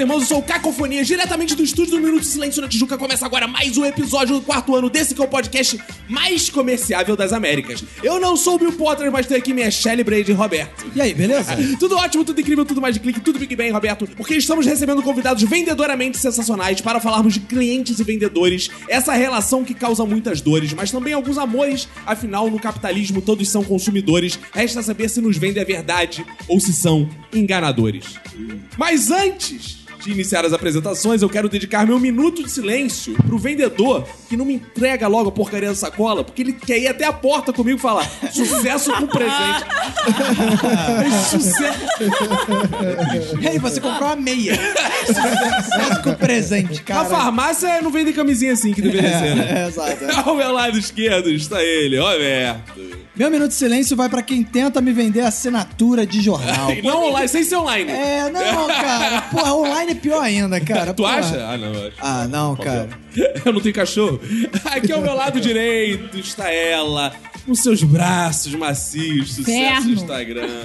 Irmãos, eu sou o Cacofonia, diretamente do estúdio do Minuto Silêncio na Tijuca. Começa agora mais um episódio do quarto ano desse que é o podcast mais comerciável das Américas. Eu não sou o Bill Potter, mas tenho aqui minha Shelly Brady e Roberto. E aí, beleza? Tudo ótimo, tudo incrível, tudo mais de clique, tudo Big Bang, Roberto, porque estamos recebendo convidados vendedoramente sensacionais para falarmos de clientes e vendedores, essa relação que causa muitas dores, mas também alguns amores, afinal, no capitalismo todos são consumidores, resta saber se nos vendem a verdade ou se são enganadores. Mas antes de iniciar as apresentações, eu quero dedicar meu minuto de silêncio pro vendedor que não me entrega logo a porcaria da sacola, porque ele quer ir até a porta comigo e falar sucesso com presente. sucesso. E aí, você comprou uma meia. Sucesso com presente, cara. farmácia não vende camisinha assim que deveria ser, né? É, exato. Ao meu lado esquerdo está ele, Roberto. Meu minuto de silêncio vai pra quem tenta me vender assinatura de jornal. E não online, sem ser online. É, não, cara. Porra, online é pior ainda, cara. Tu Porra. acha? Ah, não, eu acho. Ah, não, cara. Eu não tenho cachorro. Aqui ao meu lado direito está ela, com seus braços macios, sucesso no Instagram.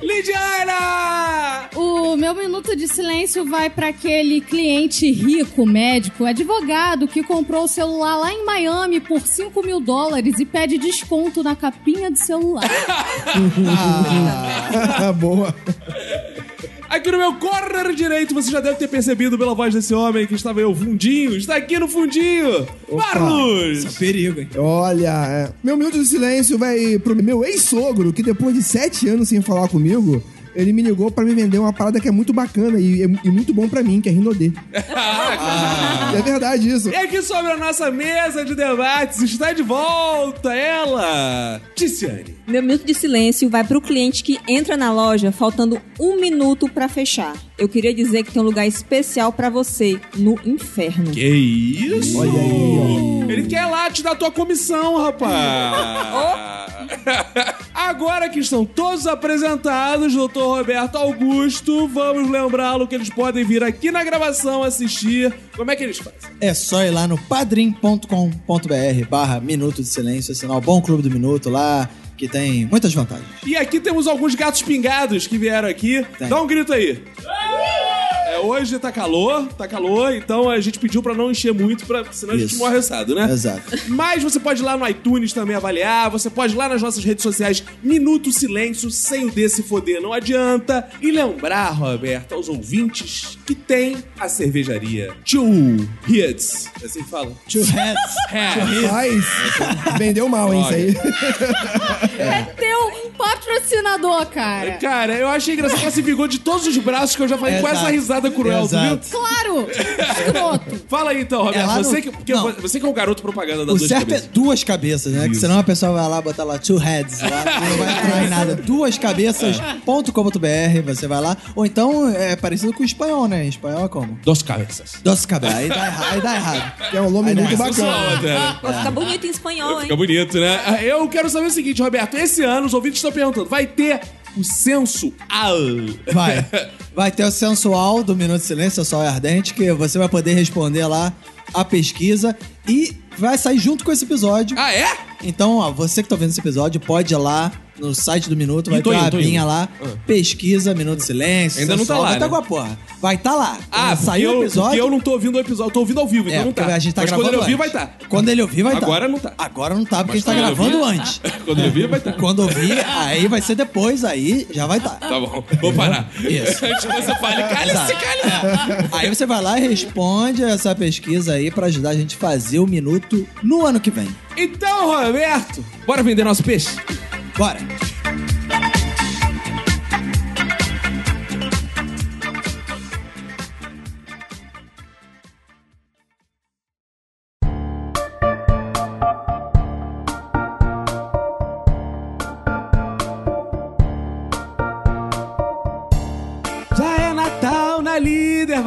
Lidiana! O meu minuto de silêncio vai para aquele cliente rico, médico, advogado que comprou o celular lá em Miami por 5 mil dólares e pede desconto na capinha do celular. Ah, boa. Aqui no meu corner direito, você já deve ter percebido pela voz desse homem que estava aí, o fundinho. Está aqui no fundinho. Marlos! Perigo, hein? Olha, é, meu minuto de silêncio vai pro meu ex-sogro, que depois de sete anos sem falar comigo, ele me ligou pra me vender uma parada que é muito bacana e, e muito bom pra mim, que é Rinodê. É verdade isso. E aqui sobre a nossa mesa de debates está de volta ela, Ticiane. Meu minuto de silêncio vai para o cliente que entra na loja faltando um minuto para fechar. Eu queria dizer que tem um lugar especial para você no inferno. Que isso? Olha aí, Ele quer lá te dar tua comissão, rapaz. Agora que estão todos apresentados, doutor Roberto Augusto, vamos lembrá-lo que eles podem vir aqui na gravação assistir. Como é que eles fazem? É só ir lá no padrim.com.br barra Minuto de Silêncio, assinar o Bom Clube do Minuto lá, que tem muitas vantagens. E aqui temos alguns gatos pingados que vieram aqui. Tem. Dá um grito aí. É, hoje tá calor, tá calor, então a gente pediu pra não encher muito, pra, senão a gente Isso. morre assado, né? Exato. Mas você pode ir lá no iTunes também avaliar, você pode ir lá nas nossas redes sociais, Minuto Silêncio, sem o desse foder, não adianta. E lembrar, Roberto, aos ouvintes que tem a cervejaria Two Hits. É assim que fala? Two heads. É. Mas vendeu mal, hein, isso aí. É teu patrocinador, cara. Cara, eu achei engraçado que ela se vingou de todos os braços que eu já falei com Exato. essa risada cruel, tu viu? Exato. Claro! Escroto. Fala aí então, Roberto. É lá no- você, que, você que é o garoto propaganda da O duas certo cabeças. é duas cabeças, né? Que Isso. senão a pessoa vai lá botar lá two heads lá, e não vai entrar em nada. Duascabeças.com.br, você vai lá. Ou então é parecido com o espanhol, né? Em espanhol é como? Dos cabeças. Dos cabeças. Aí dá errado. Aí dá errado. Que é um nome Aí muito bacana. né? Fica bonito em espanhol, hein? Fica bonito, né? Eu quero saber o seguinte, Roberto. Esse ano, os ouvintes estão perguntando, vai ter o censo AL? Vai. Vai ter o sensual do Minuto de Silêncio, Sensual e Ardente, que você vai poder responder lá a pesquisa e vai sair junto com esse episódio. Ah, é? Então, ó, você que tá vendo esse episódio, pode ir lá no site do Minuto, vai ter uma indo, tô abinha lá, Ah. pesquisa, Minuto de Silêncio. Ainda não tá lá, Vai tá né? com a porra. Vai tá lá. Ah, sair eu, o episódio... porque eu não tô ouvindo o episódio. Eu tô ouvindo ao vivo, então É, não tá. a gente tá Mas gravando quando ele ouvir, vai estar. Quando ele ouvir, vai estar. Agora não tá. Agora não tá, porque Mas a gente tá gravando ouvir- antes. Quando ele ouvir, vai estar. Quando ouvir, aí vai ser depois, aí já vai estar. Tá bom, vou parar. Isso. Antes você fale, cale-se. Aí você vai lá e responde essa pesquisa aí pra ajudar a gente a fazer o minuto no ano que vem. Então, Roberto, bora vender nosso peixe? Bora!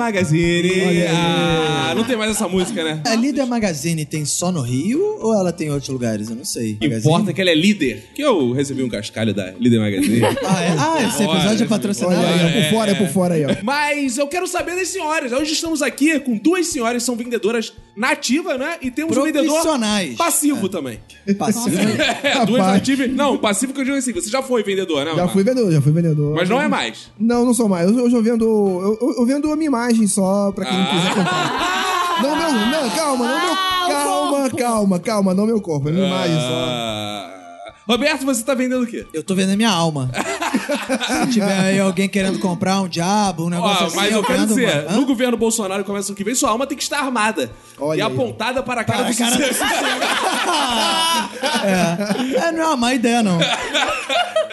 Magazine. Ah, não tem mais essa música, né? A Líder Magazine tem só no Rio ou ela tem em outros lugares? Eu não sei. O que importa é que ela é líder. Que eu recebi um cascalho da Líder Magazine. Ah, é? ah, esse Olha, episódio é patrocinado. Olha aí, Olha, é por fora, é por fora aí, ó. Mas eu quero saber das senhoras. Hoje estamos aqui com duas senhoras que são vendedoras nativas, né? E temos um vendedor Profissionais. passivo também. Passivo. É, duas Rapaz. nativas. Não, passivo que eu digo assim, você já foi vendedor, né? Já fui vendedor, já fui vendedor. Mas não é mais. Não, não sou mais. Eu, eu, eu vendo. Eu, eu- eu vendo a minha imagem só pra quem não quiser comprar. Não, meu. Não, calma, não meu. Ah, Calma, corpo. calma, calma, não meu corpo, é minha imagem só. Ah. Roberto, você tá vendendo o quê? Eu tô vendendo minha alma. Se tiver aí alguém querendo comprar um diabo, um negócio Ó, assim, mas eu quero dizer. Hã? no governo Bolsonaro começa o que vem, sua alma tem que estar armada. Olha e aí. apontada para a cara Para do cara do é. é, não é uma má ideia, não.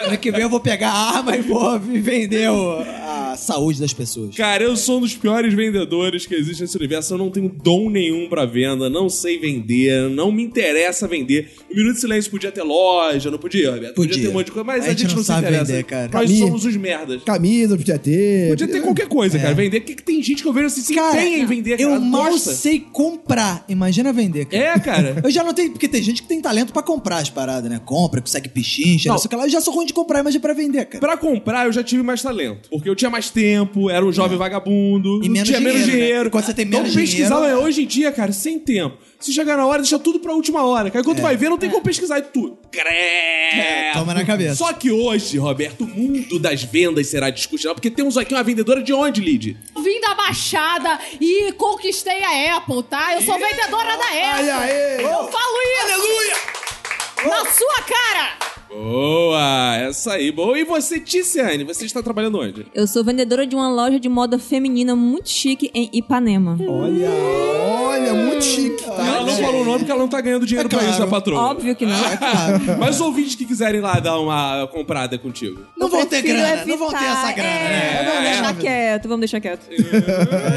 Ano que vem eu vou pegar a arma e vou vender o- a saúde das pessoas. Cara, eu sou um dos piores vendedores que existe nesse universo. Eu não tenho dom nenhum pra venda, não sei vender, não me interessa vender. O Minuto de Silêncio podia ter loja, não podia, Roberto? Podia. ter um monte de coisa, mas A a gente gente, não não, se sabe interessa. vender, cara. Nós Caminho. somos os merdas. Camisa podia ter. Podia ter qualquer coisa, cara. Vender, porque tem gente que eu vejo assim, se empenha em vender, cara. eu mal sei comprar. Imagina vender, cara. É, cara. Eu já não tenho, porque tem gente que tem talento pra comprar as paradas, né? Compra, consegue pichincha, não sei o que lá. Eu já sou ruim de comprar, imagina pra vender, cara. Pra comprar, eu já tive mais talento. Porque eu tinha mais tempo, era um jovem vagabundo, É. E menos tinha menos dinheiro, né? dinheiro. Quando você tem menos então, pesquisar, dinheiro- hoje em dia, cara, sem tempo. Se chegar na hora, deixa tudo pra última hora. Cara, quando tu vai ver, não tem como pesquisar e tudo. Credo. É, toma na cabeça. Só que hoje, Roberto, o mundo das vendas será discutido. Porque temos aqui uma vendedora de onde, Lid? Vim da Baixada e conquistei a Apple, tá? Eu sou vendedora da Apple. Ai, aê! Eu falo isso. Aleluia! Na sua cara! Boa, essa aí. Boa. E você, Ticiane, você está trabalhando onde? Eu sou vendedora de uma loja de moda feminina muito chique em Ipanema. Olha, olha, muito chique, tá? ela não falou o nome porque ela não tá ganhando dinheiro É pra isso, claro. da patroa. Óbvio que não. Mas os ouvintes que quiserem lá dar uma comprada contigo. Não Eu vão ter grana, não vão ter evitar. essa grana, É, né? Vamos É. deixar quieto, vamos deixar quieto.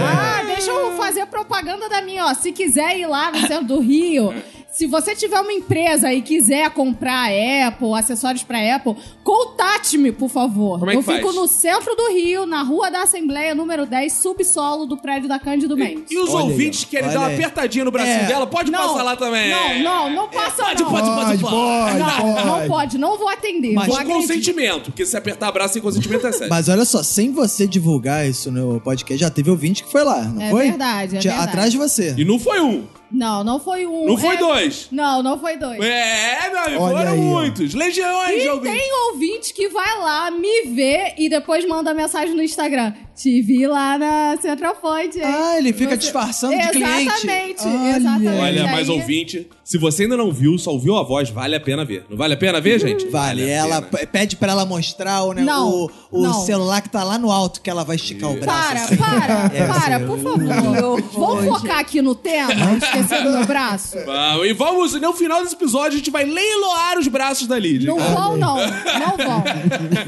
Ah, deixa eu fazer propaganda da minha, ó. Se quiser ir lá no centro do Rio, se você tiver uma empresa e quiser comprar Apple, acessórios pra Apple, contate-me, por favor. Como é que eu fico faz? no centro do Rio, na Rua da Assembleia, número 10, subsolo do prédio da Cândido Mendes. E os Olha aí, ouvintes que querem dar uma aí. apertadinha no bracinho É. dela, pode Não, passar lá também. Não, não, não passa Pode, não. pode, pode, Pode, pode, Não, pode. não pode, não vou atender. Mas vou Com consentimento, porque se apertar abraço sem consentimento é sério. Mas olha só, sem você divulgar isso no podcast, já teve ouvinte que foi lá, não É foi? verdade, é Tinha- verdade. Atrás de você. E não foi um, Não, não foi um. não foi é- dois. Não, não foi dois. É, meu amigo, Olha foram aí, ó. muitos. Legiões de E ouvintes. tem ouvinte que vai lá, me vê e depois manda mensagem no Instagram. Te vi lá na Central Point. hein? Ah, ele fica Você- disfarçando de cliente. Exatamente, Olha. exatamente. Olha, Aí- mais ouvinte, se você ainda não viu, só ouviu a voz, vale a pena ver. Não vale a pena ver, gente? Vale, a ela pede pra ela mostrar o, né, Não, o, o não. celular que tá lá no alto, que ela vai esticar o braço. Para, assim. para, É, para, assim, por favor. Vamos focar aqui no tema, esquecendo meu braço? Vamos, e vamos, no final desse episódio, a gente vai leiloar os braços da Lídia. Não vão, não. Não vão.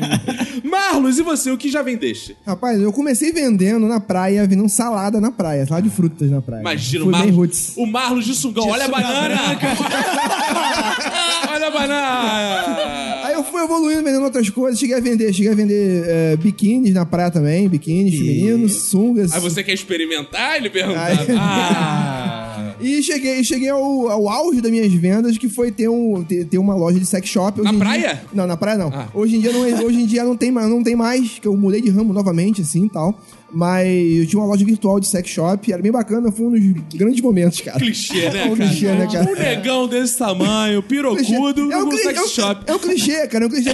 Marlos, e você, o que já vendeste? Rapaz, eu comecei vendendo na praia, vendendo salada na praia, salada de frutas na praia. Imagina o Fui bem Marlos, roots. o Marlos de sungão. Olha a banana! Olha a banana! Aí eu fui evoluindo, vendendo outras coisas, cheguei a vender, cheguei a vender eh, biquínis na praia também, biquínis femininos, sungas. Aí você quer experimentar? Ele perguntou. Ai. Ah. E cheguei, cheguei ao, ao auge das minhas vendas, que foi ter, um, ter, ter uma loja de sex shop. Hoje Na praia? dia- não, na praia não. Ah. Hoje em dia não, hoje em dia não tem, mais- não tem mais, que eu mudei de ramo novamente, assim, e tal. Mas eu tinha uma loja virtual de sex shop, era bem bacana, foi um dos grandes momentos, cara. Clichê, né, É um cara? clichê, né, cara? Um negão desse tamanho, pirocudo, É um, cli- sex é um- shop. é um clichê, cara. É um clichê.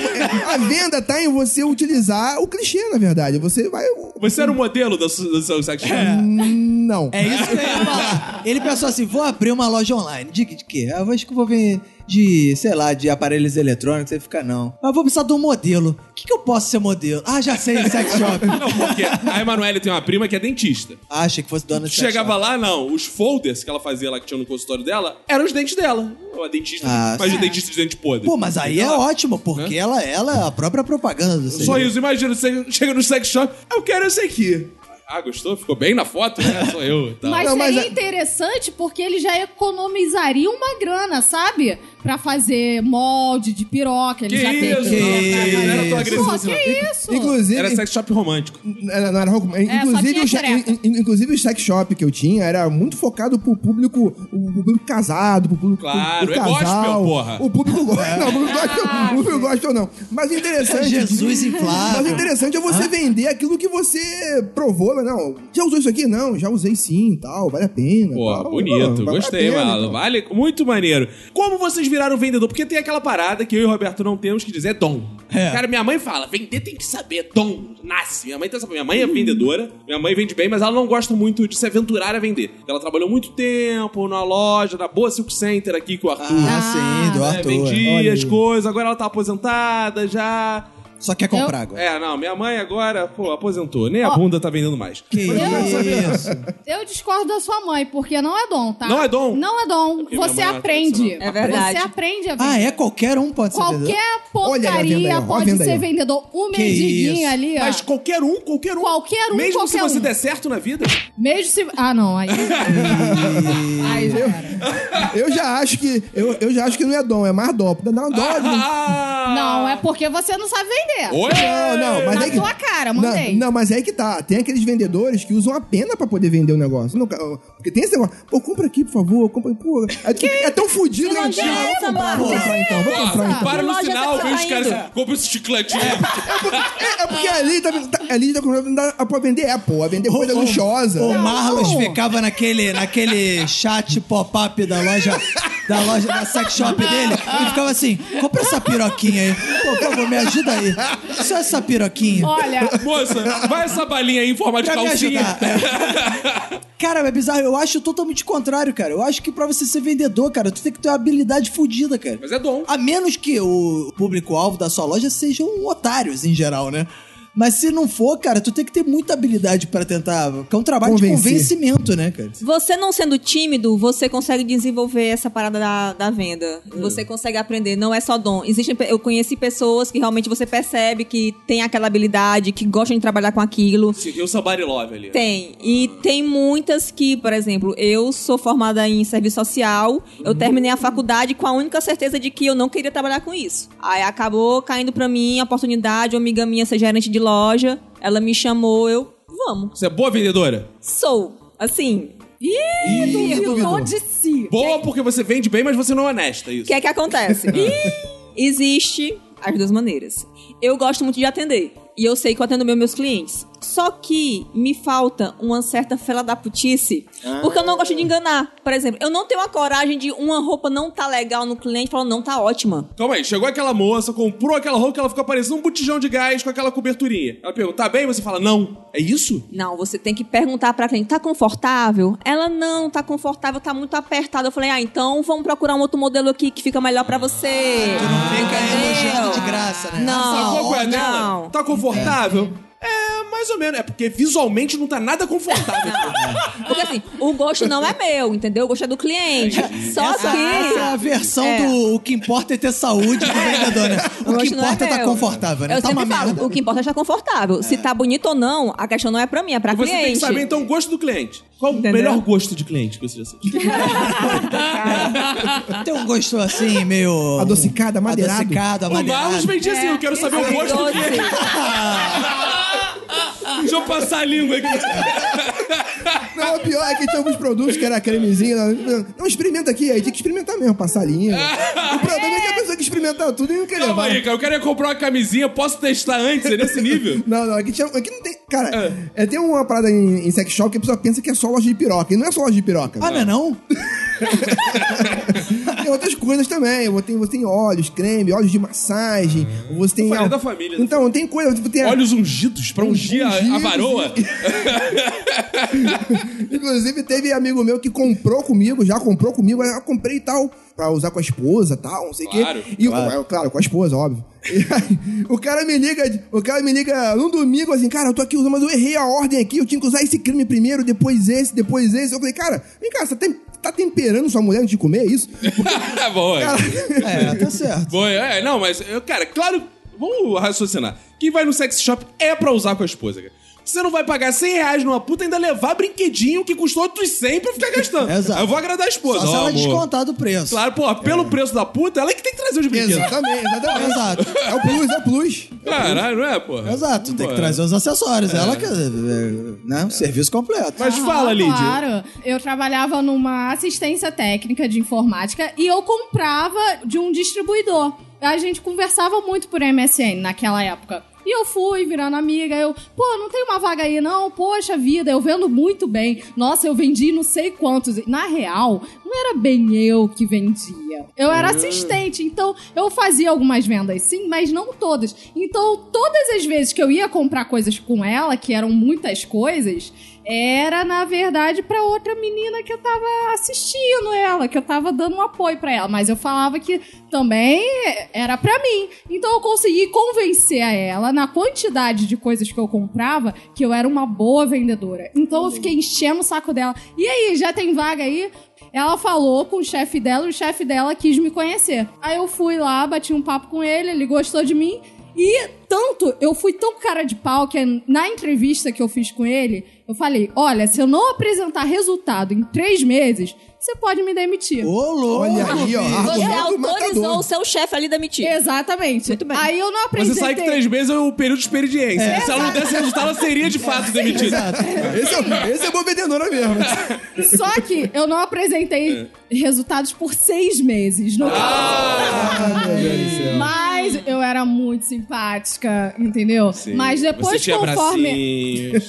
A venda tá em você utilizar o clichê, na verdade. Você vai. Você era o modelo do, do seu sex shop? Não. É isso que eu ia falar. Ele pensou assim: vou abrir uma loja online. De, de quê? Eu acho que eu vou ver de, sei lá, de aparelhos eletrônicos. Aí fica, não. Mas eu vou precisar de um modelo. O que, que eu posso ser modelo? Ah, já sei, sex shop. Não, porque a Emanuele tem uma prima que é dentista. Ah, achei que fosse dona de sex Chegava shop. lá, não. Os folders que ela fazia lá, que tinha no consultório dela, eram os dentes dela. A dentista, Ah, mas de dentista de dente podre. Pô, mas aí é Ela- ótimo, porque ela, ela é a própria propaganda do Só isso, imagina, você chega no sex shop, eu quero esse aqui. Ah, gostou? Ficou bem na foto, né? Sou eu. tal. Mas Não, mas seria é- interessante porque ele já economizaria uma grana, sabe? Pra fazer molde de piroca. Ele Que já tem isso? não era tão agressivo Pô, que isso? Inclusive, Era sex shop romântico. Era, não era roupa- inclusive, tinha o, in- inclusive o sex shop que eu tinha era muito focado pro público, o público casado, pro público Claro, o é gospel, casal. porra. O público gospel. Não, o público gospel, o público gospel não. Mas o interessante. Jesus Mas inflável. o interessante é você vender aquilo que você provou, mas não. Já usou isso aqui? Não, já usei sim, tal, vale a pena. Pô, tal. bonito. Pô, vale Gostei, pena, mano. tal. Vale, muito maneiro. Como vocês viraram vendedor? Porque tem aquela parada que eu e o Roberto não temos que dizer é dom. É. Cara, minha mãe fala, vender tem que saber, dom. Nasce. Minha mãe tem essa... Minha mãe é vendedora, minha mãe vende bem, mas ela não gosta muito de se aventurar a vender. Ela trabalhou muito tempo na loja, na Boa Silk Center aqui com o Arthur. Ah, sim, do né? Arthur. vendia Olha as coisas, agora ela tá aposentada já. Só quer comprar agora. É, não, minha mãe agora, pô, aposentou. Nem a Ó. bunda tá vendendo mais. Que isso? Eu discordo da sua mãe, porque não é dom, tá? Não é dom? Não é dom. Porque Você é aprende. É verdade. Você aprende a vender. Ah, é? Qualquer um pode ser vendedor? Qualquer aí porcaria pode ser vendedor. O mendiguinho ali, ó. Mas qualquer um, qualquer um. Qualquer um, Mesmo se qualquer você um. der certo na vida. Mesmo se... Ah, não. Aí... aí já era. Eu já acho que. Eu, eu já acho que não é dom, é mais dó. Dá uma dó. Ah! Não, é porque você não sabe vender. Oi! Não, não, mas Na aí que- tua cara, Não, mandei. não, mas é aí que tá. Tem aqueles vendedores que usam a pena pra poder vender o negócio. Não, porque tem esse negócio. Pô, compra aqui, por favor. Compra, pô. Tu- é tão fudido Que que eu loja digo, é vou comprar, vou comprar então, vou comprar então. Para no sinal, tá vê os caras. Compra esse chiclete. É, é porque ali tá, tá, ali tá pra vender Apple, pra vender coisa luxuosa. O Marlos ficava naquele, naquele chat pop-up da loja, da loja da sex shop dele e ficava assim: compra essa piroquinha aí. Pô, por favor, me ajuda aí. Só essa piroquinha. Olha, Moça, vai essa balinha aí em forma de Pra me calcinha. ajudar. É. Cara, é bizarro. Eu acho totalmente contrário, cara. Eu acho que pra você ser vendedor, cara, tu tem que ter uma habilidade fodida, cara. Mas é dom. A menos que o público-alvo da sua loja sejam otários em geral, né? Mas se não for, cara, tu tem que ter muita habilidade pra tentar. Que é um trabalho de Convencer. convencimento, né, cara? Você não sendo tímido, você consegue desenvolver essa parada da, da venda. Você consegue aprender, não é só dom. Existem, eu conheci pessoas que realmente você percebe que tem aquela habilidade, que gostam de trabalhar com aquilo. Seguiu o somebody love ali. Tem. E tem muitas que, por exemplo, eu sou formada em serviço social, eu terminei a faculdade com a única certeza de que eu não queria trabalhar com isso. Aí acabou caindo pra mim a oportunidade, uma amiga minha ser gerente de loja, ela me chamou, eu, vamos. Você é boa vendedora? Sou, assim, Ih, duvidou de si. Boa porque você vende bem, mas você não é honesta, o isso. que é que acontece? Existe as duas maneiras. Eu gosto muito de atender. E eu sei que eu atendo bem meus clientes. Só que me falta uma certa fela da putice. Porque eu não gosto de enganar. Por exemplo, eu não tenho a coragem de uma roupa não tá legal no cliente e falar, não tá ótima. Calma aí, chegou aquela moça, comprou aquela roupa que ela ficou parecendo um botijão de gás com aquela coberturinha. Ela pergunta, tá bem? Você fala, não. É isso? Não, você tem que perguntar pra cliente, tá confortável? Ela, não, tá confortável, tá muito apertada. Eu falei, ah, então vamos procurar um outro modelo aqui que fica melhor pra você. Tu não fica elogiando de graça, né? Não, é não. Tá confortável? É. mais ou menos. É porque visualmente não tá nada confortável. Porque assim, o gosto não é meu, entendeu? O gosto é do cliente. Só essa, que. essa é a versão É. do o que importa é ter saúde do vendedor, né? O que gosto não importa é meu. estar confortável, né? Eu tá sempre falo, merda. o que importa é estar confortável. Se tá bonito ou não, a questão não é pra mim, é pra E você cliente. tem que saber, então, o gosto do cliente. Qual o Entendeu? melhor gosto de cliente que você já sente? Tem um gosto assim, meio. Adocicado, amadeirado. Adocicado, O amadeirado. Marlos vendia assim, eu quero saber o gosto do cliente. Deixa eu passar a língua aqui. Não, o pior é que tinha alguns produtos que era cremezinho. Não, não, experimenta aqui. Aí tinha que experimentar mesmo, passar a língua. o problema é que a pessoa que experimenta tudo e não quer Calma levar. aí, cara. Eu quero comprar uma camisinha, posso testar antes, é nesse nível? Não, não, aqui, tinha, aqui não tem. Cara, é, tem uma parada em, em sex shop que a pessoa pensa que é só loja de piroca. E não é só loja de piroca. Ah, não é não? Tem outras coisas também. Você tem, você tem óleos, creme, óleos de massagem. Você tem. Falei da família. né? Então, tem coisa. Você tem Olhos ungidos pra ungir a, a varoa. Inclusive, teve amigo meu que comprou comigo, já comprou comigo, eu comprei e tal, pra usar com a esposa e tal, não sei o Claro. quê. E o- claro. claro, com a esposa, óbvio. Aí, o cara me liga, o cara me liga num domingo assim, cara, eu tô aqui usando, mas eu errei a ordem aqui, eu tinha que usar esse creme primeiro, depois esse, depois esse. Eu falei, cara, vem cá, você tá, tá temperando sua mulher antes de comer, é isso? Boa. É, tá certo. Boa, é, não, mas, cara, claro, vamos raciocinar. Quem vai no sex shop é pra usar com a esposa, cara. Você não vai pagar 100 reais numa puta e ainda levar brinquedinho que custou outros 100 pra ficar gastando. Exato. Eu vou agradar a esposa. Só se ela amor. descontar do preço. Claro, pô, pelo preço da puta, ela é que tem que trazer os brinquedos. Exatamente, exatamente. Exato. É o plus, é o plus. Caralho, não é, pô? Exato, tem Pô, que trazer os acessórios. Ela que. é, Né? Um serviço completo. Mas Aham, fala, Lídia. Claro. Eu trabalhava numa assistência técnica de informática e eu comprava de um distribuidor. A gente conversava muito por MSN naquela época. E eu fui virando amiga, eu, pô, não tem uma vaga aí não? Poxa vida, eu vendo muito bem. Nossa, eu vendi não sei quantos. Na real, não era bem eu que vendia. Eu era assistente, então eu fazia algumas vendas sim, mas não todas. Então, todas as vezes que eu ia comprar coisas com ela, que eram muitas coisas, era na verdade pra outra menina que eu tava assistindo ela, que eu tava dando um apoio pra ela, mas eu falava que também era pra mim. Então eu consegui convencer a ela na quantidade de coisas que eu comprava que eu era uma boa vendedora. Então eu fiquei enchendo o saco dela. E aí, já tem vaga aí? Ela falou com o chefe dela e o chefe dela quis me conhecer. Aí eu fui lá, bati um papo com ele, ele gostou de mim. E tanto, eu fui tão cara de pau que na entrevista que eu fiz com ele, eu falei: olha, se eu não apresentar resultado em três meses, você pode me demitir. Ô, louco! Olha aí, ó. Você autorizou matador. o seu chefe ali demitir. Exatamente. Muito bem. Aí eu não Você apresentei. sabe que três meses é o período de experiência. Se ela não desse resultado, ela seria de fato demitida. Exato. Esse é, esse é vendedora mesmo. Só que eu não apresentei resultados por seis meses. No Ah, meu Deus do céu. Mas eu era muito simpática, entendeu? Mas depois, Você tinha conforme. bracinhos.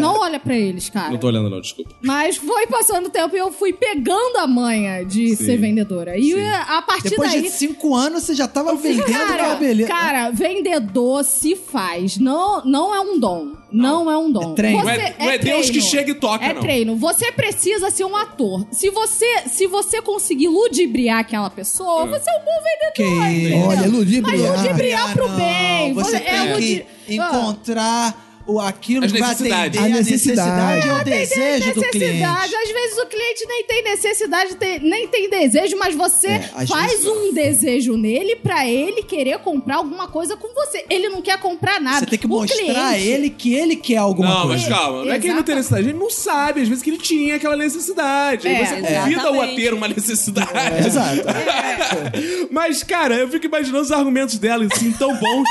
Não olha pra eles, cara. Não tô olhando, não, desculpa. Mas foi passando o tempo e eu fui pegando a manha de ser vendedora. E a partir Depois daí. de cinco anos, você já tava vendendo Cara, beleza. cara, vendedor se faz. Não, não é um dom. Não, é um dom. É treino. Não é- não é Deus que chega e toca, É não. treino. Você precisa ser um ator. Se você, se você conseguir ludibriar aquela pessoa, você é um bom vendedor. Que? Olha, ludibriar. Mas ludibriar pro não. bem. Você é tem ludi- que Ah. encontrar o, aquilo As que vai atender A a necessidade, necessidade. e o desejo do cliente. necessidade. Às vezes o cliente nem tem necessidade, tem- nem tem desejo, mas você É, faz vezes- um desejo nele pra ele querer comprar alguma coisa com você. Ele não quer comprar nada. Você tem que O mostrar a cliente- ele que ele quer alguma Não, coisa. mas calma. Não é que ele não tem necessidade. Ele não sabe, às vezes, que ele tinha aquela necessidade. É, você convida-o a ter uma necessidade. É, exato. Mas, cara, eu fico imaginando os argumentos dela, assim, tão bons.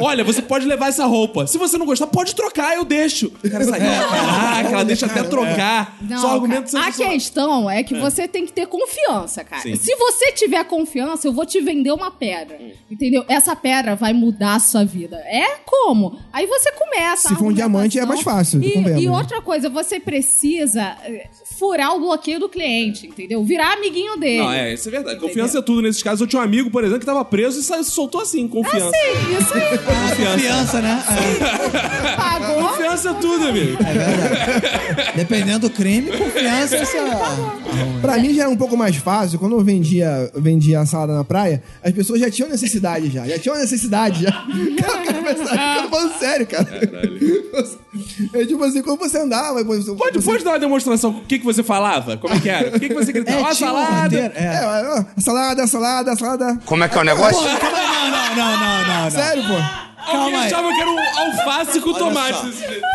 Olha, você pode levar essa roupa. Se você não gostar, pode trocar, eu deixo. O cara sai, caraca, ela deixa até trocar. Não, Só argumentos cara, a questão é que você tem que ter confiança, cara. Sim. Se você tiver confiança, eu vou te vender uma pedra. Entendeu? Essa pedra vai mudar a sua vida. É como? Aí você começa. Se for um diamante, é mais fácil, E, e outra coisa, você precisa eh, furar o bloqueio do cliente, entendeu? Virar amiguinho dele. Não, é, isso é verdade. Confiança é tudo nesses casos. Eu tinha um amigo, por exemplo, que tava preso e soltou assim, confiança. Sim, isso aí. Confiança, né? É, Pagou. Confiança é tudo, amigo. é verdade. Dependendo do crime, confiança é. Pra mim já era um pouco mais fácil. Quando eu vendia, vendia a salada na praia, as pessoas já tinham necessidade já. Já tinham necessidade já. Cara, cara tô falando sério, cara. É tipo assim, quando você andava... Você, Pode, você, pode dar uma demonstração? O que, que você falava? Como é que era? O que, que você gritava? É, Ó, a tinha um salada! roteiro, É, É. a salada, a salada, a salada. Como é que é o negócio? Não, não, não, não, não, não. Sério, pô. Alguém Calma aí. achava que era um alface com tomate.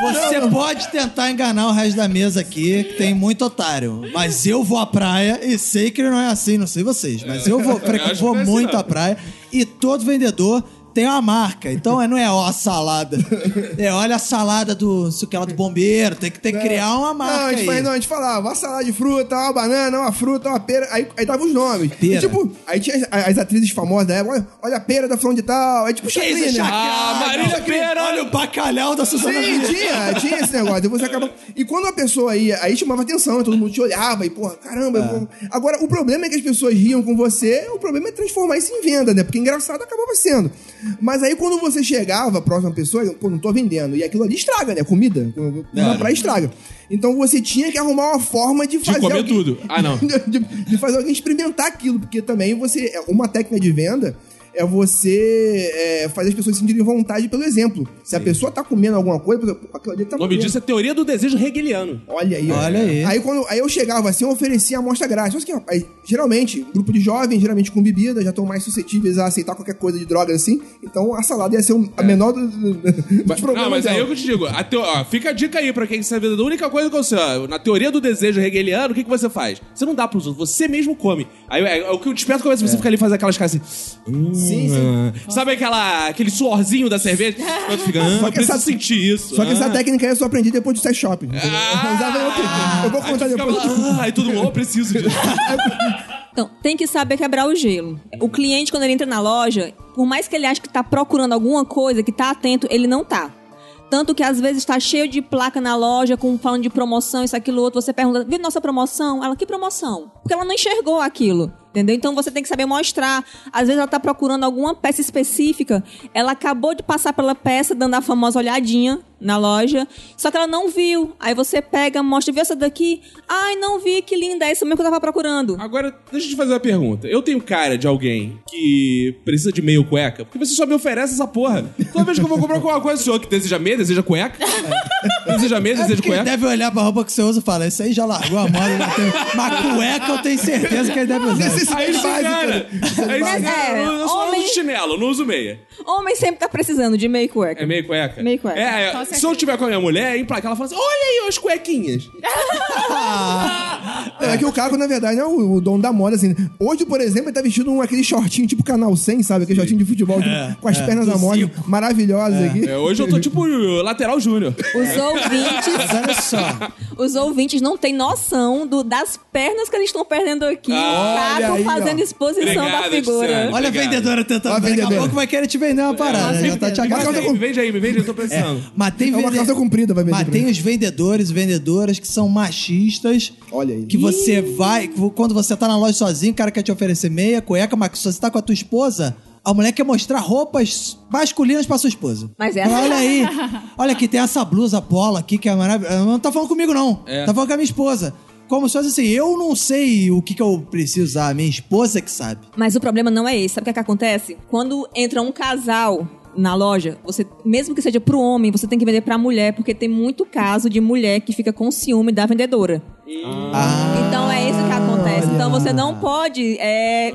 Você pode tentar enganar o resto da mesa aqui, que tem muito otário. Mas eu vou à praia e sei que não é assim, não sei vocês. Mas eu vou, acho que vou não é assim, muito não. à praia e todo vendedor tem uma marca. Então é- não é ó a salada. É olha a salada do, sei que lá, do bombeiro. Tem que ter que criar uma Não, a marca gente, aí. faz- não, a gente falava, uma salada de fruta, uma banana, uma fruta, uma pera. Aí, aí dava os nomes. Pera. E, tipo, aí tinha as, as atrizes famosas da época, olha, olha a pera da fulano de tal. Aí tipo, Chacrinha. Ah, Marília Pera! Olha o bacalhau da Suzana Sim, tinha, tinha esse negócio. Depois você acaba... E quando a pessoa ia, aí chamava atenção, todo mundo te olhava e, porra, caramba. eu- Agora, o problema é que as pessoas riam com você, o problema é transformar isso em venda, né? Porque engraçado acabava sendo. Mas aí quando você chegava próxima pessoa, pô, não tô vendendo. E aquilo ali estraga, né? Comida. Na praia estraga. Então você tinha que arrumar uma forma de fazer. comer alguém- tudo. Ah, não. de, de fazer alguém experimentar aquilo, porque também você. Uma técnica de venda é você é, fazer as pessoas se sentirem vontade pelo exemplo. Se a pessoa tá comendo alguma coisa, por exemplo, aquilo ali tá O nome comendo. disso é teoria do desejo hegeliano. Olha aí, ó. Olha aí. Aí, quando, aí eu chegava assim, eu oferecia a amostra grátis. Só que, aí, geralmente, grupo de jovens, geralmente com bebida, já estão mais suscetíveis a aceitar qualquer coisa de droga assim. Então a salada ia ser um- a menor do- do- dos Mas- problemas. não, mas aí dela. eu que te digo, a teo- ó, fica a dica aí pra quem sabe. A única coisa que eu sei, ó, na teoria do desejo hegeliano, o que, que você faz? Você não dá pros outros, você mesmo come. Aí é, é o que eu desperto quando você fica ali faz aquelas caras assim. hum, Sim, sim. Sabe aquela, aquele suorzinho da cerveja? Quando fica, ah, Só que preciso essa- sentir isso. Só que essa ah. técnica aí eu só aprendi depois do sex shopping. Eu usava em outro- eu vou Aí contar fica depois. lá, ah, aí todo mundo, oh, preciso disso. Então, tem que saber quebrar o gelo. O cliente, quando ele entra na loja, por mais que ele ache que tá procurando alguma coisa, que tá atento, ele não tá. Tanto que às vezes tá cheio de placa na loja, com falando de promoção, isso, aquilo, outro. Você pergunta, viu nossa promoção? Ela, que promoção? Porque ela não enxergou aquilo. Entendeu? Então você tem que saber mostrar. Às vezes ela tá procurando alguma peça específica. Ela acabou de passar pela peça, dando a famosa olhadinha na loja. Só que ela não viu. Aí você pega, mostra, viu essa daqui? Ai, não vi, que linda, é essa mesmo que eu tava procurando. Agora, deixa eu te fazer uma pergunta. Eu tenho cara de alguém que precisa de meio cueca, porque você só me oferece essa porra. Toda vez que eu vou comprar alguma coisa, o senhor que deseja meia, deseja cueca? deseja meia, É deseja porque ele cueca? deve olhar pra roupa que você usa e falar, isso aí já largou a moda. Tem... Mas cueca eu tenho certeza que ele deve usar. Aí esse cara, aí É, cara, eu, eu só homem- uso chinelo, não uso meia. Homem sempre tá precisando de meio cueca. É meio cueca? Meio cueca. É, é, se eu tiver com a minha mulher, em placa, ela fala assim, olha aí as cuequinhas. É que o Caco, na verdade, é o, o dono da moda, assim. Hoje, por exemplo, ele tá vestindo um, aquele shortinho tipo canal 100, sabe? Aquele shortinho de futebol tipo, com as pernas da moda, maravilhosas aqui. É, hoje eu tô tipo lateral júnior. Os ouvintes, olha só. os ouvintes não têm noção do- das pernas que eles estão perdendo aqui. Ah, Caco aí, fazendo ó. exposição Obrigado, da figura. Olha a vendedora tentando. Olha a Daqui a vendedora. pouco vai querer te vender uma parada. já tá te agarrando. vende aí, me vende aí, me vende, eu tô precisando. Mas tem, É uma vende- calça comprida, vai vender Mas tem os vendedores, vendedoras que são machistas. Olha aí. Que você vai. Quando você tá na loja sozinho, o cara quer te oferecer meia, cueca, mas se você tá com a tua esposa. A mulher quer mostrar roupas masculinas pra sua esposa. Mas é. Olha aí. Olha aqui, tem essa blusa polo aqui que é maravilhosa. Não tá falando comigo, não. É. Tá falando com a minha esposa. Como se fosse assim, eu não sei o que, que eu preciso usar, a minha esposa que sabe. Mas o problema não é esse. Sabe o que, é que acontece? Quando entra um casal na loja, você, mesmo que seja pro homem, você tem que vender pra mulher, porque tem muito caso de mulher que fica com ciúme da vendedora. Ah, Então é isso que acontece. Então você não pode é,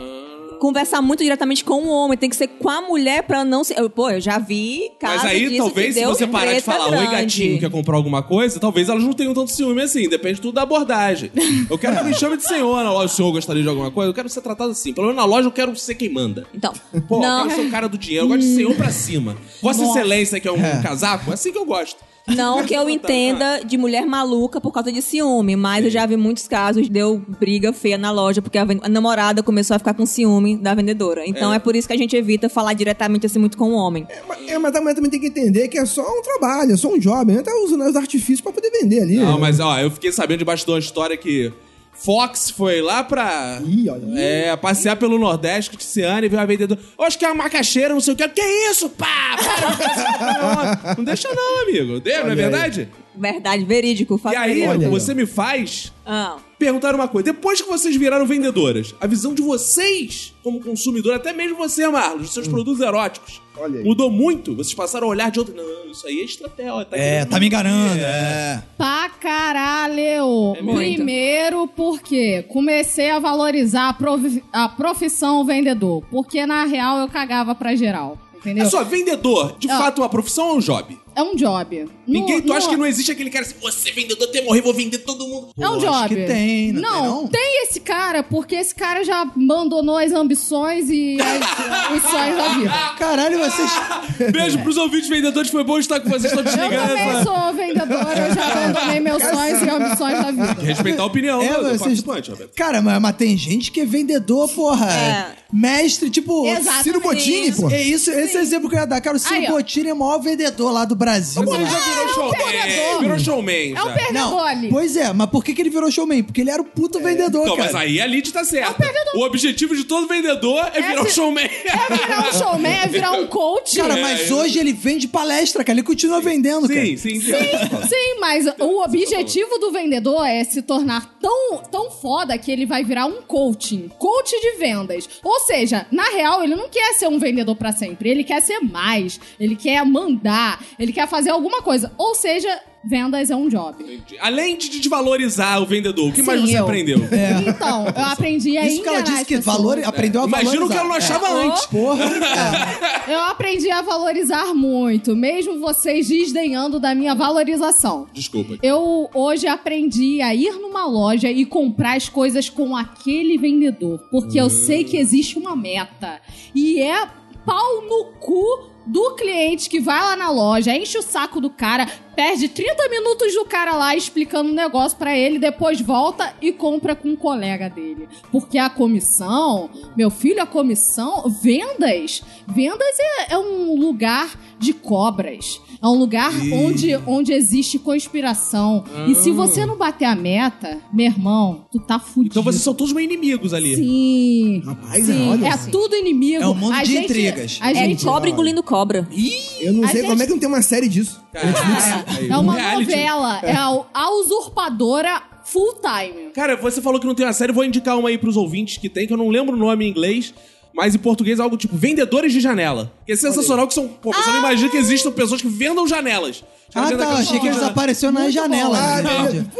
conversar muito diretamente com o homem, tem que ser com a mulher pra não se. eu- Pô, eu já vi casos Mas aí, disso talvez, se você parar de treta falar, oi grande. gatinho, quer comprar alguma coisa, talvez elas não tenham tanto ciúme assim. Depende tudo da abordagem. Eu quero que me chame de senhor na loja. O senhor gostaria de alguma coisa? Eu quero ser tratado assim. Pelo menos na loja eu quero ser quem manda. Então, Pô, não, eu quero ser o cara do dinheiro. Eu gosto de senhor pra cima. Vossa Nossa. Excelência, que é um É. casaco, é assim que eu gosto. Não que eu entenda de mulher maluca por causa de ciúme, mas eu já vi muitos casos, deu briga feia na loja, porque a, a namorada começou a ficar com ciúme da vendedora. Então é. por isso que a gente evita falar diretamente assim muito com o homem. É, mas a mulher também tem que entender que é só um trabalho, é só um job. Né? Tá usando os artifícios pra poder vender ali. Não, né? mas ó, eu fiquei sabendo debaixo de uma história que Fox foi lá pra. Ih, olha. É, passear pelo Nordeste com Tiziane e viu a vendedora. Eu acho que é uma macaxeira, não sei o que. Que isso, pá? Para, não deixa não, amigo. Dê, não é Olha aí. Verdade? Verdade, verídico. E aí. Olha você me faz Ah, perguntar uma coisa. Depois que vocês viraram vendedoras, a visão de vocês, como consumidor, até mesmo você, Marlos, dos seus produtos eróticos, Hum. Olha aí. mudou muito? Vocês passaram a olhar de outro. Não, isso aí é estratégia. Tá é, tá me enganando. vender. É. Pra caralho! É. Primeiro, porque comecei a valorizar a, provi- a profissão vendedor. Porque, na real, eu cagava pra geral. Entendeu? É só, vendedor, de Ah. fato, uma profissão ou um job? É um job. Ninguém, No- tu acha no- que não existe aquele cara assim, você é vendedor até morrer, vou vender todo mundo. É um Pô, job. acho que tem, não não, tem, não? tem esse cara, porque esse cara já abandonou as ambições e as- os sonhos da vida. Caralho, vocês. Beijo pros ouvintes vendedores, foi bom estar com vocês, estou Eu desligando. também sou vendedora, eu já abandonei meus sonhos e ambições da vida. Respeitar a opinião É, do vocês- participante, Roberto. Cara, mas, mas tem gente que é vendedor, porra. É. Mestre, tipo. Exato. Ciro Bottini, pô. É isso, esse é o exemplo que eu ia dar. Cara, o Ciro Aí. Bottini é o maior vendedor lá do Brasil. Mas ele já virou showman. perdedor. virou showman. É um já. perdedor ali. Pois é, mas por que, que ele virou showman? Porque ele era o puto vendedor, Então, cara. mas aí a Lid tá certa. o objetivo de todo vendedor é, virar um showman. É virar um showman, é virar um coach. Cara, mas É, hoje ele vende palestra, cara. Ele continua vendendo, cara. Sim, sim, sim. Sim, mas Mas o objetivo do vendedor é se tornar tão, tão foda que ele vai virar um coaching. Coach de vendas. Ou seja, na real, ele não quer ser um vendedor pra sempre. Ele quer ser mais. Ele quer mandar. Ele quer fazer alguma coisa. Ou seja, vendas é um job. Além de desvalorizar o vendedor, o que mais Sim, você eu. aprendeu? Então, eu aprendi a Isso que ela enganar disse que valor, aprendeu a Imagino que valorizar. ela não achava É. antes. Porra. Eu aprendi a valorizar muito, mesmo vocês desdenhando da minha valorização. Desculpa. Eu hoje aprendi a ir numa loja e comprar as coisas com aquele vendedor, porque eu sei que existe uma meta. E é pau no cu do cliente que vai lá na loja, enche o saco do cara, perde 30 minutos do cara lá explicando um negócio pra ele, depois volta e compra com um colega dele. Porque a comissão, meu filho, a comissão, vendas, vendas é, é um lugar de cobras. É um lugar onde, onde existe conspiração. E se você não bater a meta, meu irmão, tu tá fudido. Então vocês são todos meio inimigos ali. Sim. Rapaz, Sim, olha é só. tudo inimigo. É um mundo A de gente- intrigas. A É gente cobra engolindo cobra. Eu não A sei gente- como é que não tem uma série disso. É uma reality. novela. É a, a usurpadora full time. Cara, você falou que não tem uma série, vou indicar uma aí pros ouvintes que tem, que eu não lembro o nome em inglês, mas em português é algo tipo Vendedores de Janela. Que é sensacional que são. Pô, você não imagina que existam pessoas que vendam janelas. Ah, Vendem tá. Achei que eles janelas. apareceram na janela. Ah, né, gente?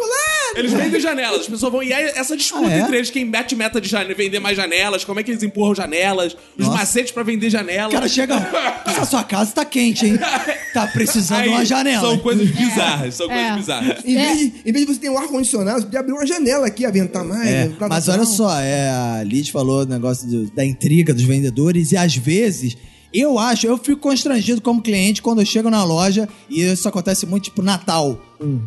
Eles vendem janelas, as pessoas vão. E aí, essa disputa Ah, é? entre eles, quem mete meta de janela, vender mais janelas, como é que eles empurram janelas, os Nossa. macetes pra vender O janelas. cara chega. Essa sua casa tá quente, hein? Tá precisando de uma janela. São coisas bizarras, são É. coisas bizarras. Em, vez de, em vez de você ter um ar-condicionado, você podia abrir uma janela aqui, aventar mais. É, mas olha só, é, a Liz falou o negócio do- da intriga dos vendedores e às vezes eu acho, eu fico constrangido como cliente quando eu chego na loja e isso acontece muito tipo Natal,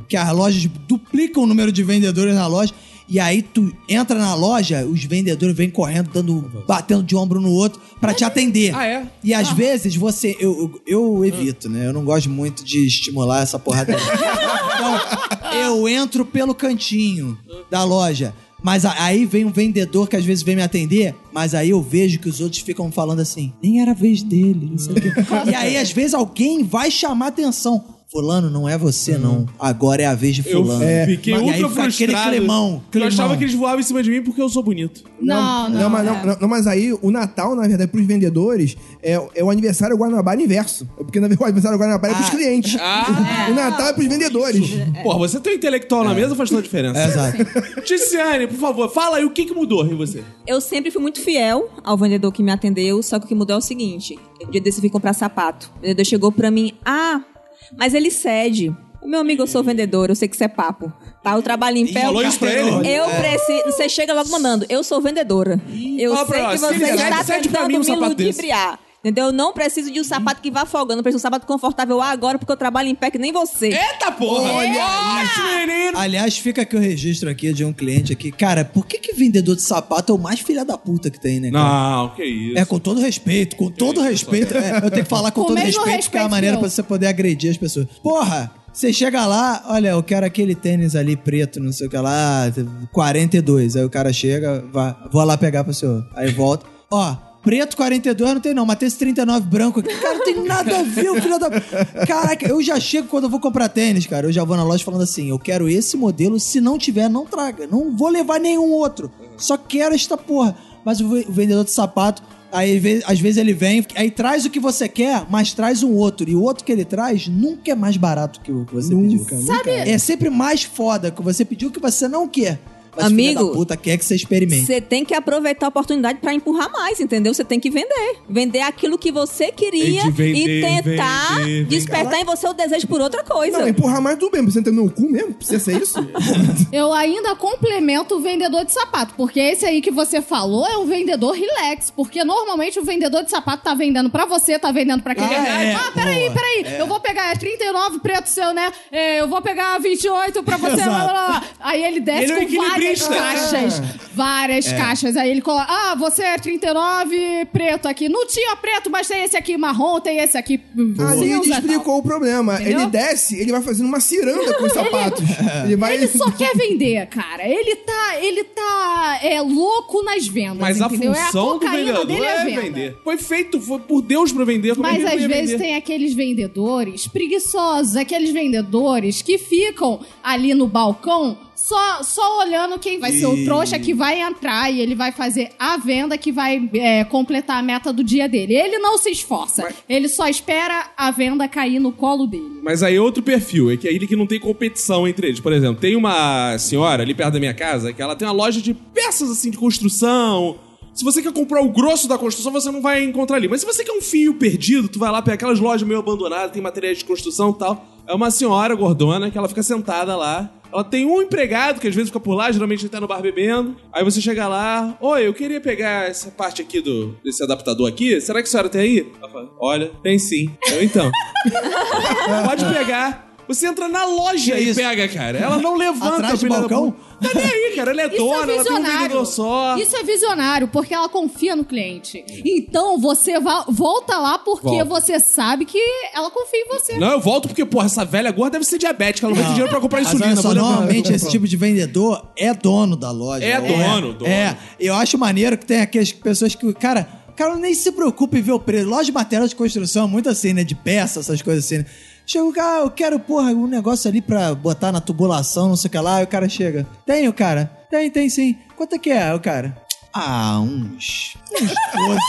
que as lojas duplicam o número de vendedores na loja e aí tu entra na loja, os vendedores vêm correndo, dando, batendo de ombro no outro pra te atender. Ah, é? E às vezes você. Eu, eu, eu evito, né? Eu não gosto muito de estimular essa porrada. então, eu entro pelo cantinho da loja. Mas aí vem um vendedor que às vezes vem me atender, mas aí eu vejo que os outros ficam falando assim, nem era a vez dele, não sei o quê. E aí, às vezes, alguém vai chamar atenção. Fulano, não é você, não. Agora é a vez de Eu fulano. fiquei e aí ultra fica aquele frustrado. climão, Eu climão. achava que eles voavam em cima de mim porque eu sou bonito. Não, não. Não, mas, não, não, não, mas aí o Natal, na verdade, pros vendedores, é, é o aniversário Guanabara inverso. Porque na verdade, o aniversário Guanabara é pros Ah. clientes. Ah! O Natal é pros vendedores. Pô, você tem um intelectual na mesa faz toda a diferença. É, exato. Ticiane, por favor, fala aí o que, que mudou em você. Eu sempre fui muito fiel ao vendedor que me atendeu, só que o que mudou é o seguinte: um dia desse eu fui comprar sapato. O vendedor chegou pra mim, ah, mas ele cede. Meu amigo, eu sou vendedor, eu sei que isso é papo. Tá? Eu trabalho em pé. falou isso pra ele? Eu preciso. Você chega logo mandando, eu sou vendedora. Eu sei que você está tentando me ludibriar. Entendeu? Eu não preciso de um sapato que vá folgando, eu preciso de um sapato confortável agora, porque eu trabalho em pé que nem você. Eita porra! Olha Olha menino! Aliás, fica aqui o registro aqui de um cliente aqui. Cara, por que que vendedor de sapato é o mais filha da puta que tem, né, cara? Não, que isso. É, com todo respeito, com todo respeito. É, eu tenho que falar com, Com todo respeito, porque é a maneira que pra você poder agredir as pessoas. Porra, você chega lá, olha, eu quero aquele tênis ali preto, não sei o que lá, 42. Aí o cara chega, vai, vou lá pegar pro senhor. Aí volta, ó. Preto 42 não tem não, mas tem esse 39 branco aqui. Cara, não tem nada a ver, o filho da... Caraca, eu já chego quando eu vou comprar tênis, cara. Eu já vou na loja falando assim, eu quero esse modelo, se não tiver, não traga. Não vou levar nenhum outro. Só quero esta porra. Mas o ve- o vendedor de sapato, aí às vezes ele vem, aí traz o que você quer, mas traz um outro. E o outro que ele traz nunca é mais barato que o que você pediu. Sabe- É sempre mais foda que você pediu que você não quer. Mas Amigo, puta quer que você experimente. Você tem que aproveitar a oportunidade pra empurrar mais, entendeu? Você tem que vender. Vender aquilo que você queria É de vender, e tentar vender, vender. despertar em você o desejo por outra coisa. Não, empurrar mais tudo mesmo. Você entra no meu cu mesmo? Precisa ser isso? Eu ainda complemento o vendedor de sapato, porque esse aí que você falou é um vendedor relax, porque normalmente o vendedor de sapato tá vendendo pra você, tá vendendo pra quem Ah, quer. é. Ah, peraí, Boa. peraí, eu vou pegar é 39 preto seu, né? É, eu vou pegar 28 pra você, blá, blá, blá. Aí ele desce Ele é com equilibrista lista. caixas, várias caixas. Aí ele coloca, ah, você é 39 preto aqui. Não tinha preto, mas tem esse aqui marrom, tem esse aqui Ali ele explicou o problema. Entendeu? Ele desce, ele vai fazendo uma ciranda com os sapatos. Ele vai. Ele só quer vender, cara. Ele tá, ele tá é, louco nas vendas, Mas a entendeu? função é a do vendedor dele é, é vender. Foi feito foi por Deus pra vender. como é Mas ele às vezes vender? tem aqueles vendedores preguiçosos, aqueles vendedores que ficam ali no balcão só, só olhando quem vai ser o trouxa que vai entrar e ele vai fazer a venda que vai é, completar a meta do dia dele. Ele não se esforça, Mas- ele só espera a venda cair no colo dele. Mas aí é outro perfil, é que aí que não tem competição entre eles. Por exemplo, tem uma senhora ali perto da minha casa que ela tem uma loja de peças assim de construção. Se você quer comprar o grosso da construção, você não vai encontrar ali. Mas se você quer um fio perdido, tu vai lá pegar aquelas lojas meio abandonadas, tem materiais de construção e tal. É uma senhora gordona que ela fica sentada lá. Ela tem um empregado que às vezes fica por lá, geralmente ele tá no bar bebendo. Aí você chega lá, oi, eu queria pegar essa parte aqui do desse adaptador aqui. Será que a senhora tem aí? Ela fala, olha, tem sim. Eu então. Pode pegar. Você entra na loja e pega, cara. Ela não levanta Atrás do da balcão? Tá nem aí, cara. Ela é Isso dona, é ela tem um vendedor só. Isso é visionário, porque ela confia no cliente. Então você va- volta lá porque Volta. você sabe que ela confia em você. Não, eu volto porque, porra, essa velha gorda deve ser diabética. Ela não vai ter dinheiro pra comprar Mas insulina. olha só, vou levar. normalmente esse tipo de vendedor é dono da loja. É dono, dono. É, eu acho maneiro que tem aquelas pessoas que, cara, o cara nem se preocupa em ver o preço. Loja de material de construção, muito assim, né? De peça, essas coisas assim. né? Chega o cara, eu quero, porra, um negócio ali pra botar na tubulação, não sei o que lá. Aí o cara chega. Tem, o cara? Tem, tem sim. Quanto é que é, o cara? Ah, uns. Uns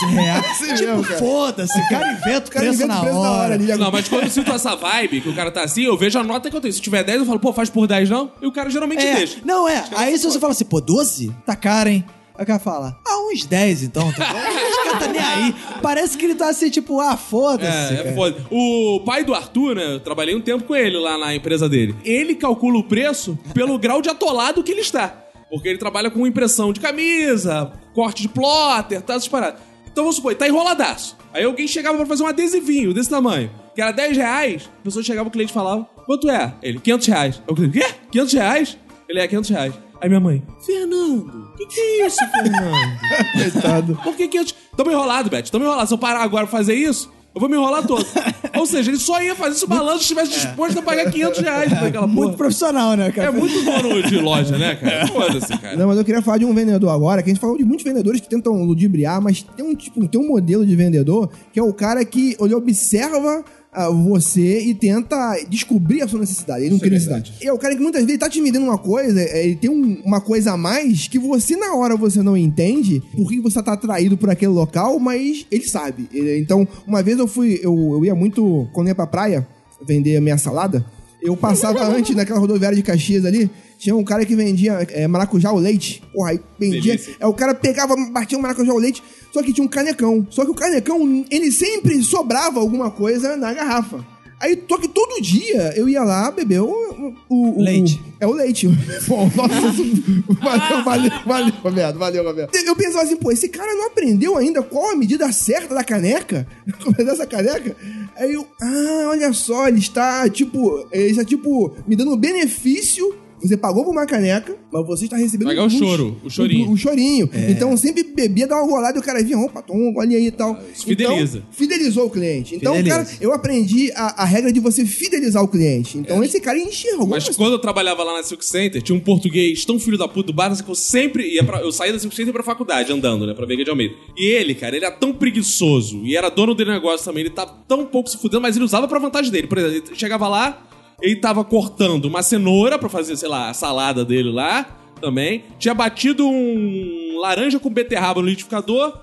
12 reais. Assim tipo, foda-se, o cara inventa o cara preço, inventa na, preço hora. na hora ali. Não, mas quando eu sinto essa vibe, que o cara tá assim, eu vejo a nota que eu tenho. Se tiver 10, eu falo, pô, faz por 10 não? E o cara geralmente É, deixa. não é. Aí se você fala assim, pô, 12? Tá caro, hein? Aí o cara fala, ah, uns 10 então. Tá bom? Os caras tá nem aí. Parece que ele tá assim, tipo, ah, foda-se. É, é cara. foda. O pai do Arthur, né? Eu trabalhei um tempo com ele lá na empresa dele. Ele calcula o preço pelo grau de atolado que ele está. Porque ele trabalha com impressão de camisa, corte de plotter, tá essas paradas. Então vamos supor, tá enroladaço. Aí alguém chegava pra fazer um adesivinho desse tamanho, que era 10 reais. A pessoa chegava, o cliente falava, quanto é? Ele, 500 reais. Aí o cliente, quê? 500 reais? Ele, é 500 reais. Aí minha mãe, Fernando, o que, que é isso, Fernando? Coitado. Por que 500? Tamo enrolado, Beth. Tamo enrolado. Se eu parar agora pra fazer isso, eu vou me enrolar todo. Ou seja, ele só ia fazer se o balanço estivesse disposto a pagar 500 reais pra aquela Muito porra. profissional, né, cara? É muito dono de loja, né, cara? Foda-se, cara. Não, mas eu queria falar de um vendedor agora, que a gente falou de muitos vendedores que tentam ludibriar, mas tem um tipo, tem um modelo de vendedor que é o cara que ele observa você e tenta descobrir a sua necessidade. Ele não Isso é cria necessidade. E é o cara que muitas vezes tá te vendendo uma coisa, é, ele tem um- uma coisa a mais que você na hora você não entende por que você tá atraído por aquele local, mas ele sabe. Então, uma vez eu fui, eu, eu ia muito, quando ia pra praia, vender a minha salada, eu passava antes naquela rodoviária de Caxias ali, tinha um cara que vendia é, maracujá ao leite. Porra, aí vendia. Delícia. É, o cara pegava, batia o maracujá ao leite, só que tinha um canecão. Só que o canecão, ele sempre sobrava alguma coisa na garrafa. Aí, só que todo dia eu ia lá beber o. o, o- o- Leite. é o leite. Bom, nossa, valeu, valeu, valeu, Roberto, valeu, Roberto. Eu pensava assim, pô, esse cara não aprendeu ainda qual a medida certa da caneca? dessa caneca? Aí eu, ah, olha só, ele está, tipo, ele está, tipo, me dando benefício. Você pagou por uma caneca, mas você está recebendo Pagar o um choro, o chorinho. O, o chorinho. Então eu sempre bebia, dava uma golada e o cara vinha, opa, toma um golinho aí e tal. isso fideliza. Então, fidelizou o cliente. Então, Fideliza. cara, eu aprendi a, a regra de você fidelizar o cliente. Então esse cara enxergou. Mas quando eu trabalhava lá na Silk Center, tinha um português tão filho da puta do bar que eu sempre ia pra. Eu saía da Silk Center pra faculdade andando, né? Pra Veiga de Almeida. E ele, cara, ele era tão preguiçoso e era dono do negócio também. Ele tava tão pouco se fudendo, mas ele usava pra vantagem dele. Por exemplo, ele chegava lá, ele tava cortando uma cenoura pra fazer, sei lá, a salada dele lá também. Tinha batido um laranja com beterraba no liquidificador.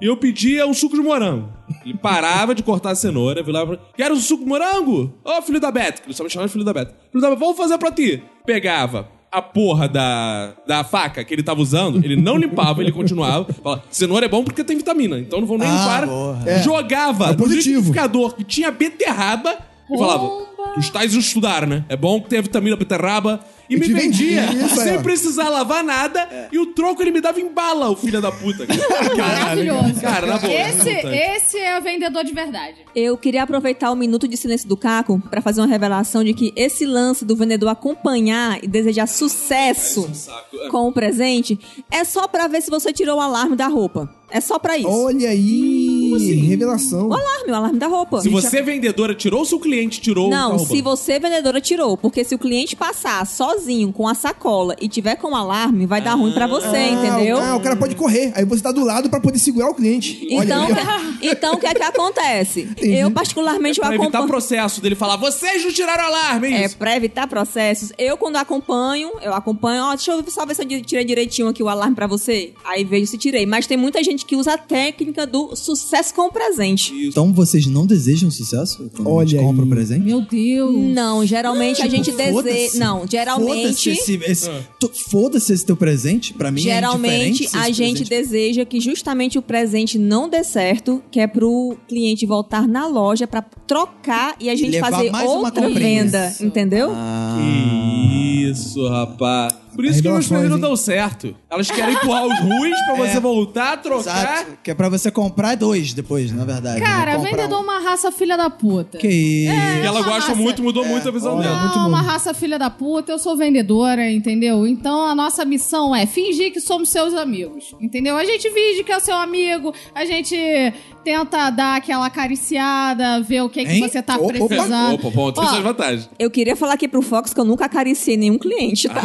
E eu pedia um suco de morango. Ele parava de cortar a cenoura, virava pra... Quero um suco de morango? Ô, filho da Beta. Que ele só me chamava de filho da Beta. Filho da Beta, vamos fazer pra ti. Pegava a porra da, da faca que ele tava usando, ele não limpava, ele continuava. Falava, cenoura é bom porque tem vitamina, então não vou nem Ah, limpar. É. Jogava É no liquidificador que tinha beterraba, E falava, os tais estudaram, né? É bom que tem a vitamina beterraba. E Eu me vendia, vendia, isso sem ó. precisar lavar nada. E o troco ele me dava em bala, o filho da puta. Maravilhoso. Cara, na boa. Esse, revoltante. esse é o vendedor de verdade. Eu queria aproveitar o minuto de silêncio do Caco pra fazer uma revelação de que esse lance do vendedor acompanhar e desejar sucesso saco. com o presente é só pra ver se você tirou o alarme da roupa. É só pra isso. Olha aí, revelação. O alarme, o alarme da roupa. Se você, vendedora, tirou ou se o cliente tirou, Não, tá se você, vendedora, tirou. Porque se o cliente passar sozinho com a sacola e tiver com o alarme, vai dar ruim pra você, Ah, entendeu? Ah, o cara pode correr. Aí você tá do lado pra poder segurar o cliente. Olha Então, aí, ó. então o que é que acontece? Eu, particularmente, eu Pra evitar acompanho. processo dele falar, vocês não tiraram o alarme, é É, isso? pra evitar processos. Eu, quando acompanho, eu acompanho, ó, deixa eu só ver se eu tirei direitinho aqui o alarme pra você. Aí vejo se tirei. Mas tem muita gente que usa a técnica do sucesso com o presente. Então vocês não desejam sucesso quando a gente Olha compra presente? Meu Deus. Não, geralmente a gente Tipo, Foda-se. deseja. Não, Foda-se geralmente. esse, esse, tu- foda-se esse teu presente, pra mim é Geralmente indiferente se a gente presente- deseja que justamente o presente não dê certo, que é pro cliente voltar na loja pra trocar e a gente levar fazer outra venda, entendeu? Ah, Que isso, rapaz. Por isso que meus filhos não dão certo. Elas querem empurrar os ruins pra você voltar, trocar. exato. Que é pra você comprar dois depois, na verdade. Cara, né? Comprar vendedor é uma raça filha da puta. Que isso. E ela uma gosta raça- muito, mudou muito a visão Olha, dela. muito Não, bom. uma raça filha da puta, eu sou vendedora, entendeu? Então a nossa missão é fingir que somos seus amigos, entendeu? A gente finge que é o seu amigo, a gente tenta dar aquela acariciada, ver o que, que Hein? você tá Opa, opa. precisando. Opa, bom, tem Ó, suas vantagens. Eu queria falar aqui pro Fox que eu nunca acariciei nenhum cliente, tá?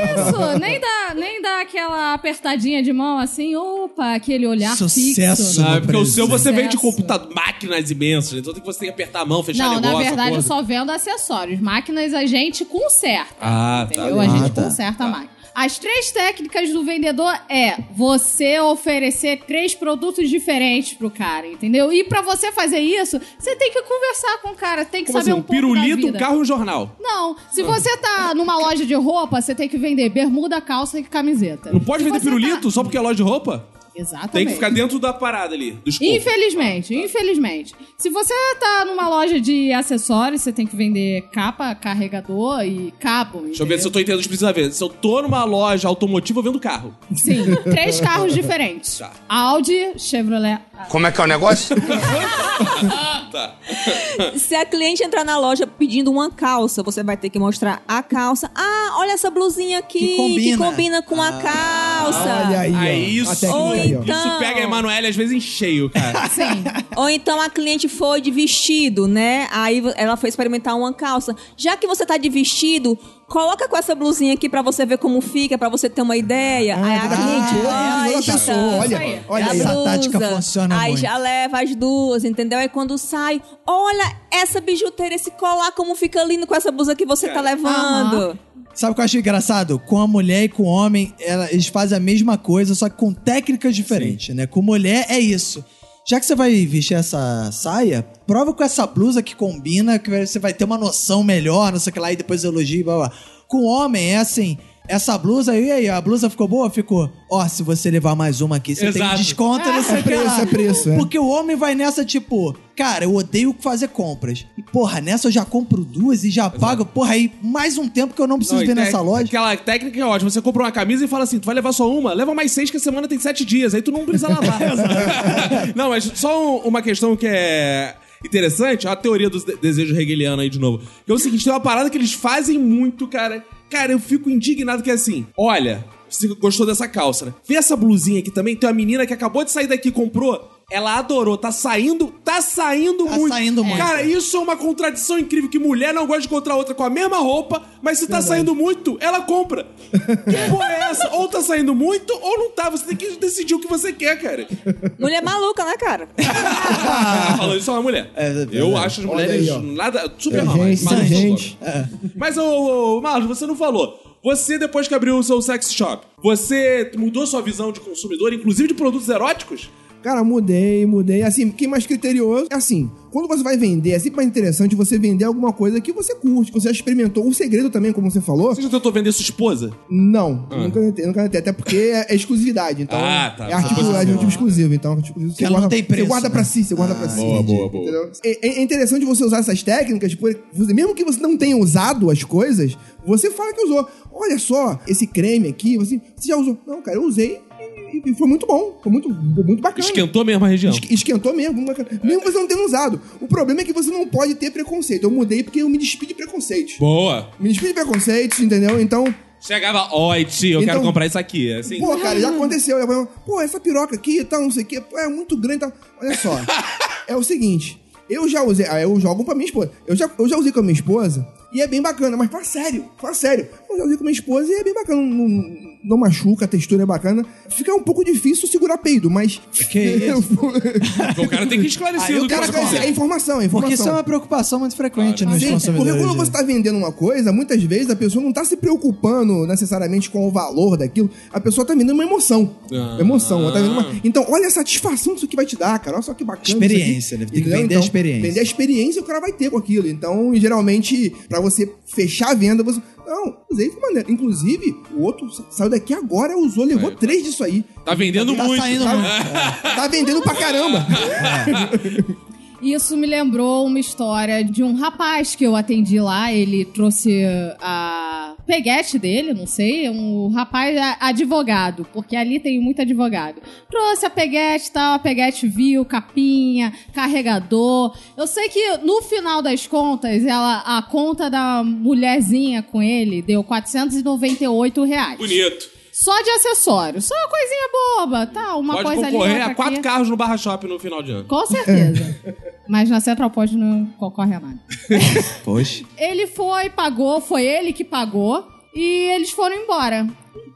Isso, nem dá, nem dá aquela apertadinha de mão assim, opa, aquele olhar Sucesso. fixo. Ah, porque o seu você vende computador, máquinas imensas, então tem que você tem que apertar a mão, fechar Não, negócio. na verdade eu só vendo acessórios. Máquinas a gente conserta. Ah, tá. Entendeu? A gente Ah, tá. conserta a máquina. As três técnicas do vendedor é você oferecer três produtos diferentes pro cara, entendeu? E pra você fazer isso, você tem que conversar com o cara, tem que Como saber assim? um pouco da pirulito, um vida. carro e um jornal. Não, se você tá numa loja de roupa, você tem que vender bermuda, calça e camiseta. Não pode Se vender você pirulito só porque é loja de roupa? Exatamente. Tem que ficar dentro da parada ali. Infelizmente, infelizmente. Se você tá numa loja de acessórios, você tem que vender capa, carregador e cabo. Deixa eu ver se eu tô entendendo o que precisa ver. Se eu tô numa loja automotiva, eu vendo carro. Sim, três carros diferentes. Tá. Audi, Chevrolet. Como é que é o negócio? Tá. Se a cliente entrar na loja pedindo uma calça, você vai ter que mostrar a calça. Ah, olha essa blusinha aqui Que combina. com a calça. Olha aí, ó. A isso, aí, ó. Então- isso pega a Emanuele às vezes em cheio, cara. Sim. Ou então a cliente foi de vestido, né? Aí ela foi experimentar uma calça. Já que você tá de vestido, coloca com essa blusinha aqui pra você ver como fica, pra você ter uma ideia. aí a cliente Ah, gosta. olha, aí. olha aí. Essa tática funciona Aí muito. já leva as duas, entendeu? Aí quando sai, olha essa bijuteria, esse colar, como fica lindo com essa blusa que você tá levando. Sabe o que eu acho engraçado? Com a mulher e com o homem, ela- eles fazem a mesma coisa, só que com técnicas diferentes, né? Com mulher é isso. Já que você vai vestir essa saia, prova com essa blusa que combina, que você vai ter uma noção melhor, não sei o que lá, e depois elogia e blá blá. Com homem é assim. Essa blusa, e aí, a blusa ficou boa? Ficou. Ó, se você levar mais uma aqui, você tem Exato. desconto, não sei o que preço, lá. é preço, é. Porque o homem vai nessa, tipo, cara, eu odeio fazer compras. E, porra, nessa eu já compro duas e já pago, porra, aí mais um tempo que eu não preciso Não, ver nessa loja. Aquela técnica é ótima. Você compra uma camisa e fala assim: tu vai levar só uma? Leva mais seis, que a semana tem sete dias. Aí tu não precisa lavar. não, mas só um- uma questão que é interessante, a teoria dos de desejos hegeliano aí de novo. Que é o seguinte: tem uma parada que eles fazem muito, cara. Cara, eu fico indignado que é assim: olha. Você gostou dessa calça, né? Vê essa blusinha aqui também. Tem uma menina que acabou de sair daqui e comprou. Ela adorou. Tá saindo. Tá saindo Tá muito. saindo muito. Cara, isso é uma contradição incrível. Que mulher não gosta de encontrar outra com a mesma roupa, mas se tá saindo muito, ela compra. Que porra é essa? Ou tá saindo muito, ou não tá. Você tem que decidir o que você quer, cara. Mulher maluca, né, cara? Falou isso é uma mulher. É verdade. Eu acho as mulheres aí, nada super É normais. gente, gente. agora. Mas, ô, ô, Marlos, você não falou. Você, depois que abriu o seu sex shop, você mudou sua visão de consumidor, inclusive de produtos eróticos? Cara, mudei, mudei. Assim, quem mais criterioso é assim. Quando você vai vender, é sempre mais interessante você vender alguma coisa que você curte, que você já experimentou. O segredo também, como você falou, Você já tentou vender sua esposa? não. Nunca tentei, nunca tentei. Até porque é, é exclusividade. Então, Ah, tá. É artigo, Ah, é artigo exclusivo. Então, artigo exclusivo, você Ela não guarda, tem preço, Você guarda pra né? si, você guarda pra si. boa, boa, boa. É, é interessante você usar essas técnicas, tipo, você- mesmo que você não tenha usado as coisas, você fala que usou. Olha só, esse creme aqui, você, você já usou. Não, cara, eu usei e, e foi muito bom. Foi muito, muito bacana. Esquentou mesmo a região. Esque- Esquentou mesmo, muito bacana. mesmo você não tendo usado. O problema é que você não pode ter preconceito. Eu mudei porque eu me despi de preconceitos. Boa. Me despi de preconceitos, entendeu? Então, Chegava, oi, tio, eu Então- quero comprar isso aqui. Assim. Pô, cara, já aconteceu. Pô, essa piroca aqui e tal, não sei o quê, pô, é muito grande tal. Olha só, é o seguinte, eu já usei, aí eu jogo pra minha esposa. Eu já, eu já usei com a minha esposa e é bem bacana, mas fala sério, fala sério. Eu já usei com a minha esposa e é bem bacana, não, não, machuca, a textura é bacana. Fica um pouco difícil segurar peido, mas... Que isso? o cara tem que esclarecer do o que cara, consegue. é informação, é informação. Porque isso é uma preocupação muito frequente nos Sim, porque consumidores. quando você tá vendendo uma coisa, muitas vezes a pessoa não tá se preocupando necessariamente com o valor daquilo. A pessoa tá vendendo uma emoção. Ah. Emoção. ela tá vendendo uma- Então, olha a satisfação que isso aqui vai te dar, cara. Olha só que bacana. isso aqui. Experiência, né? Tem que vender a Então, experiência. Vender a experiência o cara vai ter com aquilo. Então, geralmente, pra você fechar a venda, você. Não, usei de maneira. Inclusive, o outro saiu daqui agora, usou, levou três disso aí. Tá vendendo Tá muito. saindo Tá, muito. tá vendendo pra caramba. Isso me lembrou uma história de um rapaz que eu atendi lá. Ele trouxe a peguete dele, não sei, um rapaz advogado, porque ali tem muito advogado. Trouxe a peguete e tal, a peguete viu, capinha, carregador. Eu sei que no final das contas, ela, a conta da mulherzinha com ele deu 498 reais. Bonito. Só de acessório, só uma coisinha boba, tá? Uma Pode coisa ali, concorrer outra a quatro aqui. carros no Barra Shop no final de ano. Com certeza. Mas na Central Pod não concorre a nada. Poxa. Ele foi, pagou, foi ele que pagou. E eles foram embora.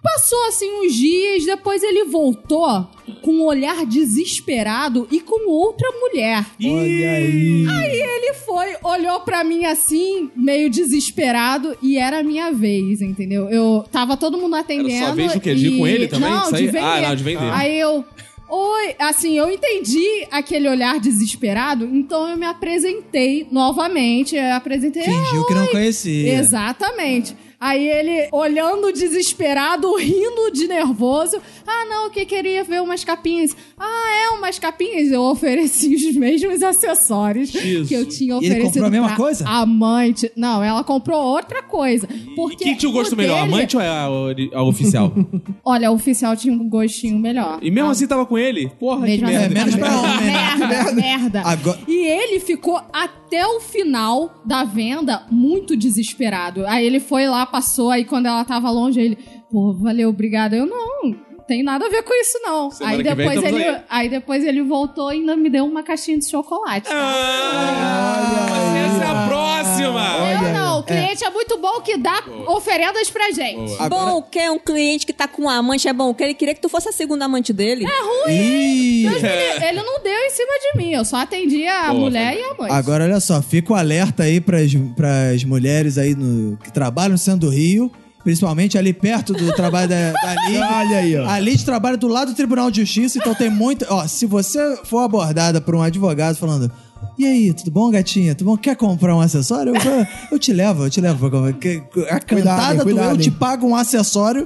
Passou assim uns dias, depois ele voltou com um olhar desesperado e com outra mulher. Olha aí. Aí ele foi, olhou pra mim assim, meio desesperado, e era a minha vez, entendeu? Eu tava todo mundo atendendo. Era sua vez? De ir e- com ele também? Não, de vender. Ah, não, de vender. Aí eu. Oi, assim, eu entendi aquele olhar desesperado, então eu me apresentei novamente. Eu apresentei. Fingiu que não conhecia. Exatamente. Aí ele, olhando desesperado, rindo de nervoso. Ah, não, que queria ver umas capinhas. Ah, é, umas capinhas. Eu ofereci os mesmos acessórios Isso. que eu tinha E ele oferecido. comprou a mesma coisa? Amante. Não, ela comprou outra coisa. E Porque quem tinha o gosto o melhor, a dele- amante ou é a, ori- a oficial? Olha, o oficial tinha um gostinho melhor. E mesmo Ah, assim tava com ele? Porra, Mesmo que assim, merda. É, menos pra homem, né? Merda, merda. Agora- E ele ficou até o final da venda muito desesperado. Aí ele foi lá, passou, aí quando ela tava longe, ele, pô, valeu, obrigado. Eu, não tem nada a ver com isso, não. Semana Aí vem depois, ele, aí. aí depois ele voltou e ainda me deu uma caixinha de chocolate. Ah, mas essa é a próxima! Eu não, o cliente é. muito bom que dá oferendas pra gente. Agora- Bom, que é um cliente que tá com um amante, é bom. Que ele queria que tu fosse a segunda amante dele. Ih, Ele, ele não deu em cima de mim, eu só atendi a Boa, mulher e a mãe. Agora, olha só, fica o alerta aí pras, pras mulheres aí no, que trabalham no centro do Rio, principalmente ali perto do trabalho da, da Lid. Olha aí, ó. A Lid trabalha do lado do Tribunal de Justiça, então tem muito. Ó, se você for abordada por um advogado falando. E aí, tudo bom, gatinha? Tudo bom? Quer comprar um acessório? Eu, eu te levo, eu te levo. Que- A cantada do cuidado, eu te pago um acessório.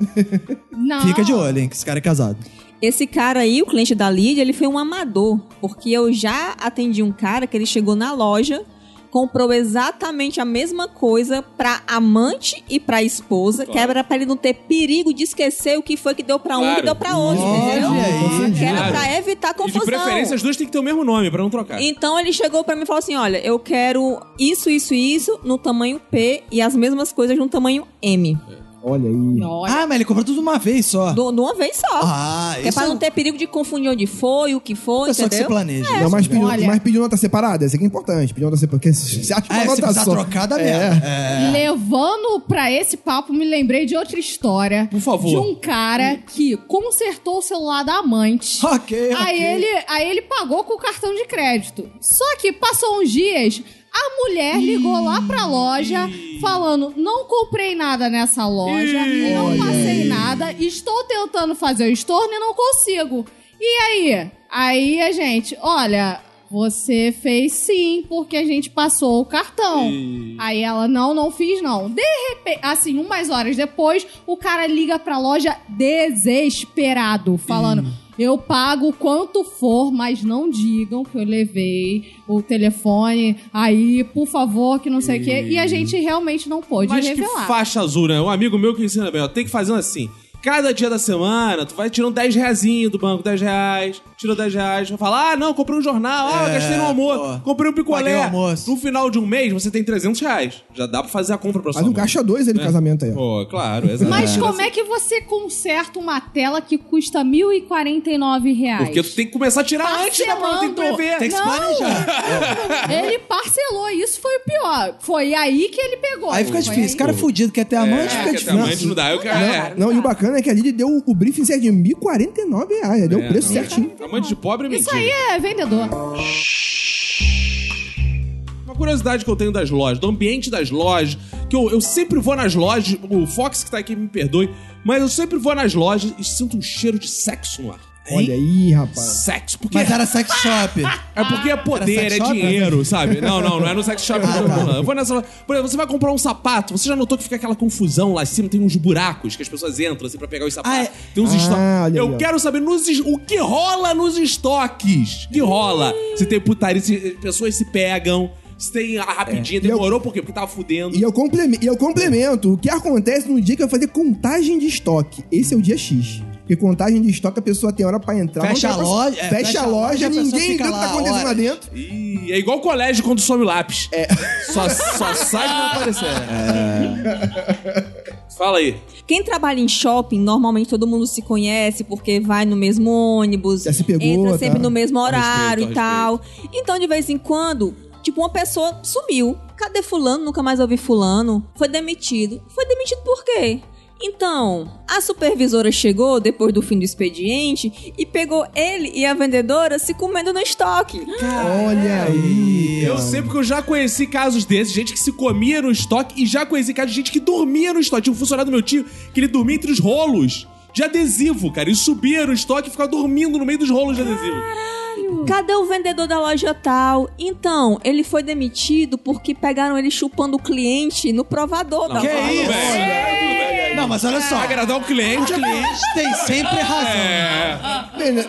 Não. Fica de olho, hein? Que esse cara é casado. Esse cara aí, o cliente da Lídia, ele foi um amador. Porque eu já atendi um cara que ele chegou na loja, comprou exatamente a mesma coisa pra amante e pra esposa, que era pra ele não ter perigo de esquecer o que foi que deu pra um Claro. e deu pra outro, Olha entendeu? aí. Que era Claro. pra evitar E de confusão. preferência as duas têm que ter o mesmo nome pra não trocar. Então ele chegou pra mim e falou assim: olha, eu quero isso, isso e isso no tamanho P e as mesmas coisas no tamanho M. Olha aí. Olha, Ah, mas ele comprou tudo de uma vez só. Do- De uma vez só. Ah, que é pra não ter perigo de confundir onde foi, o que foi, Pessoa que se entendeu? planeja. Não, mas pediu, Olha. mas pediu nota separada. Isso aqui é importante. Pediu nota separada. Porque você acha que uma é, nota só. trocar, dá É. É. Levando pra esse papo, me lembrei de outra história. Por favor. De um cara que consertou o celular da amante. Ok, Aí ele, aí ele pagou com o cartão de crédito. Só que passou uns dias, a mulher ligou lá pra loja falando: não comprei nada nessa loja, não passei nada, estou tentando fazer o estorno e não consigo. E aí? Aí a gente, olha, você fez sim, porque a gente passou o cartão. Aí ela, não, não fiz não. De repente, assim, umas horas depois, o cara liga pra loja desesperado, falando. Eu pago quanto for, mas não digam que eu levei o telefone aí, por favor, que não sei o quê. E a gente realmente não pôde Mas que revelar. faixa azul, né? Um amigo meu que ensina bem, ó, tem que fazer assim. Cada dia da semana, tu vai tirando 10 reazinho do banco, 10 reais, tirou 10 reais, vai falar, ah, não, comprei um jornal, ah, É, gastei no almoço, pô. comprei um picolé. O almoço. No final de um mês, você tem 300 reais. Já dá pra fazer a compra pra sua Faz um mãe. caixa dois aí do É. casamento aí. ó. Pô, claro, exato. Mas como é que você conserta uma tela que custa 1.049 reais? Porque tu tem que começar a tirar antes da prova, tem que Parcelando. prever. Tem que se Não. planejar. Ele parcelou, isso foi o pior. Foi aí que ele pegou. Aí fica Foi difícil. Esse cara é fudido, quer ter amante, É, fica difícil. amanhã não dá. Eu, quero- é. Não, e o bacana é que a Lili deu o briefing certo de 1.049 reais. Deu o É, preço não. certinho. Amante de pobre é Isso mentira. aí é vendedor. Uma curiosidade que eu tenho das lojas, do ambiente das lojas, que eu, eu sempre vou nas lojas, o Fox que tá aqui me perdoe, mas eu sempre vou nas lojas e sinto um cheiro de sexo no ar. Olha aí, rapaz. Sexo, porque Mas era sex shop. é porque é poder, sex é shop? dinheiro, sabe? Não, não, não é no sex shop. Ah, não, tá. Eu vou nessa. Por exemplo, você vai comprar um sapato, você já notou que fica aquela confusão lá em cima, tem uns buracos que as pessoas entram assim pra pegar os sapatos. Ah, é. Tem uns Ah, estoques. aí, Eu ó. quero saber nos o que rola nos estoques. O que rola? Se tem putaria, se pessoas se pegam. Se tem a rapidinha, eu- demorou por quê? Porque tava fudendo. E eu, complemento, e eu complemento o que acontece no dia que eu fazer contagem de estoque. Esse é o dia X. Porque contagem de estoque a pessoa tem hora pra entrar. Fecha a pra- loja, é, fecha, fecha a loja, loja, ninguém vê o que tá acontecendo lá dentro. Ih, é igual colégio quando some lápis. É. Só, só sai quando aparecer. Fala aí. Quem trabalha em shopping, normalmente todo mundo se conhece porque vai no mesmo ônibus, Já se pegou, entra tá? sempre no mesmo horário respeito, e tal. Então, de vez em quando, tipo, uma pessoa sumiu. Cadê fulano? Nunca mais ouvi fulano. Foi demitido. Foi demitido por quê? Então, a supervisora chegou depois do fim do expediente e pegou ele e a vendedora se comendo no estoque. Olha aí. Eu sei porque eu já conheci casos desses, gente que se comia no estoque e já conheci casos de gente que dormia no estoque. Tinha um funcionário do meu tio que ele dormia entre os rolos de adesivo, cara. Ele subia no estoque e ficava dormindo no meio dos rolos de adesivo. Cadê o vendedor da loja tal? Então, ele foi demitido porque pegaram ele chupando o cliente no provador da Que loja. isso? Não, mas olha só. Agradar o cliente. O cliente tem sempre razão. É. A venda,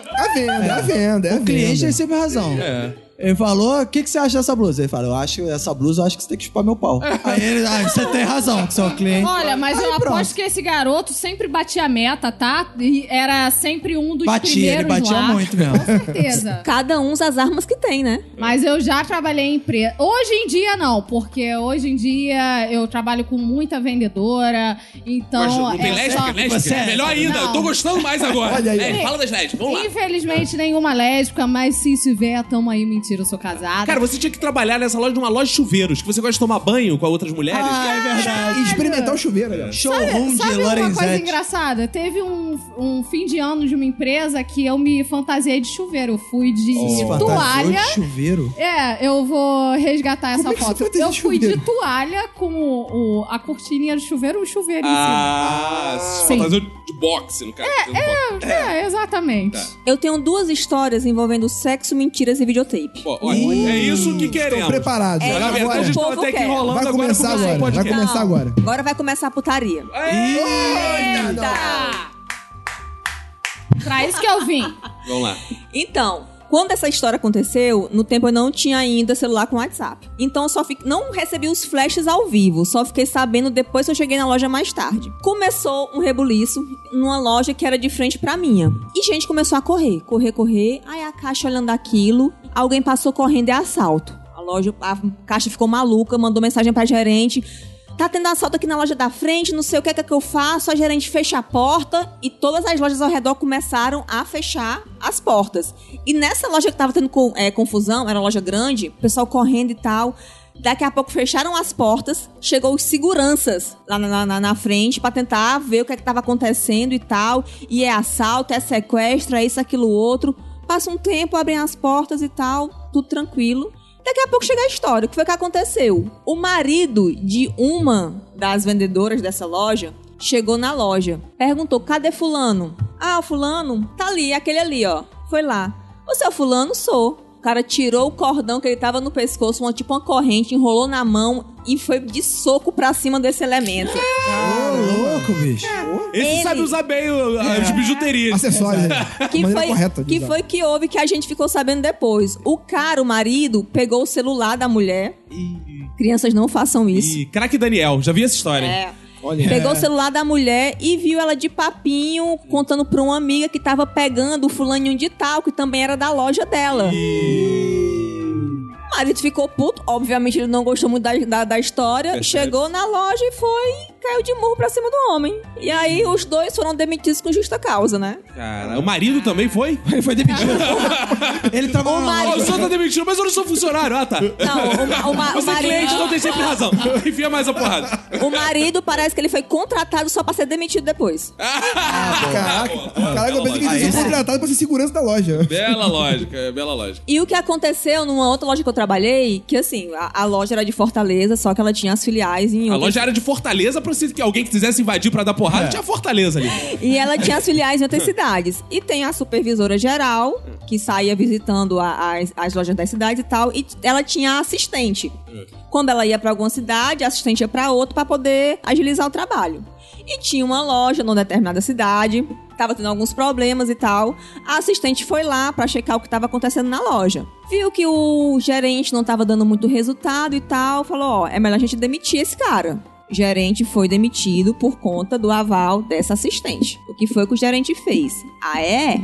é a venda, é a O cliente tem venda. sempre razão. É. Ele falou, o que, que você acha dessa blusa? Ele falou, eu acho essa blusa, eu acho que você tem que chupar meu pau. Aí ele, ah, você tem razão, que você é cliente. Olha, mas Aí eu pronto. aposto que esse garoto sempre batia a meta, tá? E era sempre um dos Batia, ele primeiros batia lá. muito mesmo. Com certeza. Cada um usa as armas que tem, né? Mas eu já trabalhei em empresa. Hoje em dia não, porque hoje em dia eu trabalho com muita vendedora, então Mas é lésbica, só... lésbica? Você é- Melhor ainda. Não. Eu tô gostando mais agora. Olha aí. Lésbica, fala das lésbicas. Vamos lá. Infelizmente nenhuma lésbica, mas se tiver, tamo aí, mentira, eu sou casada. Cara, você tinha que trabalhar nessa loja, numa loja de chuveiros, que você gosta de tomar banho com outras mulheres. Ah, é verdade. E experimentar o chuveiro, galera. Showroom de Sabe uma coisa Lorenzetti. engraçada? Teve um, um fim de ano de uma empresa que eu me fantasiei de chuveiro. Eu fui de fantasiou toalha. de chuveiro. É, eu vou resgatar Como essa é que você foto. Eu de fui de toalha com o, o- a cortininha de chuveiro e o chuveiro Ah, se Sim. fantasiou de boxe, no caso. É, em cima. É, exatamente. Eu tenho duas histórias envolvendo sexo, mentiras e videotape. Pô, olha, é isso que queremos. Estão preparados. É, Na Agora, verdade, a gente tava até aqui quer. enrolando Vai agora começar o agora, vai começar agora. Agora vai começar a putaria. Pra isso que eu vim. Vamos lá. Então, quando essa história aconteceu, no tempo eu não tinha ainda celular com WhatsApp. Então eu só não recebi os flashes ao vivo, só fiquei sabendo depois que eu cheguei na loja mais tarde. Começou um rebuliço numa loja que era de frente pra minha. E gente começou a correr, correr, correr. Aí a caixa olhando aquilo, alguém passou correndo e assalto. A loja, a caixa ficou maluca, mandou mensagem pra gerente. Tá tendo assalto aqui na loja da frente, não sei o que é que eu faço. A gerente fecha a porta e todas as lojas ao redor começaram a fechar as portas. E nessa loja que tava tendo é, confusão, era uma loja grande, pessoal correndo e tal. Daqui a pouco fecharam as portas, chegou os seguranças lá na, na- na frente pra tentar ver o que é que tava acontecendo e tal. E é assalto, é sequestro, é isso, aquilo, outro. Passa um tempo, abrem as portas e tal, tudo tranquilo. Daqui a pouco chega a história. O que foi que aconteceu? O marido de uma das vendedoras dessa loja chegou na loja, perguntou: cadê Fulano? Ah, Fulano tá ali, aquele ali, ó. Foi lá. O fulano? Sou. O cara tirou o cordão que ele tava no pescoço, uma, tipo uma corrente, enrolou na mão e foi de soco pra cima desse elemento. Ô, louco, bicho. Esse Ele- sabe usar bem o- as bijuterias. Acessórios, né? Que Maneira foi, correta de que usar. foi que houve que a gente ficou sabendo depois. O cara, o marido, pegou o celular da mulher. Crianças não façam isso. E craque Daniel, já vi essa história. É. Olha, Pegou o celular da mulher e viu ela de papinho contando pra uma amiga que tava pegando o fulaninho de tal, que também era da loja dela. O marido ficou puto, obviamente ele não gostou muito da, da, da história, Percebe. chegou na loja e foi caiu de murro pra cima do homem. E aí os dois foram demitidos com justa causa, né? Cara, o marido também foi? Ele foi demitido. Ele trabalhou O na Ah, marido- o senhor tá demitido, mas eu não sou funcionário. Ah, tá. Não, o, ma- o, ma- o Você é cliente, marido. então tem sempre razão. Enfia mais a porrada. O marido parece que ele foi contratado só pra ser demitido depois. Caraca, caraca, eu pensei que ele Ah, tinha sido esse- contratado pra ser segurança da loja. Bela lógica, é bela lógica. E o que aconteceu numa outra loja que eu trabalhei, que assim, a, a loja era de Fortaleza, só que ela tinha as filiais em A outras- loja era de Fortaleza, pra se que alguém que quisesse invadir pra dar porrada, É. tinha Fortaleza ali. E ela tinha as filiais em outras cidades. E tem a supervisora geral, que saía visitando a- as, as lojas das cidades e tal. E ela tinha a assistente. Quando ela ia pra alguma cidade, a assistente ia pra outra pra poder agilizar o trabalho. E tinha uma loja numa determinada cidade, tava tendo alguns problemas e tal. A assistente foi lá pra checar o que tava acontecendo na loja. Viu que o gerente não tava dando muito resultado e tal, falou: ó, é melhor a gente demitir esse cara. O gerente foi demitido por conta do aval dessa assistente. O que foi que o gerente fez? Ah, é?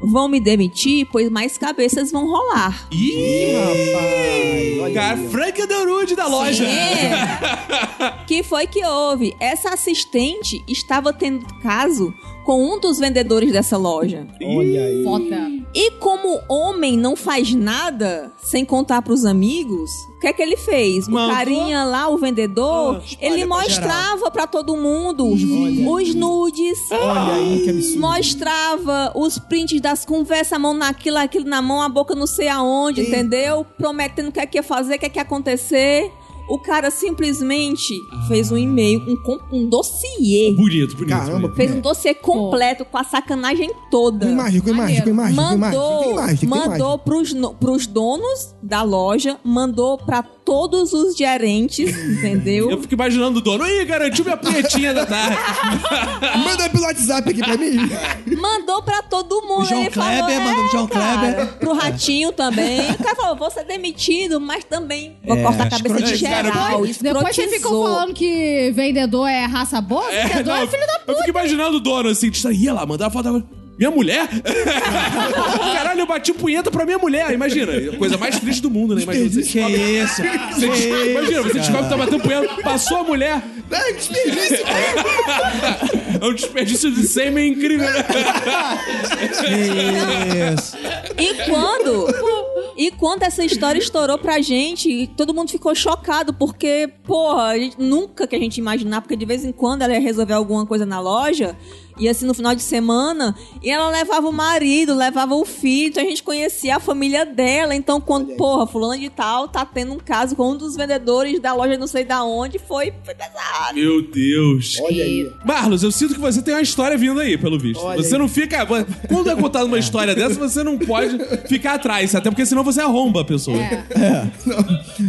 Vão me demitir, pois mais cabeças vão rolar. Ih, Rapaz, cara. Frank Underwood da loja. É. que foi que houve? Essa assistente estava tendo caso com um dos vendedores dessa loja. Olha aí. Foda. E como homem não faz nada sem contar pros amigos, o que é que ele fez? Mandou? O carinha lá, o vendedor, Ah, ele pra mostrava pra todo mundo os nudes. Olha aí, que absurdo. Mostrava os prints das conversas, a mão naquilo, aquilo na mão, a boca não sei aonde, Eita. entendeu? Prometendo o que é que ia fazer, o que é que ia acontecer. O cara simplesmente fez um e-mail, um, com- um dossiê. Bonito, bonito. Caramba, bonito. Fez um dossiê completo com a sacanagem toda. Com imagem, com imagem, com imagem, com imagem. Mandou, imagem, tem mandou imagem. pros, pros donos da loja, mandou pra todos os gerentes, entendeu? Eu fico imaginando o dono. Ih, garantiu minha punhetinha da tarde. Manda pelo WhatsApp aqui pra mim. Mandou pra todo mundo. O João Ele falou, Kleber, é, mandou pro João cara, Kleber. Pro Ratinho também. O cara falou, vou ser demitido, mas também vou É, cortar a cabeça de escrotizou. geral. Depois você ficou falando que vendedor é raça boa? É, vendedor não, é filho da eu fico imaginando o dono assim, ia lá, mandar a foto agora. Minha mulher? Caralho, eu bati punheta pra minha mulher, imagina. A coisa mais triste do mundo, né? Imagina você Que isso? Você descobre- imagina, você descobre que tá batendo punheta, passou a mulher. É, desperdício. É um desperdício de sêmen incrível, né? Que isso? E quando? E quando essa história estourou pra gente, todo mundo ficou chocado, porque, porra, nunca que a gente imaginar, porque de vez em quando ela ia resolver alguma coisa na loja, e assim no final de semana, e ela levava o marido, levava o filho, então a gente conhecia a família dela. Então, quando, porra, fulana de tal tá tendo um caso com um dos vendedores da loja não sei da onde, foi, foi pesado. Meu Deus. Olha aí. Marlos, eu sinto que você tem uma história vindo aí, pelo visto. Olha você aí. não fica. Quando é contada uma história dessa, você não pode ficar atrás, até porque senão você arromba a pessoa. É.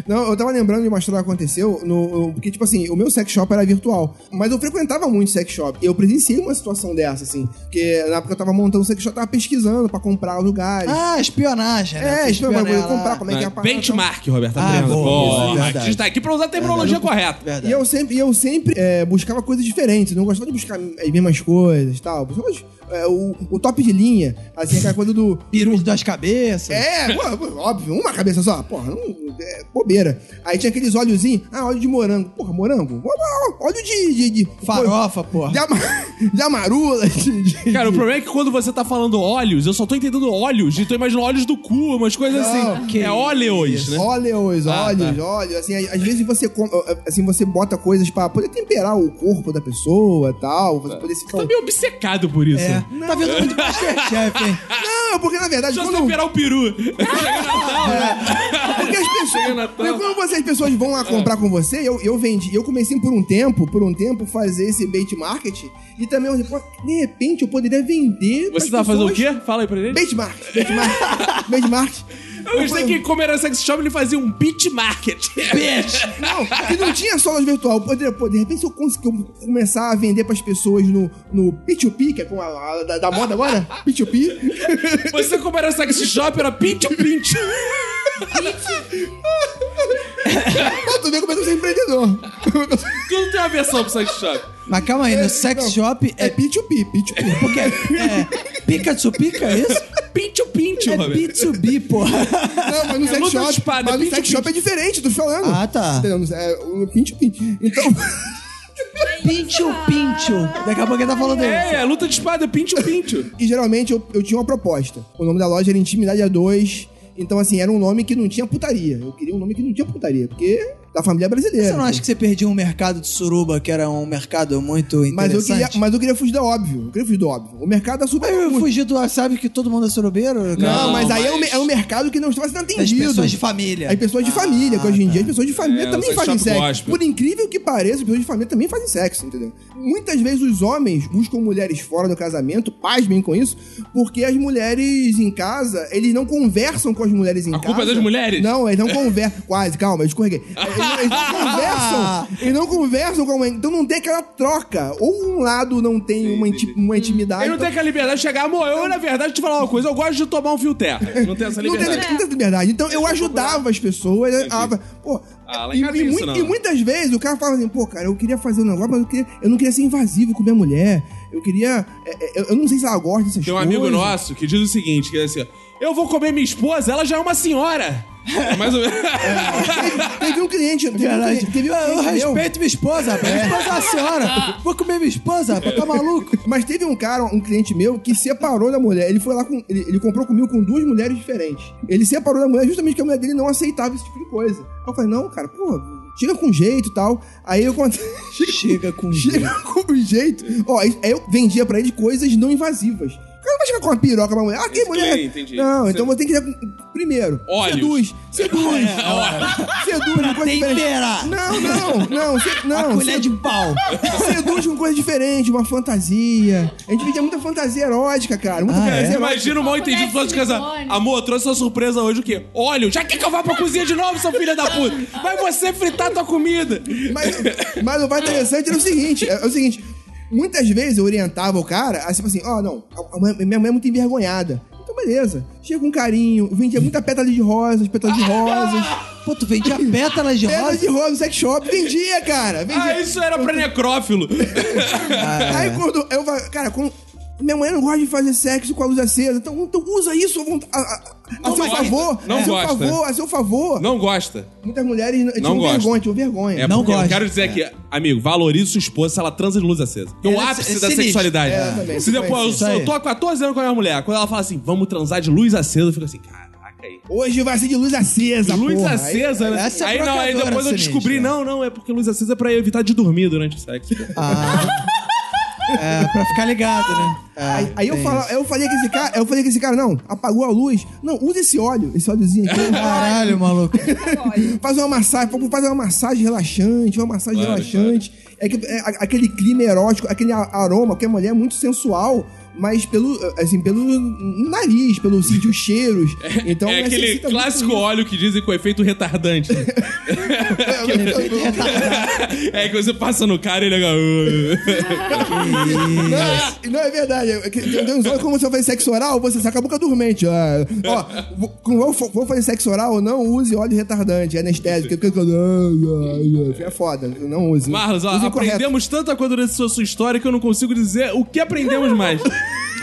Não, eu tava lembrando de uma história que aconteceu, no, porque, tipo assim, o meu sex shop era virtual. Mas eu frequentava muito sex shop. E eu presenciei uma situação dessa, assim. Porque na época eu tava montando o sex shop, eu tava pesquisando pra comprar lugares. Ah, espionagem, né? é, isso espioneia eu comprar como é que é a parada. Benchmark, Roberto. Ah, boa, Porra, boa, verdade. a gente tá aqui pra usar a terminologia correta. Verdade. E eu sempre, e eu sempre é, buscava coisas diferentes, não gostava de buscar as mesmas coisas e tal. Principalmente, é, o, o top de linha, assim, aquela coisa do. Peru de duas cabeças. É, pô, óbvio, uma cabeça só, porra, não, é bobeira. Aí tinha aqueles óleozinhos, ah, óleo de morango. Porra, morango? Óleo de. de, de Farofa, porra. De, ama, de amarula, de, de- Cara, o problema é que quando você tá falando óleos, eu só tô entendendo óleos, então eu imagino óleos do cu, umas coisas Não, assim. que É óleos, né? Óleos, Ah, óleos, tá. óleos. Assim, às vezes você, assim, você bota coisas pra poder temperar o corpo da pessoa e tal. Você poder ficar. Tá meio obcecado por isso, É, né? Né? Tá vendo muito Masterchef, hein? Não, porque na verdade, eu quando, esperar o peru. Chega Natal, né? porque as pessoas. Natal. Quando você, as pessoas vão lá comprar com você, eu, eu vendi. Eu comecei por um tempo, por um tempo, fazer esse bait market. E também, de repente, eu poderia vender. Você tá fazendo o quê? Fala aí pra ele. Bait market. Bait market. bait market. Eu gostei que, como era sex shop, ele fazia um beat market. Bitch! Não, que não tinha só loja virtual. Poderia, pô, de repente, se eu conseguir começar a vender pras pessoas no, no P2P, que é com a, a- da, da moda agora, P2P. Você, como era sex shop, era pincho pincho. Pô, tu vê como que eu sou empreendedor. Tudo tem uma versão pro sex shop. Mas calma aí, no sex shop É é. P2P, P2P. Porque é. Pica pica, é isso? Pincho pincho, É Roberto. B2B, porra. Não, mas no É sex shop, espada, mas no sex shop é diferente, tô te falando. Ah, tá. Entendeu? É, o pinch, pinch. Então, Pincho pincho. Daqui a pouco ele tá falando dele. É, é luta de espada, pincho pincho. e geralmente eu, eu tinha uma proposta. O nome da loja era Intimidade A2. Então, assim, era um nome que não tinha putaria. Eu queria um nome que não tinha putaria, porque da família brasileira. Você não acha que você perdia um mercado de suruba que era um mercado muito Mas eu, interessante? queria, mas eu queria fugir do óbvio. Eu queria fugir do óbvio. O mercado é super. Mas eu fugi do... Sabe que todo mundo é surubeiro? Não, cara? mas aí é um, mas- é um mercado que não está sendo atendido. pessoas de família. As pessoas de família, que hoje em dia as pessoas de família É, também fazem sexo. gospel. Por incrível que pareça, as pessoas de família também fazem sexo, entendeu? Muitas vezes os homens buscam mulheres fora do casamento, pasmem com isso, porque as mulheres em casa, eles não conversam com as mulheres em A casa. culpa é das mulheres? Não, eles não conversam. Quase, calma, eu escorreguei. Eles, eles não conversam. Eles não conversam com a mãe. Então não tem aquela troca. Ou um lado não tem uma, inti- uma intimidade. Ele não tem aquela liberdade de chegar, amor, eu, na verdade, te falar uma coisa, eu gosto de tomar um fio terra. Não tem essa Não tem, liberdade. não tem liberdade. Então eu ajudava as pessoas. a- pô, Ah, lá em e, casa e mui- não. e muitas vezes o cara fala assim, pô, cara, eu queria fazer um negócio, mas eu, queria- eu não queria ser invasivo com minha mulher. Eu queria. é, é, eu, eu não sei se ela gosta dessas Tem um coisas. amigo nosso que diz o seguinte, que é assim, ó, eu vou comer minha esposa, ela já é uma senhora. É mais ou menos. Teve um cliente. Teve um Verdade. cliente, teve um eu cliente meu- respeito minha esposa, rapaz. Minha esposa é uma senhora. Vou comer minha esposa, rapaz. Tá maluco? Mas teve um cara, um cliente meu, que separou da mulher. Ele foi lá com. Ele, ele comprou comigo com duas mulheres diferentes. Ele separou da mulher justamente porque a mulher dele não aceitava esse tipo de coisa. Eu falei, não, cara, pô, chega com jeito e tal. Aí eu contei. Chega com Chega com jeito. Ó, aí eu vendia pra ele coisas não invasivas. Não vai chegar com uma piroca pra mulher. Ah, que mulher? entendi. Não, Você- então você tem que com... Primeiro, Óleos. seduz. Seduz. seduz com coisa diferente. Tempera. Não, não, não. se- A não colher de pau. Seduz com coisa diferente, uma fantasia. A gente vendia muita fantasia erótica, cara. Muita Ah, fantasia é? erótica. Imagina o mal entendido falando de casa. silicone. Amor, trouxe sua surpresa hoje o quê? Óleo. Já quer que eu vá pra cozinha de novo, seu filho da puta? Vai você fritar tua comida. Mas, mas o mais interessante era o seguinte: é, é o seguinte. Muitas vezes eu orientava o cara, assim, assim, ó, não, a- a mulher- minha mulher é muito envergonhada. Então, beleza. Chega com carinho, vendia muita pétala de rosas, pétalas de rosas. Pô, tu vendia pétalas de Pétalas rosa? de rosa no sex shop, vendia, cara. Vendia. Ah, isso era pra necrófilo. Aí quando eu cara, quando. Minha mulher não gosta de fazer sexo com a luz acesa, então, então usa isso a, a- a seu gosta. favor. Não a seu gosta. favor, a seu favor. Não gosta. Muitas mulheres n- tinham gosta. vergonha, tinham vergonha. É Não porque gosta. Eu quero dizer aqui, amigo, valorize sua esposa se ela transa de luz acesa. Porque o É, ápice é da sinistro. sexualidade. É, também, se depois eu, aí. eu tô há 14 anos com a minha mulher, quando ela fala assim, vamos transar de luz acesa, eu fico assim, caraca aí. Hoje vai ser de luz acesa, Luz porra. acesa, né? essa é aí não, aí depois eu sinistra. descobri, não, não, é porque luz acesa é pra evitar de dormir durante o sexo. Ah. É, pra ficar ligado, né? É, Aí, aí eu, falo, eu falei que esse cara, eu falei que esse cara, não, apagou a luz. Não, usa esse óleo, esse óleozinho aqui. Caralho, maluco. faz uma massagem, faz uma massagem relaxante, uma massagem Claro, relaxante. É, que- é aquele clima erótico, aquele aroma, que a mulher é muito sensual, mas pelo, assim, pelo nariz, pelo sentir os cheiros. Então, é aquele clássico óleo que dizem com efeito retardante. é que você passa no cara e ele... Não, não, é verdade. É Tem uns olhos, quando você fazer sexo oral, você saca a boca dormente. Ah, ó, vou- fazer sexo oral, não use óleo retardante, é anestésico. É foda, não use. Marlos, ó, Use correto. aprendemos tanta coisa durante sua, sua história que eu não consigo dizer o que aprendemos mais.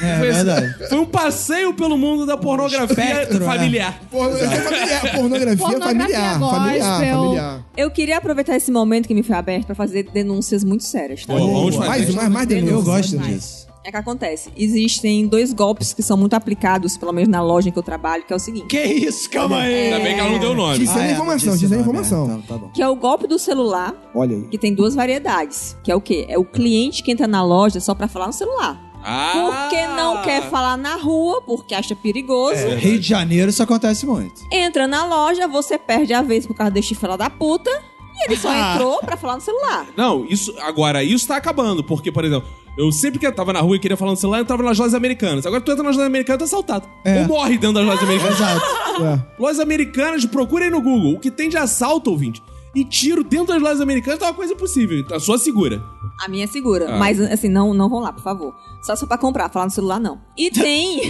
É Foi- verdade. Foi um passeio pelo mundo da pornografia Espectro, né? familiar. Porno- é familiar, pornografia, Pornografia familiar, gospel. familiar, familiar. Eu queria aproveitar esse momento que me foi aberto pra fazer denúncias muito sérias, tá? Vamos mais, fazer. mais, mais denúncia. Eu gosto mais. disso. É que acontece. Existem dois golpes que são muito aplicados, pelo menos na loja em que eu trabalho, que é o seguinte. Que isso? Calma aí. Ainda bem que ela não deu nome. Disse a informação, disse disse a nome, informação. é, Tá, tá bom. Que é o golpe do celular, Olha aí. que tem duas variedades. Que é o quê? É o cliente que entra na loja só pra falar no celular. Ah! Porque não quer falar na rua, porque acha perigoso. É, Rio de Janeiro isso acontece muito. Entra na loja, você perde a vez por causa deste fila da puta. E ele só Ah. entrou pra falar no celular. Não, isso agora isso tá acabando, porque, por exemplo, eu sempre que eu tava na rua e queria falar no celular, eu entrava nas lojas americanas. Agora tu entra nas lojas americanas, tu é assaltado. É. Ou morre dentro das lojas americanas. Exato. É. Lojas americanas, procurem no Google. O que tem de assalto, ouvinte, e tiro dentro das lojas americanas tá uma coisa impossível. A sua segura. A minha é segura. Ah. Mas, assim, não, não vão lá, por favor. Só se for pra comprar, falar no celular, não. E tem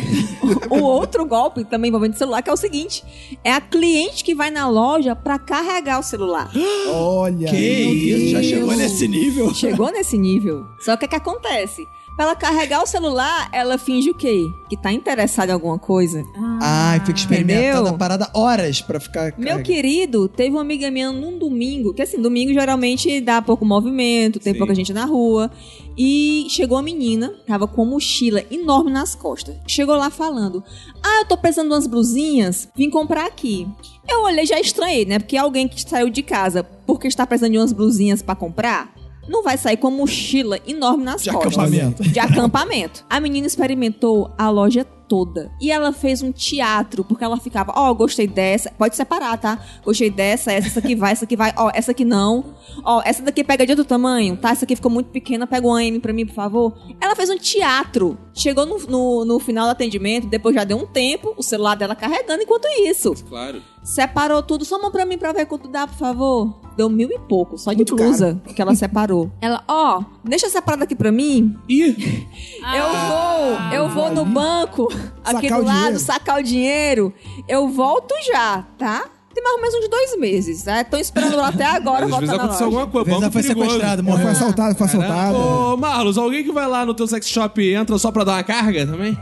o outro golpe também envolvendo celular, que é o seguinte: é a cliente que vai na loja pra carregar o celular. Olha. Que isso, já chegou nesse nível. Chegou nesse nível. Só que o que acontece? Pra ela carregar o celular, ela finge o quê? Que tá interessada em alguma coisa. Ai, fica experimentando Entendeu? a parada horas pra ficar. Meu carregando. querido, teve uma amiga minha num domingo, que assim, domingo geralmente dá pouco movimento, tem Sim. pouca gente na rua. E chegou a menina, tava com uma mochila enorme nas costas. Chegou lá falando: Ah, eu tô precisando de umas blusinhas, vim comprar aqui. Eu olhei já estranhei, né? Porque alguém que saiu de casa porque está precisando de umas blusinhas pra comprar, não vai sair com uma mochila enorme nas De costas. acampamento. De acampamento. A menina experimentou a loja toda. E ela fez um teatro, porque ela ficava, ó, gostei dessa. Pode separar, tá? Gostei dessa, essa, essa aqui vai, essa aqui vai. Ó, essa aqui não. Ó, essa daqui pega de outro tamanho, tá? Essa aqui ficou muito pequena, pega uma M pra mim, por favor. Ela fez um teatro. Chegou no, no, no final do atendimento, depois já deu um tempo, o celular dela carregando enquanto isso. Claro. Separou tudo, só mão pra mim pra ver quanto dá, por favor. Deu mil e pouco, só de Muito blusa que ela separou. Ela, ó, deixa separado aqui pra mim, Ih, eu vou, eu vou no banco, aqui Sacar do o lado, dinheiro. sacar o dinheiro. Eu volto já, tá? Tem mais ou menos uns dois meses. Né? Tô esperando ela até agora às vezes voltar na aconteceu loja. alguma coisa. Ela banco foi perigoso. sequestrada, Ela foi morreu. assaltada, foi assaltada. Ô, Marlos, alguém que vai lá no teu sex shop entra só pra dar uma carga também?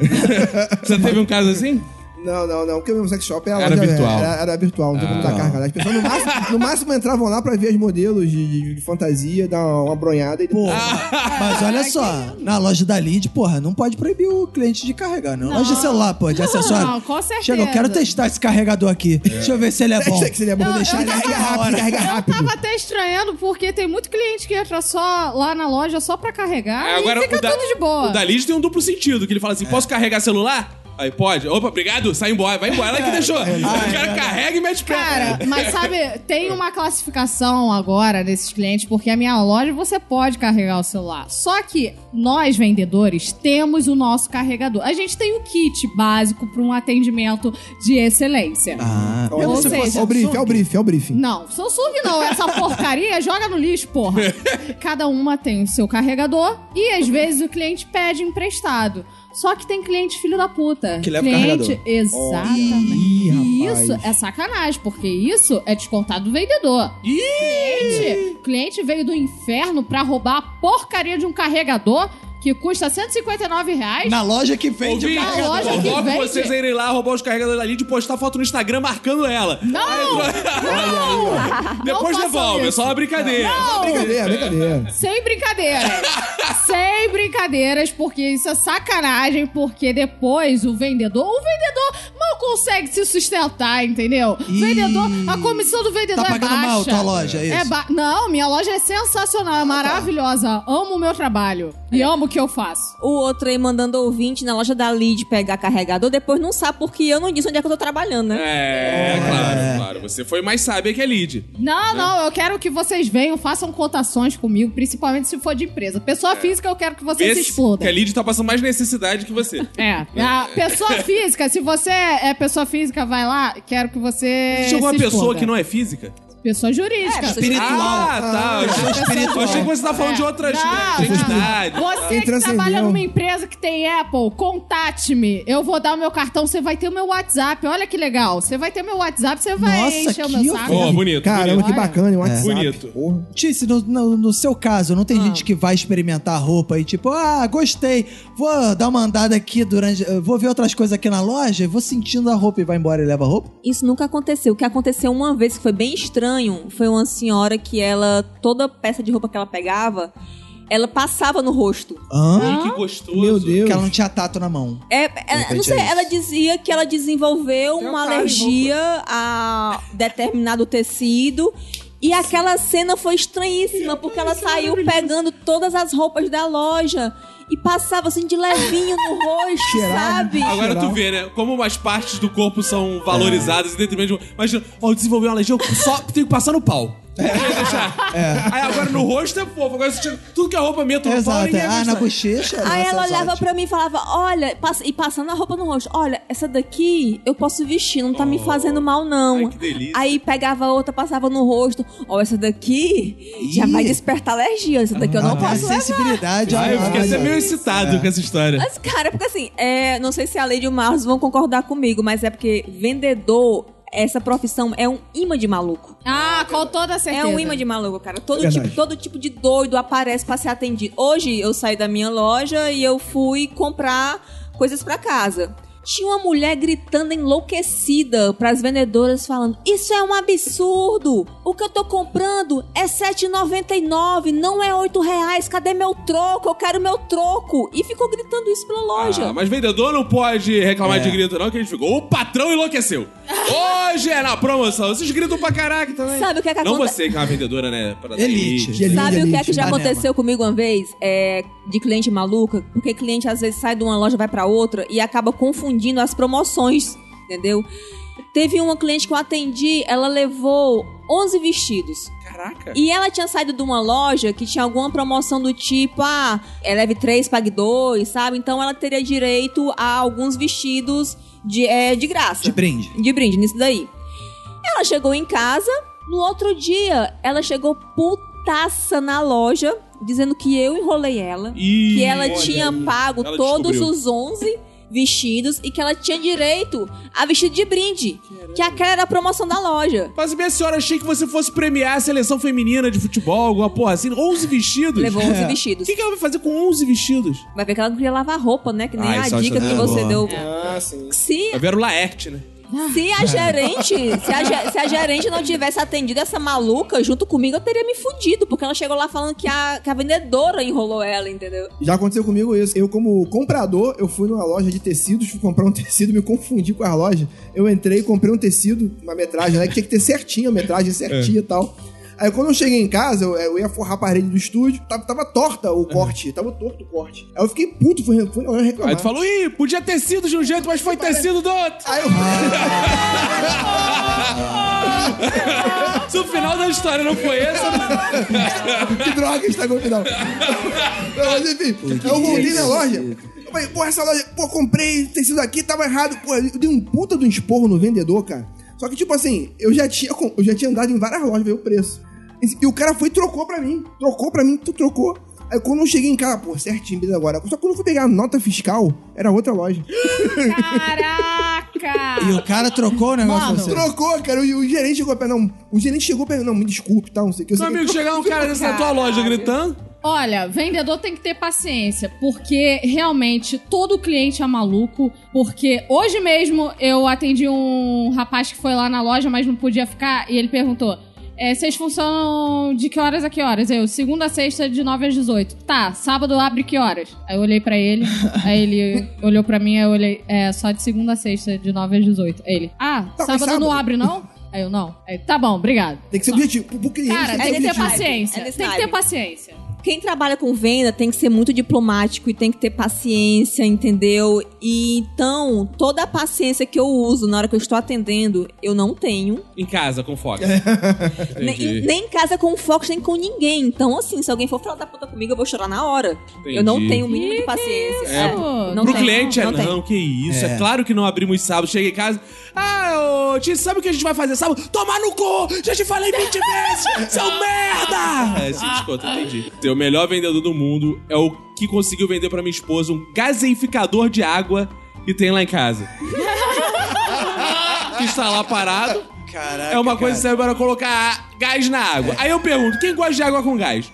Você teve um caso assim? Não, não, não. Porque o meu sex shop era, Era loja- virtual. Era, era virtual, não tem como dar carga. As pessoas no máximo, no máximo entravam lá pra ver as modelos de, de- de fantasia, dar uma, uma bronhada e Pô, mas olha só, na loja da Lid, porra, não pode proibir o cliente de carregar, não. Loja de celular, pô, de acessório. Não, com certeza. Chega, eu quero testar esse carregador aqui. Deixa eu ver se ele é bom. Que se ele é bom, Vou eu- deixar eu- ele carrega aqui uma rápido, hora. carrega rápido. Tava até estranhando, porque tem muito cliente que entra só lá na loja só pra carregar É, e fica o da- tudo de boa. O da Liz tem um duplo sentido, que ele fala assim, posso carregar celular? Aí pode. Opa, obrigado, sai embora, vai embora. Ela que deixou. Aí o cara carrega e mete o pé. Cara, mas sabe, tem uma classificação agora desses clientes, porque a minha loja você pode carregar o celular. Só que nós, vendedores, temos o nosso carregador. A gente tem o kit básico para um atendimento de excelência. Ah, Ou se seja, fosse- é o briefing, é o briefing, é o briefing. Não, Samsung não. Essa porcaria joga no lixo, porra. Cada uma tem o seu carregador e às vezes o cliente pede emprestado. Só que tem cliente filho da puta. Que leva o cliente, carregador. Exatamente. Ih, E rapaz. isso é sacanagem, porque isso é descontado do vendedor. Cliente, cliente veio do inferno pra roubar a porcaria de um carregador que custa 159 reais. na loja que vende o Ouvinte, Na carregador. loja que vende. vocês a irem lá roubar os carregadores da Liz e postar foto no Instagram marcando ela. Não! Não! Depois façam devolve, é isso. só uma brincadeira. Brincadeira, brincadeira. Sem brincadeira. Brincadeiras, porque isso é sacanagem, porque depois o vendedor, o vendedor consegue se sustentar, entendeu? Ih. vendedor, a comissão do vendedor Tá é baixa. mal tua loja, é isso? É ba- Não, minha loja é sensacional, é maravilhosa. Amo o meu trabalho e amo o que eu faço. O outro aí mandando ouvinte na loja da Lead pegar carregador, depois não sabe porque eu não disse onde é que eu tô trabalhando, né? É, claro, claro. Você foi mais sábia que a Lid. Não, não, eu quero que vocês venham, façam cotações comigo, principalmente se for de empresa. Pessoa física, eu quero que vocês se Esse, explodam. que a Lid tá passando mais necessidade que você. É, a pessoa física, se você é pessoa física, vai lá, quero que você. Existe alguma pessoa que não é física? Pessoa jurídica. É, Espiritual. Ah, tá. Eu achei, espiritual. eu achei que você tá falando É. de outras Não, entidades. Você que trabalha numa empresa que tem Apple, contate-me. Eu vou dar o meu cartão, você vai ter o meu WhatsApp. Olha que legal. Você vai ter meu WhatsApp, você vai Nossa, encher o que meu saco. Pô, bonito. Caramba, bonito. que bacana, um WhatsApp. Bonito. Porra. Tice, no, no, no seu caso, não tem Ah. gente que vai experimentar a roupa e tipo, ah, gostei, vou dar uma andada aqui durante. Vou ver outras coisas aqui na loja, vou sentindo a roupa e vai embora e leva a roupa? Isso nunca aconteceu. O que aconteceu uma vez que foi bem estranho foi uma senhora que ela, toda peça de roupa que ela pegava, ela passava no rosto. Hã? Ai, que gostoso. Meu Deus. Porque ela não tinha tato na mão. É, ela- repente não sei, é ela dizia que ela desenvolveu Tem um uma alergia a determinado tecido. E aquela cena foi estranhíssima, porque ela saiu pegando todas as roupas da loja. E passava assim de levinho no rosto, Cheirava. sabe? Agora tu vê, né? Como umas partes do corpo são valorizadas em detrimento de. Imagina, ó, desenvolveu uma legião, só tenho que passar no pau. Não deixar. Aí agora no rosto é fofo. Agora você tira tudo que é roupa minha, tu Exato. ninguém é. vai Ah, na gostar. bochecha. Aí nossa, ela olhava pra mim e falava: Olha, passa- e passando a roupa no rosto: Olha, essa daqui eu posso vestir, não tá me fazendo mal, não. Ai, que delícia. Aí pegava outra, passava no rosto: Ó, essa daqui já Ih. vai despertar alergia. Essa daqui eu não tem posso levar. Ai, sensibilidade. Ah, eu olha, fiquei até olha. meio excitado com essa história. Mas, cara, porque assim, é, não sei se a Lady e o Marlos vão concordar comigo, mas é porque vendedor, essa profissão é um imã de maluco. Ah, com toda certeza. É um imã de maluco, cara. Todo, Verdade. tipo, todo tipo de doido aparece pra ser atendido. Hoje eu saí da minha loja e eu fui comprar coisas pra casa. Tinha uma mulher gritando enlouquecida pras vendedoras falando: Isso é um absurdo! O que eu tô comprando é R$ 7,99, não é 8 reais. Cadê meu troco? Eu quero meu troco! E ficou gritando isso pela loja. Ah, mas vendedor não pode reclamar É. de grito, não, que a gente ficou. O patrão enlouqueceu. Hoje é na promoção. Vocês gritam pra caraca também. Sabe o que é que Não acontece? você que é uma vendedora, né? Pra Elite. elite. Elite, Sabe o que é elite. que já aconteceu comigo uma vez? É, de cliente maluca? Porque cliente às vezes sai de uma loja, vai pra outra e acaba confundindo as promoções, entendeu? Teve uma cliente que eu atendi, ela levou 11 vestidos. Caraca. E ela tinha saído de uma loja que tinha alguma promoção do tipo, ah, é, leve 3, pague 2, sabe? Então ela teria direito a alguns vestidos de, é, de graça. De brinde. De brinde, nisso daí. Ela chegou em casa, no outro dia, ela chegou putaça na loja, dizendo que eu enrolei ela, Ih, que ela tinha aí. pago Ela todos descobriu. os 11 vestidos e que ela tinha direito a vestido de brinde, que aquela era a promoção da loja. Mas minha senhora, achei que você fosse premiar a seleção feminina de futebol, alguma porra assim. 11 vestidos? Levou 11 O vestidos. que, que ela vai fazer com 11 vestidos? Vai ver que ela não queria lavar roupa, né? Que nem Ah, a dica que que é você boa. deu. Ah, sim. Se, Vai ver o Laerte, né? Se a gerente, se a, se a gerente não tivesse atendido essa maluca junto comigo, eu teria me fudido, porque ela chegou lá falando que a, que a vendedora enrolou ela, entendeu? Já aconteceu comigo isso. Eu, como comprador, eu fui numa loja de tecidos, fui comprar um tecido, me confundi com a loja. Eu entrei e comprei um tecido, uma metragem, né? Que tinha que ter certinho a metragem, certinha e tal. Aí quando eu cheguei em casa, eu, eu ia forrar a parede do estúdio, tava, tava torta o corte, tava torto o corte. Aí eu fiquei puto, fui, fui reclamar. Aí tu falou, ih, podia ter sido de um jeito, mas foi tecido do outro. Aí eu... Se o final da história não foi esse, que droga estragou o final. Mas enfim, eu voltei na loja. Eu falei, pô, essa loja, pô, comprei tecido aqui, tava errado. Pô, eu dei um puta de um esporro no vendedor, cara. Só que, tipo assim, eu já tinha, com- eu já tinha andado em várias lojas, ver o preço. E o cara foi e trocou pra mim. Trocou pra mim, tu trocou. Aí quando eu cheguei em casa, pô, certinho, beleza agora. Só que quando eu fui pegar a nota fiscal, era outra loja. Caraca! E o cara trocou o negócio Mano. com você. Trocou, cara. O, o gerente chegou pra não. O gerente chegou pra não, me desculpe, tá? Não sei o que. Eu Meu que- amigo, chegar um cara desse na tua loja gritando. Olha, vendedor tem que ter paciência, porque realmente todo cliente é maluco. Porque hoje mesmo eu atendi um rapaz que foi lá na loja, mas não podia ficar, e ele perguntou: é, vocês funcionam de que horas a que horas? Eu, segunda a sexta, de 9 às 18. Tá, sábado abre que horas? Aí eu olhei pra ele, aí ele olhou pra mim, aí eu olhei, é, só de segunda a sexta, de 9 às 18. Aí ele, ah, mas sábado, sábado? não abre não? Aí eu, não. Aí, tá bom, obrigado. Tem que ser objetivo. Pro, cliente, Cara, tem tem que ter paciência. É Tem que ter paciência. Quem trabalha com venda tem que ser muito diplomático e tem que ter paciência, entendeu? E então, toda a paciência que eu uso na hora que eu estou atendendo, eu não tenho. Em casa, com foco. Nem, nem em casa com o Fox, nem com ninguém. Então, assim, se alguém for falar da puta comigo, eu vou chorar na hora. Entendi. Eu não tenho o mínimo de paciência. É, sabe? Não Pro tenho, cliente é não não, tenho. que isso. É. claro que não abrimos sábado. Chega em casa. Ah, ô, Tio, sabe o que a gente vai fazer sábado? Tomar no cu! Já te falei 20 vezes! Seu merda! É, esse desconto, entendi. O melhor vendedor do mundo é o que conseguiu vender pra minha esposa um gaseificador de água que tem lá em casa. que está lá parado. Caraca, É uma coisa que serve para colocar gás na água. Aí eu pergunto, quem gosta de água com gás?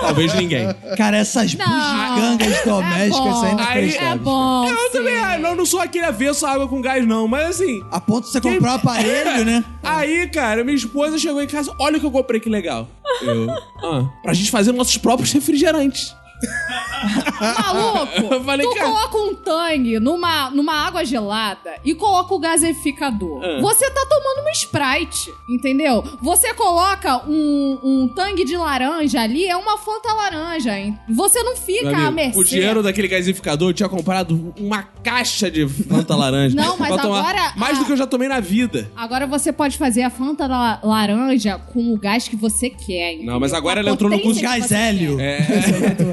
Talvez ninguém. Cara, essas bugigangas domésticas bom. aí não Aí- É bom. Eu também, ah, não, não sou aquele avesso à água com gás, não, mas assim. A ponto de você comprar um aparelho, né? Aí, cara, minha esposa chegou em casa, olha o que eu comprei, que legal. Eu, ah, pra gente fazer nossos próprios refrigerantes. Maluco, Eu falei, tu cara- coloca um tangue numa, numa água gelada e coloca o gaseificador. Ah. Você tá tomando uma Sprite, entendeu? Você coloca um, um tangue de laranja ali, é uma Fanta laranja, hein? Você não fica Meu à amigo, mercê. o dinheiro daquele gasificador eu tinha comprado uma caixa de Fanta laranja. Não, mas agora Mais a- do que eu já tomei na vida. Agora você pode fazer a Fanta la- laranja com o gás que você quer. entendeu? Não, mas agora ela entrou no curso Gás hélio. É,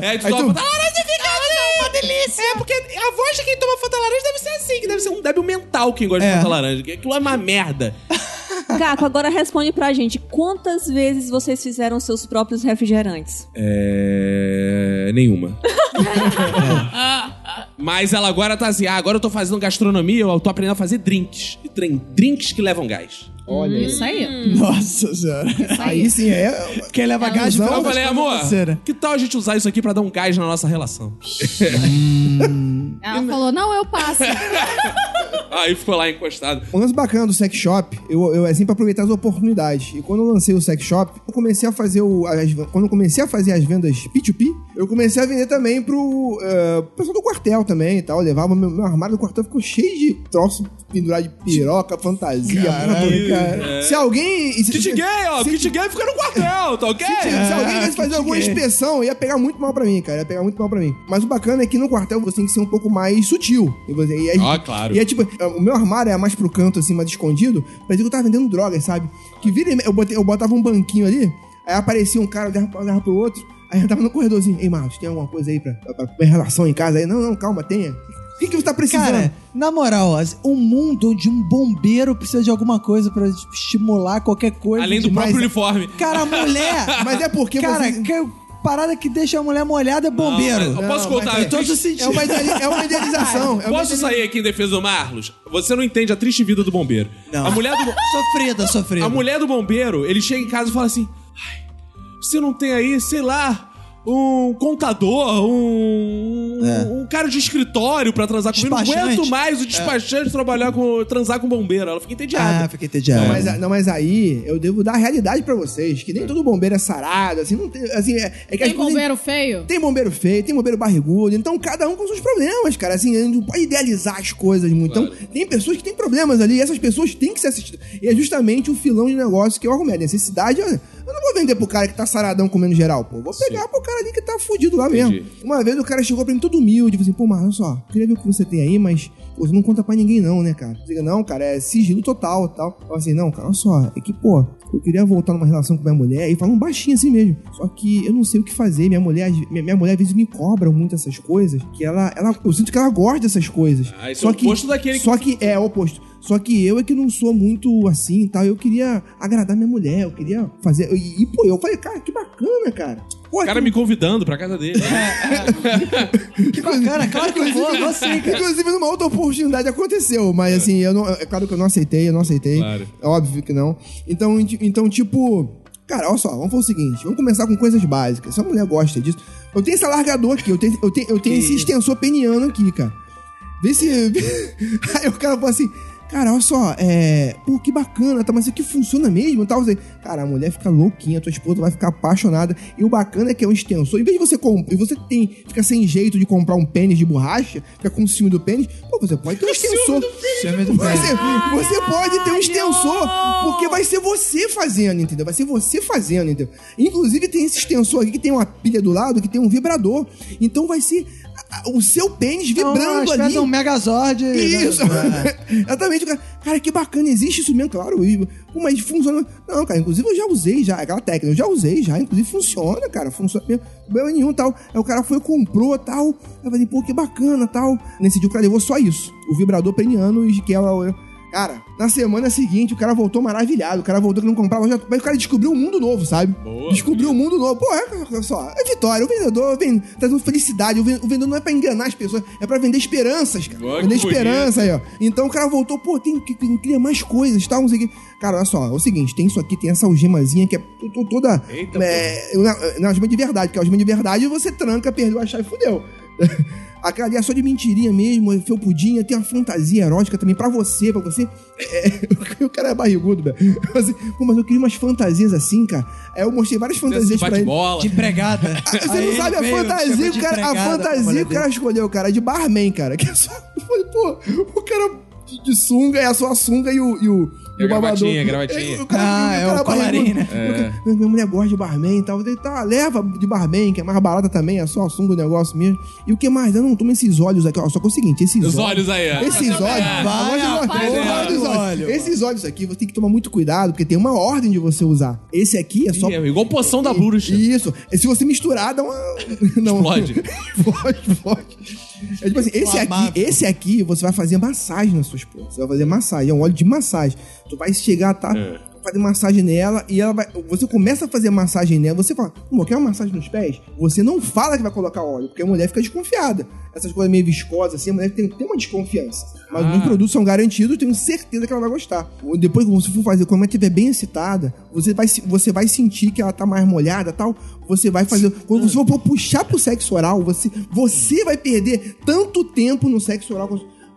é, tu Aí toma tu- Fanta laranja e fica assim, uma delícia. É, porque a voz de quem toma Fanta laranja deve ser assim, que deve ser um débil mental quem gosta de É. Fanta laranja. Que aquilo é uma merda. Gaco, agora responde pra gente. Quantas vezes vocês fizeram seus próprios refrigerantes? É. Nenhuma. Mas ela agora tá assim, ah, agora eu tô fazendo gastronomia, eu tô aprendendo a fazer drinks. E tem drinks que levam gás. Olha. Isso aí. Hum. Nossa senhora. Aí sim é. Quem leva gás Não, fica Eu falei, amor, que tal a gente usar isso aqui pra dar um gás na nossa relação? Ela falou, não, eu passo. Aí ficou lá encostado. O lance bacana do sex shop, eu, eu é sempre aproveitar as oportunidades. E quando eu lancei o sex shop, eu comecei a fazer o. as- quando eu comecei a fazer as vendas P2P, eu comecei a vender também pro eh, pessoal do quartel também e tal. Eu levava meu, meu armário do quartel ficou cheio de troço pendurado de piroca, fantasia, toda, cara. Se alguém. se- Kit gay, ó. se- Kit gay fica no quartel, tá ok? Se, se alguém fosse fazer alguma inspeção, ia pegar muito mal pra mim, cara. Ia pegar muito mal pra mim. Mas o bacana é que no quartel você tem que ser um pouco mais sutil. E, você, e aí- Ah, claro. E é tipo, o meu armário é mais pro canto, assim, mais escondido. Parecia que eu tava vendendo drogas, sabe? Que vira e me- eu, botei, eu botava um banquinho ali, aí aparecia um cara, olhava pro outro. Aí eu tava no corredorzinho. Ei, Marcos, tem alguma coisa aí pra, pra, pra minha relação em casa? Aí, não, não, calma, tenha. O que, que você tá precisando? Cara, na moral, um mundo onde um bombeiro precisa de alguma coisa pra estimular qualquer coisa. Além do demais. próprio uniforme. Cara, a mulher. Mas é porque Cara, você- que parada que deixa a mulher molhada é bombeiro. Não, eu posso Não, contar? mas Em todos os é uma, ideali- é uma idealização. É uma Posso ideali- sair aqui em defesa do Marlos? Você não entende a triste vida do bombeiro. Não. A mulher do, Sofrida, sofrida. a mulher do bombeiro, ele chega em casa e fala assim: Ai, você não tem aí, sei lá, um contador, um, um cara de escritório pra transar comigo. Não aguento mais o despachante trabalhar com, transar com bombeiro. Ela fica entediada. Ah, fiquei entediado. Não, mas, a- não, mas aí eu devo dar a realidade pra vocês, que nem todo bombeiro é sarado, assim, não tem, assim, é, é que as Tem coisas- bombeiro feio? Tem bombeiro feio, tem bombeiro barrigudo, então cada um com seus problemas, cara. Assim, a gente não pode idealizar as coisas muito. Então, tem pessoas que têm problemas ali, e essas pessoas têm que ser assistidas. E é justamente o filão de negócio que eu arrumei. A necessidade, olha, eu não vou vender pro cara que tá saradão comendo geral, pô. Vou pegar pro cara ali que tá fudido lá Entendi. mesmo. Uma vez o cara chegou pra mim todo humilde, falou assim, pô, mas olha só, queria ver o que você tem aí, mas pô, você não conta pra ninguém não, né, cara? Eu digo, não, cara, é sigilo total e tal. Eu assim, não, cara, olha só, é que, pô, eu queria voltar numa relação com minha mulher e falam baixinho assim mesmo. Só que eu não sei o que fazer. Minha mulher, minha, minha mulher às vezes me cobra muito essas coisas. Que ela, ela, eu sinto que ela gosta dessas coisas. Ah, isso só é o que, oposto daquele que- Só que é o oposto. Só que eu é que não sou muito assim e tal. Eu queria agradar minha mulher, eu queria fazer. E, e, pô, eu falei, cara, que bacana, cara. Pô, O cara que- me convidando pra casa dele. Que bacana, claro que eu vou, vou sim, cara. Inclusive, numa outra oportunidade aconteceu, mas assim, eu não, é claro que eu não aceitei, eu não aceitei. Claro. É óbvio que não. Então, então tipo, cara, olha só, vamos fazer o seguinte, vamos começar com coisas básicas. Se a mulher gosta disso, eu tenho esse alargador aqui, eu tenho, eu tenho, eu tenho esse extensor peniano aqui, cara. Vê se. Aí o cara fala assim. Cara, olha só, é. Pô, que bacana, tá? Mas isso aqui funciona mesmo, tal. Tá? Cara, a mulher fica louquinha, tua esposa vai ficar apaixonada. E o bacana é que é um extensor. Em vez de você comprar, e você tem, fica sem jeito de comprar um pênis de borracha, fica com ciúme do pênis, pô, você pode ter um extensor. Ciúme do Você, pênis. você pode ter um extensor, porque vai ser você fazendo, entendeu? Vai ser você fazendo, entendeu? Inclusive tem esse extensor aqui que tem uma pilha do lado, que tem um vibrador. Então vai ser o seu pênis Então, vibrando ali. de um Megazord. Isso! né? Exatamente, cara. Cara, que bacana, existe isso mesmo, claro. E, mas funciona. Não, cara, inclusive eu já usei já, aquela técnica, eu já usei já, inclusive funciona, cara, funciona mesmo. Problema nenhum tal. Aí o cara foi, comprou tal. Eu falei, pô, que bacana tal. Nesse dia o cara levou só isso: o vibrador peniano e que é o. Cara, na semana seguinte o cara voltou maravilhado. O cara voltou que não comprava já. Mas o cara descobriu um mundo novo, sabe? Boa, descobriu um mundo novo. Pô, é, olha só, é vitória. O vendedor vem trazendo felicidade. O ven- o vendedor não é pra enganar as pessoas, é pra vender esperanças, cara. Boa, que vender bonito. esperança aí, ó. Então o cara voltou, pô, tem que tem- cria mais coisas, tal, não sei o quê. Cara, olha só, é o seguinte, tem isso aqui, tem essa algemazinha que é to- to- toda. Eita, é, uma, uma algema de verdade, porque a algema de verdade você tranca, perdeu a chave e fudeu. Aquela ali é só de mentirinha mesmo, é felpudinha, tem uma fantasia erótica também pra você, pra você. É, o cara é barrigudo, velho. Eu assim, Pô, mas eu queria umas fantasias assim, cara. Aí eu mostrei várias fantasias pra ele. Bate-bola. De empregada. Ah, Você Aí não sabe a fantasia, o cara, a fantasia que o cara escolheu, cara, de barman, cara. Que é só, eu falei, pô, o cara de- de sunga, é só a sunga e o, e o, E babador. gravatinha, gravatinha. É, o cara- Ah, é o colarinho, né? cara, Minha mulher gosta de barman e tal. Falei, tá, leva de barman, que é mais barata também, é só a sunga o negócio mesmo. E o que mais? Eu não tomo esses óleos aqui, ó. Só que é o seguinte, esses Os olhos aí, ó. Esses olhos. Vai do olhos. Esses olhos aqui, você tem que tomar muito cuidado, porque tem uma ordem de você usar. Esse aqui é só. É igual poção da bruxa. Isso. Se você misturar, dá uma. Não. Explode. Explode, explode. É tipo assim, esse aqui, esse aqui, você vai fazer massagem na sua esposa. Você vai fazer massagem, é um óleo de massagem. Tu vai chegar, tá? Fazer massagem nela e ela vai. Você começa a fazer massagem nela, você fala, amor, quer uma massagem nos pés? Você não fala que vai colocar óleo, porque a mulher fica desconfiada. Essas coisas meio viscosas assim, a mulher tem, tem uma desconfiança. Mas os produtos são garantidos, eu tenho certeza que ela vai gostar. Depois que você for fazer, quando ela estiver bem excitada, você vai, você vai sentir que ela tá mais molhada e tal. Você vai fazer. Quando você for puxar pro sexo oral, você, você vai perder tanto tempo no sexo oral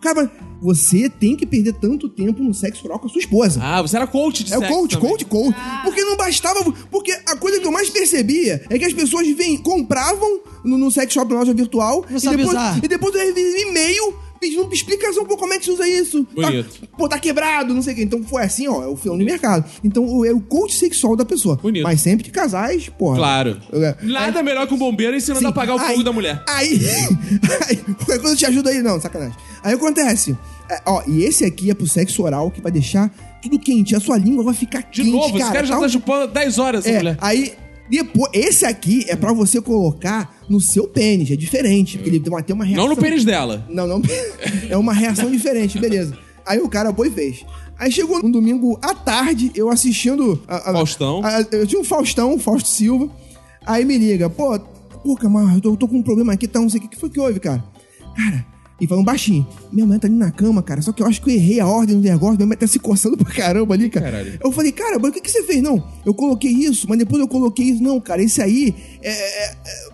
Cara, você tem que perder tanto tempo no sexo oral com a sua esposa. Ah, você era coach de É sexo coach, também. coach, coach. Porque não bastava. Porque a coisa que eu mais percebia é que as pessoas vêm, compravam no, no sex shop na loja virtual. E depois, e depois eu recebi e-mail pedindo explicação pô, como é que se usa isso. Bonito. Tá, pô, tá quebrado, não sei o quê. Então foi assim, ó, é o filme de mercado. Então é o coach sexual da pessoa. Bonito. Mas sempre de casais, porra. Claro. É. Nada melhor que um bombeiro ensinando Sim. a apagar o fogo Aí- da mulher. Aí, aí, qualquer coisa te ajuda aí, não, sacanagem. Aí acontece, é, ó, e esse aqui é pro sexo oral que vai deixar tudo quente, a sua língua vai ficar De quente, novo, esse cara. cara já tal. tá chupando 10 horas, essa É, mulher. aí depois, esse aqui é pra você colocar no seu pênis, é diferente, porque ele tem uma, tem uma reação. Não no pênis dela. Não, não. É uma reação diferente, beleza. Aí o cara foi e fez. Aí chegou um domingo à tarde, eu assistindo. a- a- Faustão. a- eu tinha um Faustão, Fausto Silva. Aí me liga, pô, pô, Camargo, eu tô, tô com um problema aqui, tá? Não sei o que. O que foi que houve, cara? Cara, e falando baixinho. Minha mãe tá ali na cama, cara. Só que eu acho que eu errei a ordem do negócio. Minha mãe tá se coçando pra caramba ali, cara. Caralho. Eu falei, cara, mas o que, que você fez? Não, eu coloquei isso, mas depois eu coloquei isso. Não, cara, esse aí é- é- é,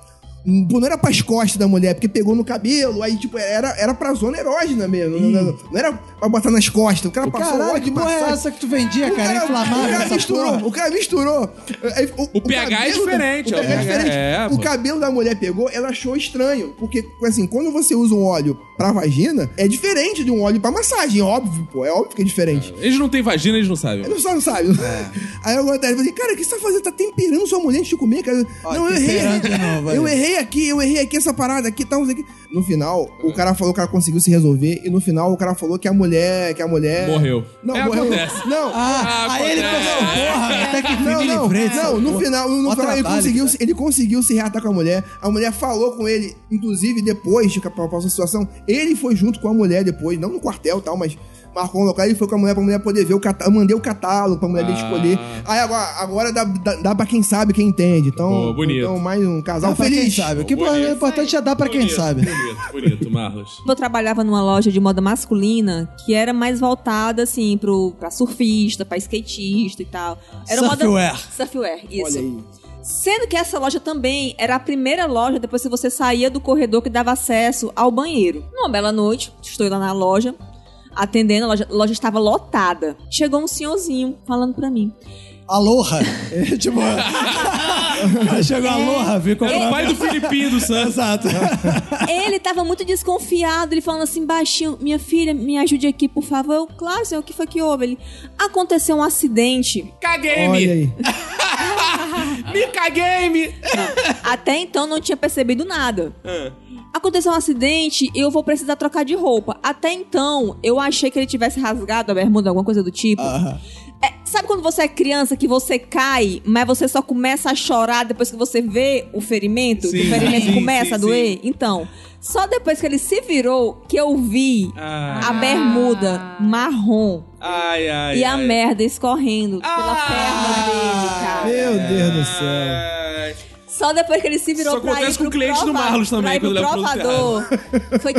Pô, não era pras costas da mulher, porque pegou no cabelo, aí, tipo, era, era pra zona erógena mesmo. Não, não, não, era pra botar nas costas. O cara passou Caralho, que de porra é essa que tu vendia, O cara? cara, Inflamável o cara misturou, porra? o cara misturou. Aí, O pH é cabelo da- diferente, O pH é o diferente. é, o pô. cabelo da mulher pegou, ela achou estranho. Porque, assim, quando você usa um óleo pra vagina, é diferente de um óleo pra massagem. Óbvio, pô. É óbvio que é diferente. Eles não têm vagina, eles não sabem. Ele só não sabe. É. Aí eu falei, falei, cara, o que você tá fazendo? Tá temperando sua mulher antes de comer, cara? Ó, não, eu errei. aí. eu errei aqui, eu errei aqui essa parada aqui, tal, não sei o que. No final, o cara falou que o cara conseguiu se resolver. E no final, o cara falou que a mulher. Que a mulher. Morreu. Não, É, morreu. acontece. Não. Ah, Ah, aí ele pensou, porra, até que Não, não, frente. não, no final, no final ele, conseguiu, cara. ele conseguiu se reatar com a mulher. A mulher falou com ele, inclusive depois de que passou a situação, ele foi junto com a mulher depois, não no quartel e tal, mas marcou um local e foi com a mulher pra mulher poder ver o catálogo. Eu mandei o catálogo pra mulher dele Ah. escolher. Aí agora, agora dá, dá, dá pra quem sabe, quem entende. Então, Pô, bonito. então mais um casal Dá pra quem feliz. sabe. O que Bonito. é importante é dar pra quem Bonito, sabe. Bonito, bonito, Marlos. Eu trabalhava numa loja de moda masculina que era mais voltada, assim, pro, pra surfista, pra skatista e tal. Era moda- Surfwear. Surfwear, isso. Olha aí. Sendo que essa loja também era a primeira loja depois que você saía do corredor que dava acesso ao banheiro. Numa bela noite, estou lá na loja, atendendo, a loja, a loja estava lotada. Chegou um senhorzinho falando pra mim. Aloha. É, tipo, chegou aloha, ficou Era o pai do Filipinho do Santos. Exato. Ele tava muito desconfiado, ele falando assim baixinho, minha filha, me ajude aqui, por favor. Eu, claro, senhor, o que foi que houve? Ele, aconteceu um acidente. Caguei-me! Olha aí. Me caguei-me! Até então não tinha percebido nada. Ah. Aconteceu um acidente e eu vou precisar trocar de roupa. Até então, eu achei que ele tivesse rasgado a bermuda, alguma coisa do tipo. Aham. É, sabe quando você é criança que você cai, mas você só começa a chorar depois que você vê o ferimento? Sim, que o ferimento sim, começa sim, a doer? Então, só depois que ele se virou que eu vi Ah. a bermuda marrom Ai, ai. e a ai. merda escorrendo pela Ah. perna dele, cara. Meu Deus do céu. Só depois que ele se virou Isso pra acontece ir com o cliente do prova- Marlos também, quando leva produto provador. Foi,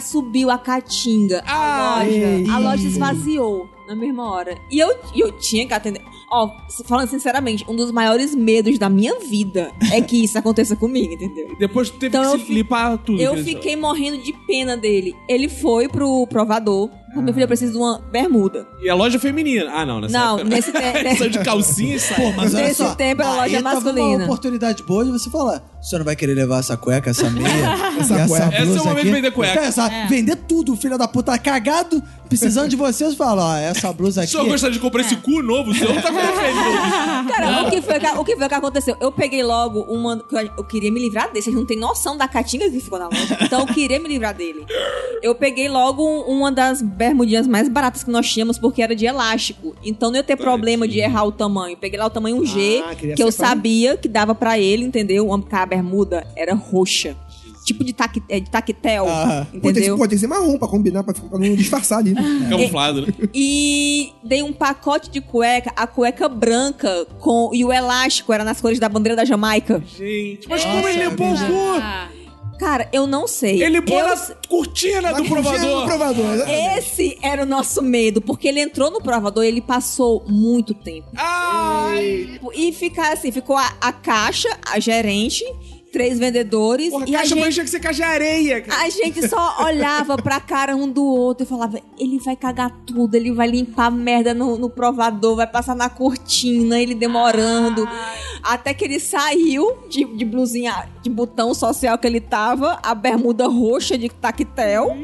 subiu a caatinga. A Ai. loja, a loja esvaziou na mesma hora. E eu, e eu tinha que atender. Ó, falando sinceramente, um dos maiores medos da minha vida é que isso aconteça comigo, entendeu? Depois tu teve Então que eu se fi- limpar tudo. Eu fiquei morrendo de pena dele. Ele foi pro provador. Ah. Meu filho, eu preciso de uma bermuda. E a loja feminina. Ah, não, nessa Não, época- nesse tempo. Saiu de calcinha e sai. Pô, mas olha Nesse só, tempo era loja tava masculina. uma oportunidade boa de você falar. Você não vai querer levar essa cueca, essa meia, essa, essa cueca. blusa Esse é o momento aqui? de vender cueca. É, essa- Vender tudo, filho da puta, cagado, precisando de você. Você fala, ó, essa blusa O aqui... senhor gostaria de comprar esse cu novo? O senhor não tá com defeito. Cara, o que, foi que, o que foi que aconteceu? Eu peguei logo uma. que Eu, eu queria me livrar dele. Vocês não têm noção da catinga que ficou na loja. Então eu queria me livrar dele. Eu peguei logo um- uma das bermudinhas mais baratas que nós tínhamos, porque era de elástico. Então não ia ter problema de errar o tamanho. Peguei lá o tamanho G, Ah, que eu sabia que dava pra ele, entendeu? A bermuda era roxa. Tipo de, taque, é, de tactel, Ah. Pô, tem, que- entendeu? pô, tem que ser marrom pra combinar, pra, pra não disfarçar ali. né? Camuflado, né? E dei um pacote de cueca, a cueca branca com e o elástico era nas cores da bandeira da Jamaica. Gente, mas como ele o cu? Ah, Cara, eu não sei. Ele pôs Eu na s- cortina Na do provador. do provador. Esse era o nosso medo, porque ele entrou no provador e ele passou muito tempo. Ai! E ficar assim, ficou a, a caixa, a gerente, três vendedores Porra, e a caixa gente, gente... que ser caixa de areia, cara. a gente só olhava pra cara um do outro e falava: ele vai cagar tudo, ele vai limpar merda no, no provador, vai passar na cortina, ele demorando. Até que ele saiu de, de blusinha, de botão social que ele tava, a bermuda roxa de tactel,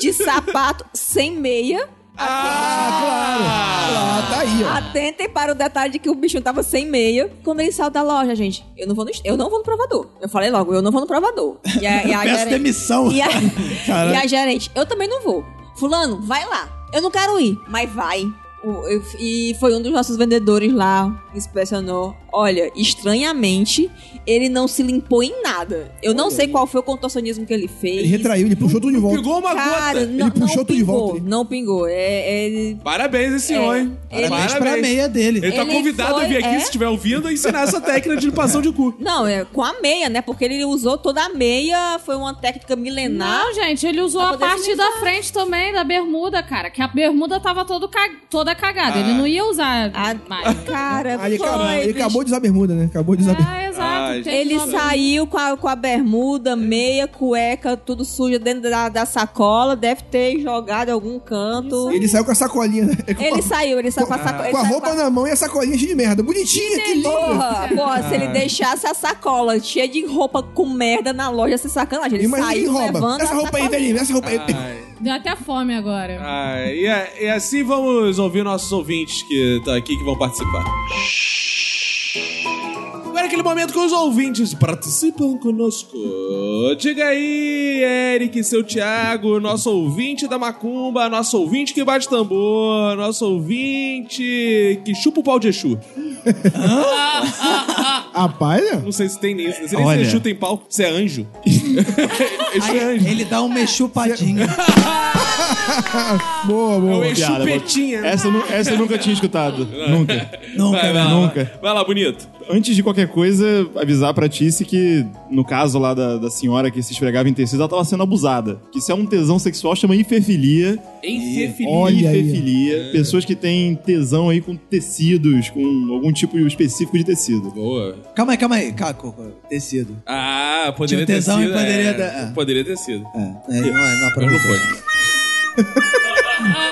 de sapato sem meia. Ah, tá aí, ó. Atentem para o detalhe de que o bichinho tava sem meia. Quando ele saiu da loja, gente, eu não vou no, eu não vou no provador. Eu falei logo, eu não vou no provador. E a, e a Peço gerente- demissão. E a, e a gerente, eu também não vou. Fulano, vai lá. Eu não quero ir, mas vai. O- eu- e foi um dos nossos vendedores lá que inspecionou. Olha, estranhamente, ele não se limpou em nada. Eu não sei qual foi o contorcionismo que ele fez. Ele retraiu, ele puxou tudo de volta. Pegou uma Cara, gota. não, Ele puxou tudo de pingou, volta. Não pingou. É, é, ele Parabéns esse senhor, hein? ele- Parabéns pra meia dele. Ele tá Ele convidado a foi- vir aqui, é? se estiver ouvindo, a ensinar essa técnica de limpação de cu. Não, é com a meia, né? Porque ele usou toda a meia, foi uma técnica milenar. Não, gente, ele usou a parte da frente também da bermuda, cara. Que a bermuda tava todo ca- toda cagada. Ah. Ele não ia usar Ah, mais. cara, ele, foi, acabou, ele bicho. Acabou de usar bermuda, né? Acabou de usar bermuda. É, exato. Tem Ele saiu com a, com a bermuda, meia, cueca, tudo suja dentro da, da sacola. Deve ter jogado em algum canto. Ele saiu com a sacolinha, né? Com Ele a- saiu, ele saiu com a sacola. Com a roupa na mão e a sacolinha cheia de merda. Bonitinha, que linda. Porra, porra, se ele deixasse a sacola cheia de roupa com merda na loja, ser sacanagem. Ele Imagina quem saiu rouba. levando Essa a roupa aí, velhinho, essa roupa aí. Deu até fome agora. ai. E, e assim vamos ouvir nossos ouvintes que estão aqui que vão participar. Música Agora é aquele momento que os ouvintes participam conosco. Diga aí, Eric, seu Thiago, nosso ouvinte da Macumba, nosso ouvinte que bate tambor, nosso ouvinte que chupa o pau de Exu. Rapaz, né? Não sei se tem nisso, não sei nem Olha. se Exu tem pau, se é anjo. Exu é anjo. Ele dá um mechupadinho. Boa, É o boa. Exu Piada, petinha. Essa, eu nu- essa eu nunca tinha escutado. Nunca. Nunca, Vai, vai né? lá, Nunca. Vai. vai lá, bonito. Antes de qualquer coisa, avisar pra Tice que, no caso lá da, da senhora que se esfregava em tecido, ela tava sendo abusada. Que isso é um tesão sexual, chama hiperfilia. Enfiafilia. Olha aí. hiperfilia. Pessoas que têm tesão aí com tecidos, com algum tipo específico de tecido. Boa. Calma aí, calma aí. Caco, tecido. Ah, poderia Tinha ter tesão e sido. poderia é, ter- é. Poderia ter sido. É, é, não, é- não Mas não aproveitou. foi.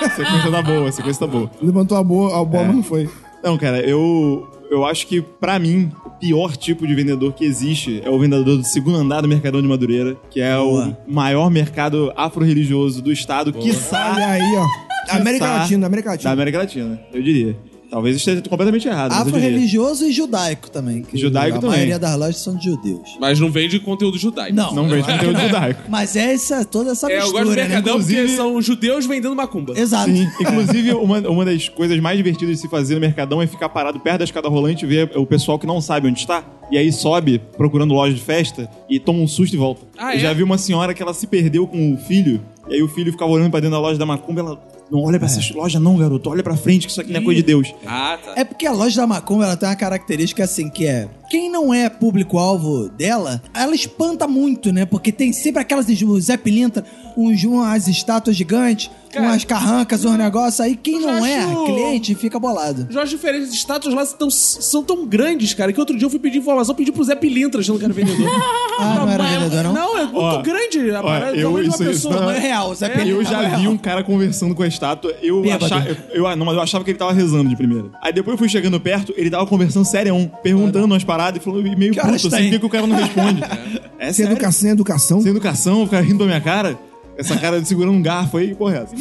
A sequência tá boa, a sequência tá boa. Levantou a boa, a bola, mas não foi. Não, cara, eu, eu acho que, pra mim, o pior tipo de vendedor que existe é o vendedor do segundo andar do Mercadão de Madureira, que é Boa. o maior mercado afro-religioso do estado, quiçá Olha aí, ó. América Quiçá Latina, América da Latina. América Latina, eu diria. Talvez esteja completamente errado. Afro-religioso e judaico também. que Judaico a também. maioria das lojas são de judeus. Mas não vende conteúdo judaico. Não, Não vende conteúdo judaico. Mas é essa, toda essa É, eu mistura, gosto do né? Mercadão porque Inclusive- são judeus vendendo macumba. Exato. Sim, inclusive uma, uma das coisas mais divertidas de se fazer no Mercadão é ficar parado perto da escada rolante e ver o pessoal que não sabe onde está. E aí sobe procurando loja de festa e toma um susto e volta. Ah, eu é? já vi uma senhora que ela se perdeu com o filho, e aí o filho ficava olhando pra dentro da loja da Macumba, ela. Não olha pra essa loja, não, garoto. Olha pra frente, que isso aqui não é coisa de Deus. Ah, tá. É porque a loja da Macumba ela tem uma característica assim que é quem não é público-alvo dela, ela espanta muito, né? Porque tem sempre aquelas o Zé Pilintra, uns, umas estátuas gigantes, com as carrancas, os negócios aí. Quem não é acho- cliente fica bolado. As diferentes status lá são, são tão grandes, cara, que outro dia eu fui pedir informação, pedi pro Zé Pilintra, achando que era vendedor. Ah, não era mas- vendedor, não? Não, é muito Ó, grande ó, parada, eu- tamanho de isso- uma isso pessoa. não É real, Zé Pelé. Eu já vi um cara conversando com a estátua. Eu achava, eu, eu- não, mas eu achava que ele tava rezando de primeira. Aí depois eu fui chegando perto, ele tava conversando sério, perguntando umas paradas e falou e meio puto, assim, por que o cara não responde? É Sem sério. educação, sem educação. Sem educação, o cara rindo da minha cara. Essa cara de segurando um garfo aí, porra, é essa?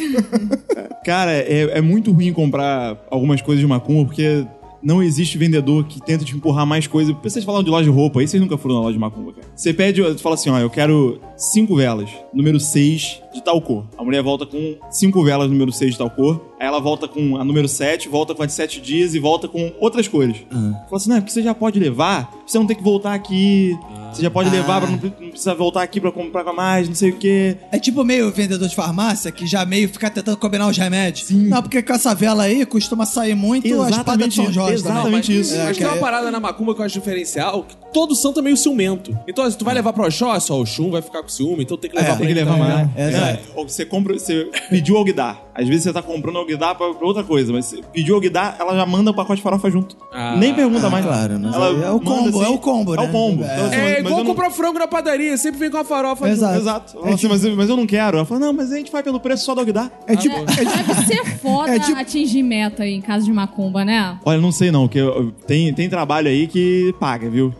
cara, é, é muito ruim comprar algumas coisas de macumba, porque não existe vendedor que tenta te empurrar mais coisas. Vocês falam de loja de roupa, aí vocês nunca foram na loja de macumba, cara. Você pede, você fala assim, ó, eu quero cinco velas, número 6 de tal cor. A mulher volta com cinco velas, número 6 de tal cor. Aí ela volta com a número 7, volta com a de 7 dias e volta com outras cores. Fala assim, não, é porque você já pode levar, pra você não tem que voltar aqui. Você já pode levar, pra não, não precisa voltar aqui pra comprar com a mais, não sei o quê. É tipo meio vendedor de farmácia que já meio fica tentando combinar os remédios. Não, porque com essa vela aí costuma sair muito a espada de São Jorge também. exatamente isso. Mas É, tem uma que é- parada na macumba que eu acho diferencial, que todo santo é meio ciumento. Então, se tu vai levar pro Oxóssi, ó, o Chum vai ficar com ciúme, então tem que levar É, pra Tem que ele levar também. mais. É, ou você compra, você pediu alguidar. Às vezes você tá comprando alguidar pra, pra outra coisa, mas você pediu alguidar, ela já manda o pacote de farofa junto. Ah. Nem pergunta mais. claro, mas ela é o combo, é o combo, É o né? combo. É. Então, assim, É mas igual não- comprar frango na padaria, sempre vem com a farofa. Exato. junto. Exato. Ela fala assim, mas, eu- mas eu não quero. Ela fala, não, mas a gente vai pelo preço só do alguidar. É tipo. é tipo- Deve ser foda É tipo- atingir meta aí em casa de macumba, né? Olha, não sei não, porque tem, tem trabalho aí que paga, viu?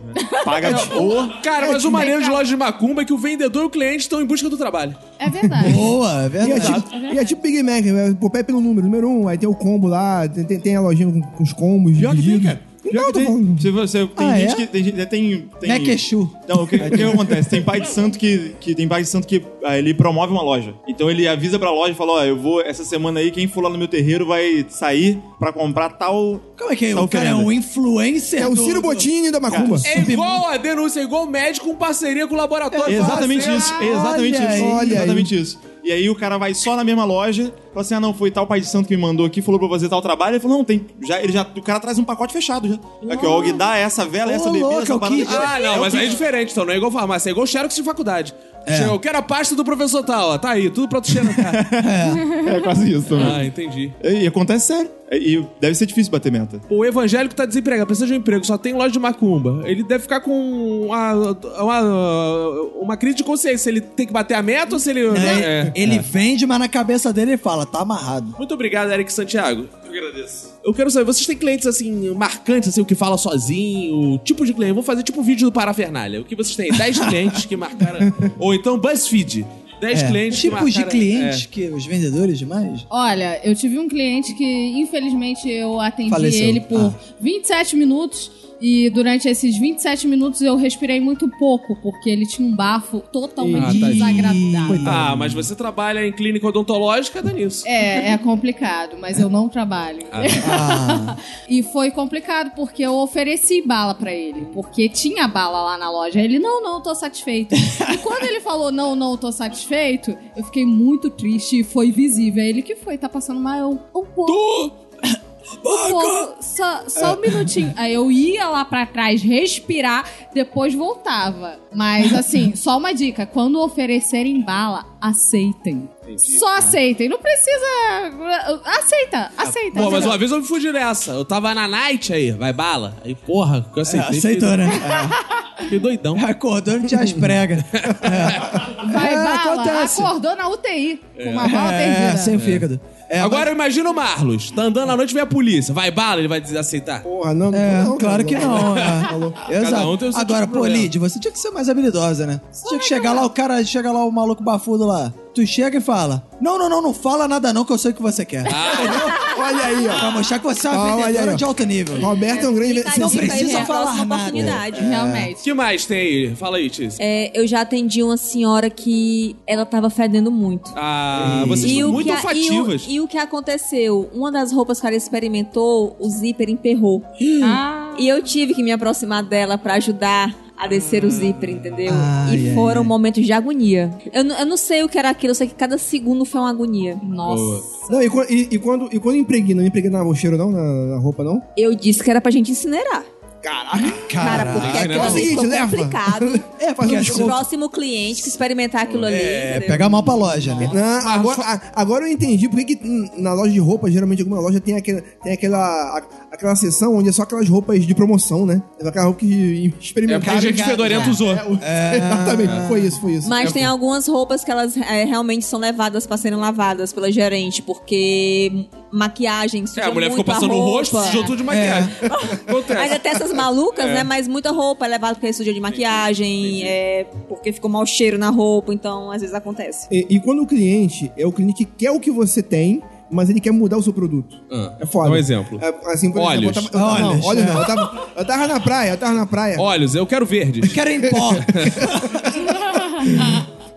Paga de ou Cara, mas o maneiro de loja de macumba é que o vendedor e o cliente estão em busca do trabalho. É verdade. Boa, é E é, verdade. tipo, e é tipo Big Mac, pede pelo número, número um, aí tem o combo lá, tem, tem, tem a lojinha com, com os combos. Pior que tem, cara. Pior Então, que tem. Se você, tem Ah, gente é? que. Tem, tem, tem, Não é queixu. Não, o que, o que acontece? Tem pai de santo que, que tem pai de santo que ah, ele promove uma loja. Então ele avisa pra loja e fala: Ó, eu vou essa semana aí, quem for lá no meu terreiro vai sair pra comprar tal. Como é que é? O cara é um influencer É o do- Ciro do- Bottini da Macumba. É igual a denúncia, é igual o médico com parceria com o laboratório. Exatamente Fala isso, assim, exatamente olha isso. aí. Exatamente isso. E aí o cara vai só na mesma loja, fala assim: ah, não, foi tal pai de santo que me mandou aqui, falou pra fazer tal trabalho. Ele falou: não, tem. Já, ele já, o cara traz um pacote fechado já. Aqui, ó, o dá essa vela, essa bebida, essa é parada. Ah, não, mas aí é diferente, então. Não é igual farmácia, é igual xerox de faculdade. Chega, Eu quero a pasta do professor tal, ó. Tá aí, tudo pra tu xerocar. É quase isso também. ah, entendi. E acontece sério. E deve ser difícil bater meta. O evangélico tá desempregado, precisa de um emprego, só tem loja de macumba. Ele deve ficar com uma, uma, uma crise de consciência. Se ele tem que bater a meta ou se ele. É, É. Ele vende, mas na cabeça dele ele fala, tá amarrado. Muito obrigado, Eric Santiago. Eu agradeço. Eu quero saber, vocês têm clientes assim, marcantes, assim, o que fala sozinho, o tipo de cliente. Vou fazer tipo um vídeo do Parafernália. O que vocês têm? 10 clientes que marcaram. Ou então BuzzFeed. 10 É. clientes que Tipos de marcaram- clientes É. que os vendedores demais. Olha, eu tive um cliente que, infelizmente, eu atendi Faleceu. ele por Ah. 27 minutos. E durante esses 27 minutos eu respirei muito pouco, porque ele tinha um bafo totalmente Ih, tadinho. desagradável. Ah, mas você trabalha em clínica odontológica, dá nisso. É, é complicado, mas eu não trabalho. Ah, E foi complicado porque eu ofereci bala pra ele, porque tinha bala lá na loja. Ele, não, não, tô satisfeito. e quando ele falou, não, não, tô satisfeito, eu fiquei muito triste e foi visível. É Ele que foi, tá passando mal um pouco. Um pouco, só, só um minutinho. Aí eu ia lá pra trás respirar, depois voltava. Mas assim, só uma dica: quando oferecerem bala, aceitem. Só aceitem, não precisa. Aceita, aceita. Pô, mas uma vez eu me fudi nessa. Eu tava na night aí, vai bala. Aí, porra, que eu é, aceitei. aceitou, né? Fiquei doidão. Acordou e tinha as pregas. Vai É, bala, acontece. acordou na UTI com uma bala É, perdida. sem fígado. É, Agora imagina o Marlos. Tá andando à noite e vem a polícia. Vai bala, ele vai aceitar. Porra, não. É, não, claro que não. É. Exato. um tem o seu Agora, tipo pô, problema. Lid, você tinha que ser mais habilidosa, né? Você tinha que chegar lá, o cara chega lá, o maluco bafudo lá. Tu chega e fala: Não, não, não, não fala nada não, que eu sei o que você quer. Olha aí, ó. Pra mostrar que você é uma Ah, olha vendedora de alto nível. Roberto é um grande. Tá Você- Não precisa é falar nada. oportunidade. Realmente. O que mais tem aí? Fala aí, Tiz. É, eu já atendi uma senhora que ela tava fedendo muito. Ah, vocês são muito a- olfativas. e, o, e o que aconteceu? Uma das roupas que ela experimentou, o zíper emperrou. Ah, E eu tive que me aproximar dela pra ajudar a descer o zíper, entendeu? Ai, e foram momentos de agonia. Eu, não- eu não sei o que era aquilo, eu sei que cada segundo foi uma agonia. nossa. Não, e, e- e quando, e quando impregna, não impregna o cheiro não, na, na roupa não? Eu disse que era pra gente incinerar. Caraca. Cara, porque Caraca, aquilo? É o seguinte, ficou leva. complicado. É, porque O roupas... próximo cliente que experimentar aquilo ali. É, pega mal pra loja, né? Não, agora, a- agora eu entendi por que na loja de roupa, geralmente alguma loja tem, aquela, tem aquela, aquela seção onde é só aquelas roupas de promoção, né? É aquela roupa que É porque experimentaram. gente fedorenta usou. É, Exatamente, foi isso, foi isso. Mas tem algumas roupas que elas é, realmente são levadas pra serem lavadas pela gerente, porque maquiagem suja É, a mulher ficou passando o rosto, sujou tudo de maquiagem. Acontece. Ainda tem essas malucas, né? Mas muita roupa é levada porque suja de maquiagem, é, porque ficou mau cheiro na roupa, então às vezes acontece. E, e quando o cliente é o cliente que quer o que você tem, mas ele quer mudar o seu produto. Ah, É foda. um exemplo. É, assim, por Olhos. exemplo, eu tava, eu Olhos. não, olhos não. Eu tava, eu tava na praia, eu tava na praia. Olhos, eu quero verdes. Quero em pó.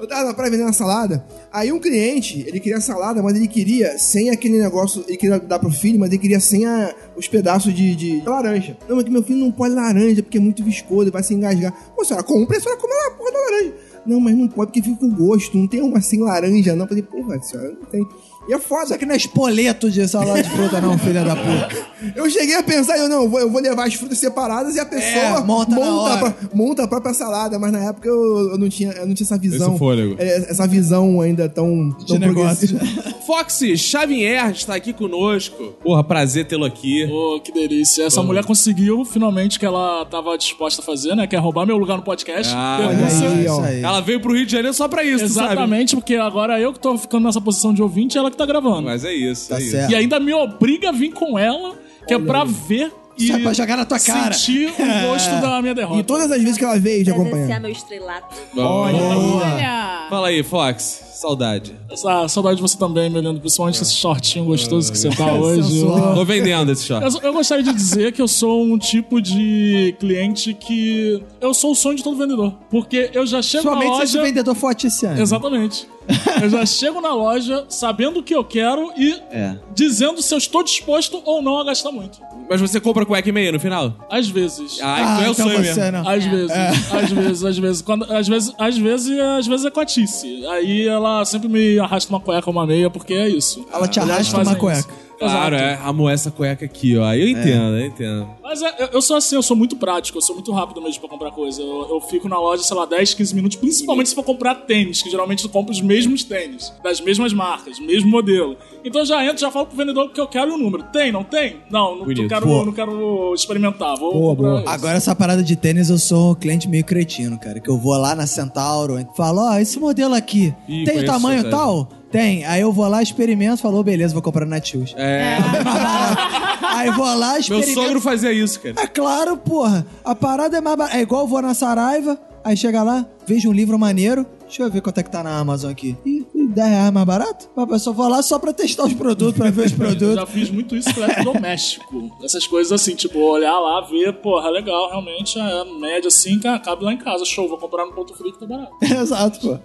Eu tava na praia vendendo uma salada. Aí um cliente, ele queria salada, mas ele queria sem aquele negócio. Ele queria dar pro filho, mas ele queria sem a- os pedaços de, de laranja. Não, mas que meu filho não pode laranja porque é muito viscoso, vai se engasgar. Pô, senhora, compra, a senhora come a porra da laranja. Não, mas não pode porque fica com gosto. Não tem uma sem laranja, não. Eu falei, porra, senhora, não tem. E é foda. Isso aqui não é espoleto de salada de fruta, não, filha da puta. Eu cheguei a pensar, eu não, eu vou, eu vou levar as frutas separadas e a pessoa É, monta na hora. a, pró- monta a própria salada, mas na época eu, eu não, tinha, eu não tinha essa visão. Esse fôlego. É, essa visão ainda tão, tão negócio. progressiva. Foxy Xavier está aqui conosco. Porra, prazer tê-lo aqui. Ô, que delícia. Essa mulher conseguiu finalmente que ela tava disposta a fazer, né? Que é roubar meu lugar no podcast. Ah, Denúncia. aí, Isso ó. aí. Ela veio pro Rio de Janeiro só pra isso, tu sabe? Exatamente, porque agora eu que tô ficando nessa posição de ouvinte ela que tá gravando. Mas é isso, Tá é isso. certo. E ainda me obriga a vir com ela, que é pra ver e Isso é pra jogar na tua cara. sentir o gosto da minha derrota. E todas as vezes que ela veio te acompanhar. meu estrelato. Olha! Fala aí, Fox. Saudade. Essa saudade de você também, meu lindo. Principalmente esse shortinho gostoso que você tá hoje. Tô vendendo esse short. Eu, eu gostaria de dizer que eu sou um tipo de cliente que. Eu sou o sonho de todo vendedor. Porque eu já chego Somente na se esse loja. vendedor for aticiano. Exatamente. Eu já chego na loja sabendo o que eu quero e É. dizendo se eu estou disposto ou não a gastar muito. Mas você compra cueca e meia no final? Às vezes. Ah, Ah, então é o então sonho você mesmo. não. Às vezes, às vezes, às vezes, quando, às vezes, às vezes, às vezes é cotice. Aí ela sempre me arrasta uma cueca ou uma meia, porque é isso. Ela te arrasta uma cueca. isso. Claro, é. Amo essa cueca aqui, ó. Eu entendo, eu entendo. Mas é, eu- eu sou assim, eu sou muito prático, eu sou muito rápido mesmo pra comprar coisa. Eu, eu fico na loja, sei lá, 10, 15 minutos, principalmente se for comprar tênis, que geralmente eu compro os mesmos tênis, das mesmas marcas, mesmo modelo. Então eu já entro, já falo pro vendedor que eu quero o número. Tem, não tem? Não, não, Bonito. quero, não quero experimentar. Vou Boa, comprar boa. Agora, essa parada de tênis, eu sou um cliente meio cretino, cara. Que eu vou lá na Centauro e falo, ó, esse modelo aqui, Ih, tem o tamanho tal? Tem. Aí eu vou lá, experimento, falou, beleza, vou comprar na Netshoes. É. Aí vou lá, Meu experimento. sogro fazia isso, cara. É claro, porra. A parada é mais barata. É igual eu vou na Saraiva, aí chega lá, vejo um livro maneiro. Deixa eu ver quanto é que tá na Amazon aqui. Ih, ih, 10 reais mais barato? Mas eu só vou lá só pra testar os produtos, pra ver os Eu produtos. já fiz muito isso com eletrodoméstico. Essas coisas assim, tipo, olhar lá, ver, porra, legal, realmente, é média assim, cara, cabe lá em casa. Show, vou comprar no ponto frio que tá barato. Exato, pô.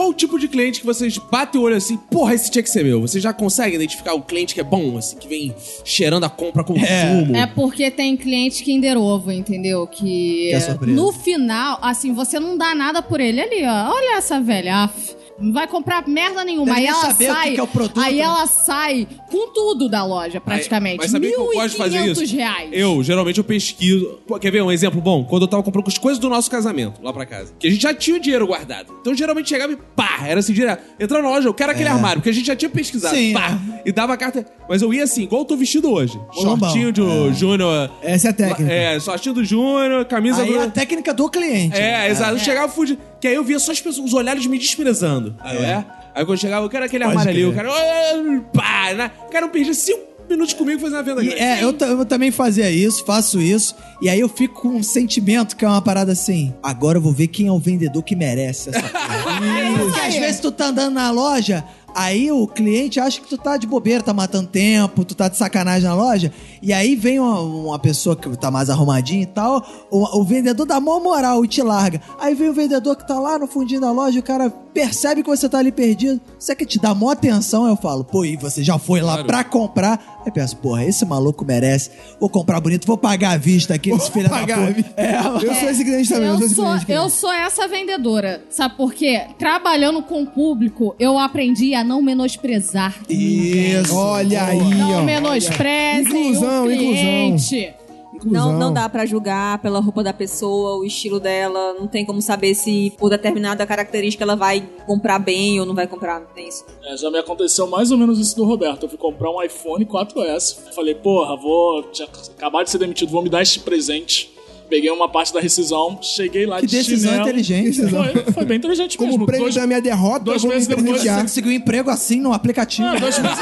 Qual o tipo de cliente que vocês batem o olho assim, porra, esse tinha que ser meu? Vocês já conseguem identificar o cliente que é bom, assim, que vem cheirando a compra consumo? É porque tem cliente Kinder Ovo, entendeu? Que Que é no final, assim, você não dá nada por ele ali, ó. Olha essa velha, af. Não vai comprar merda nenhuma. Deve Aí ela saber o sai. que que é o produto, aí né? ela sai com tudo da loja, praticamente. Mas sabia que eu gosto de fazer isso? 1.500 reais. Eu, geralmente, eu pesquiso. Pô, quer ver um exemplo bom? Quando eu tava comprando as coisas do nosso casamento, lá pra casa. Que a gente já tinha o dinheiro guardado. Então, geralmente, chegava e pá, era assim, direto. Entrava na loja, eu quero aquele armário, porque a gente já tinha pesquisado. Sim, pá, e dava a carta. Mas eu ia assim, igual eu tô vestido hoje. Bolambão. Shortinho do Júnior. Essa é a técnica. É, shortinho do Júnior, camisa Aí do... é a técnica do cliente. É, exato. Eu chegava fugindo. Que aí eu via só as pessoas, os olhares me desprezando. Aí, é. Aí quando eu chegava, eu quero aquele Pode armário ali, eu crer. quero. Pá, né? O cara não perdia cinco minutos comigo fazendo a venda E, grande. é, eu, ta- eu também fazia isso, faço isso, e aí eu fico com um sentimento que é uma parada assim. Agora eu vou ver quem é o vendedor que merece essa coisa. Porque às vezes tu tá andando na loja, aí o cliente acha que tu tá de bobeira, tá matando tempo, tu tá de sacanagem na loja, e aí vem uma, uma pessoa que tá mais arrumadinha e tal, o, o vendedor dá mó moral e te larga. Aí vem o vendedor que tá lá no fundinho da loja, o cara percebe que você tá ali perdido, você quer te dar mó atenção, eu falo, pô, e você já foi lá pra comprar? Aí penso, porra, esse maluco merece, vou comprar bonito, vou pagar à vista aqui nesse filho da puta. É, Eu sou esse cliente também, eu, Eu sou esse sou, cliente. eu sou essa vendedora. Sabe por quê? Trabalhando com o público, eu aprendi a não menosprezar. Isso. Olha aí, Não ó. menosprezem Inclusão, o cliente. Não, não dá pra julgar pela roupa da pessoa, o estilo dela. Não tem como saber se por determinada característica ela vai comprar bem ou não vai comprar. Não tem isso. É, já me aconteceu mais ou menos isso do Roberto. Eu fui comprar um iPhone 4S. Falei, porra, vou acabado de ser demitido, vou me dar este presente. Peguei uma parte da rescisão, cheguei lá Que de decisão chinelo. inteligente. Foi, foi bem inteligente Como mesmo. prêmio Dois- da minha derrota, dois me meses depois, Você conseguiu um emprego assim no aplicativo. Ah, dois meses.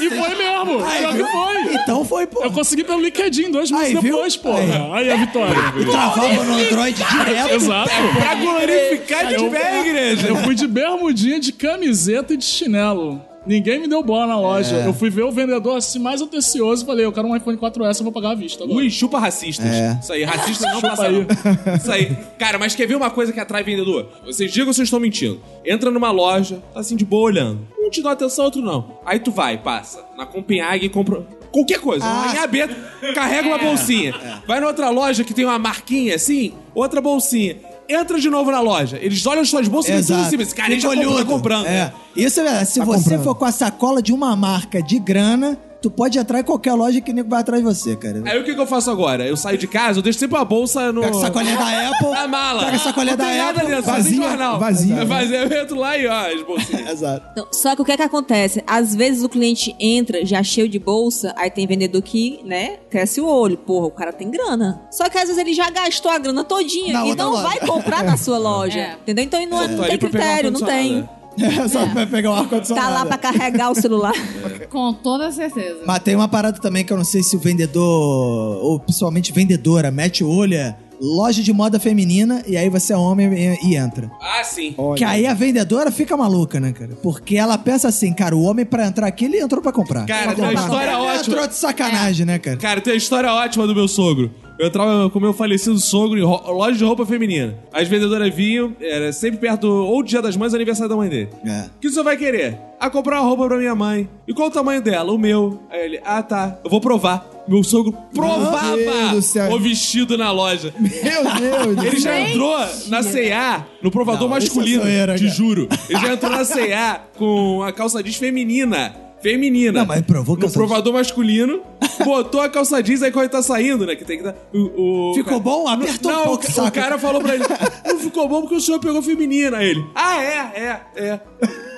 e foi mesmo. Aí, Pior que foi. Então foi, pô. Eu consegui pelo LinkedIn dois meses Aí, viu? depois, porra. Aí, a vitória. E travava no Android direto. Exato. Pra glorificar de bem, igreja. Eu fui de bermudinha, de camiseta e de chinelo. Ninguém me deu bola na loja. É. Eu fui ver o vendedor assim mais atencioso e falei, eu quero um iPhone 4S, eu vou pagar à vista agora. Ui, chupa racistas. É. Isso aí, racistas não Chupa passam. aí. não. Isso aí. Cara, mas quer ver uma coisa que atrai vendedor? Vocês digam se eu estou mentindo. Entra numa loja, tá assim de boa olhando. Um te dá atenção, outro não. Aí tu vai, passa na Copenhague e compra qualquer coisa. Ah. Uma rabeta, carrega uma bolsinha. Vai na outra loja que tem uma marquinha assim, outra bolsinha. Entra de novo na loja. Eles olham as suas bolsas e vê tudo em Exato. cima. Esse cara já comprou, tá comprando. É. Isso é verdade. Se Tá você comprando. for com a sacola de uma marca de grana, tu pode entrar em qualquer loja que o nego vai atrás de você, cara. Aí o que, que eu faço agora? Eu saio de casa, eu deixo sempre a bolsa no. Pega a sacolinha da Apple. Na mala. Pega a sacolinha não da nada Apple. dentro, vazia, jornal. vazia. É vazia. Eu entro lá e ó, as bolsinhas. Exato. Então, só que o que é que acontece? Às vezes o cliente entra já cheio de bolsa, aí tem vendedor que, né, cresce o olho. Porra, o cara tem grana. Só que às vezes ele já gastou a grana todinha Na e não loja. vai comprar na sua loja. É. Entendeu? Então ele não, Tô não ali tem critério, não tem. É, só pra pegar o ar-condicionado. Tá lá pra carregar o celular. Com toda certeza. Mas tem uma parada também que eu não sei se o vendedor, ou principalmente vendedora, mete o olho, é loja de moda feminina, e aí você é homem e, e entra. Ah, sim. Que aí a vendedora fica maluca, né, cara? Porque ela pensa assim, cara, o homem pra entrar aqui, ele entrou pra comprar. Cara, tem uma Ele história ótima. entrou de sacanagem, né, cara? Cara, tem uma história ótima do meu sogro. Eu entrava com meu falecido sogro em loja de roupa feminina. As vendedoras vinham, era sempre perto ou do dia das mães ou aniversário da mãe dele. É. O que o senhor vai querer? Ah, comprar uma roupa pra minha mãe. E qual o tamanho dela? O meu. Aí ele, ah, tá. Eu vou provar. Meu sogro provava céu. o vestido na loja. Meu Deus do Ele já entrou na C&A, no provador Não, isso é masculino, zoeira, te cara. juro. Ele já entrou na C&A com a calça jeans feminina. Feminina. Não, mas provou No provador masculino, botou a calça jeans, aí quando ele tá saindo, né, que tem que dar... O, o- Ficou bom? Apertou não, um pouco o, saco. o cara falou pra ele, não ficou bom porque o senhor pegou feminina. Aí ele, ah, é, é, é.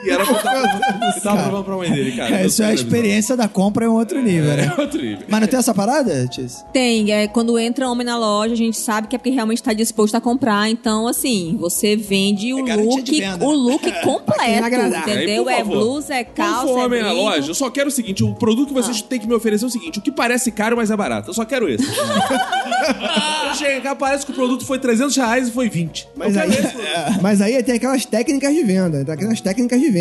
E era pra tava provando pra mãe dele, cara. É, isso é a experiência da compra em um outro nível, né? É outro nível. Mas não tem essa parada, Tis? Tem, é, quando entra homem na loja, a gente sabe que é porque realmente tá disposto a comprar. Então, assim, você vende o É garantia de look, o look completo. Aí, entendeu? É blusa, é calça, Quando for é homem na brinco. loja, eu só quero o seguinte: o produto que vocês Ah. têm que me oferecer é o seguinte: o que parece caro, mas é barato. Eu só quero esse. eu cá, parece que o produto foi 300 reais e foi 20. Mas aí, mas aí tem aquelas técnicas de venda. Tem aquelas técnicas de venda.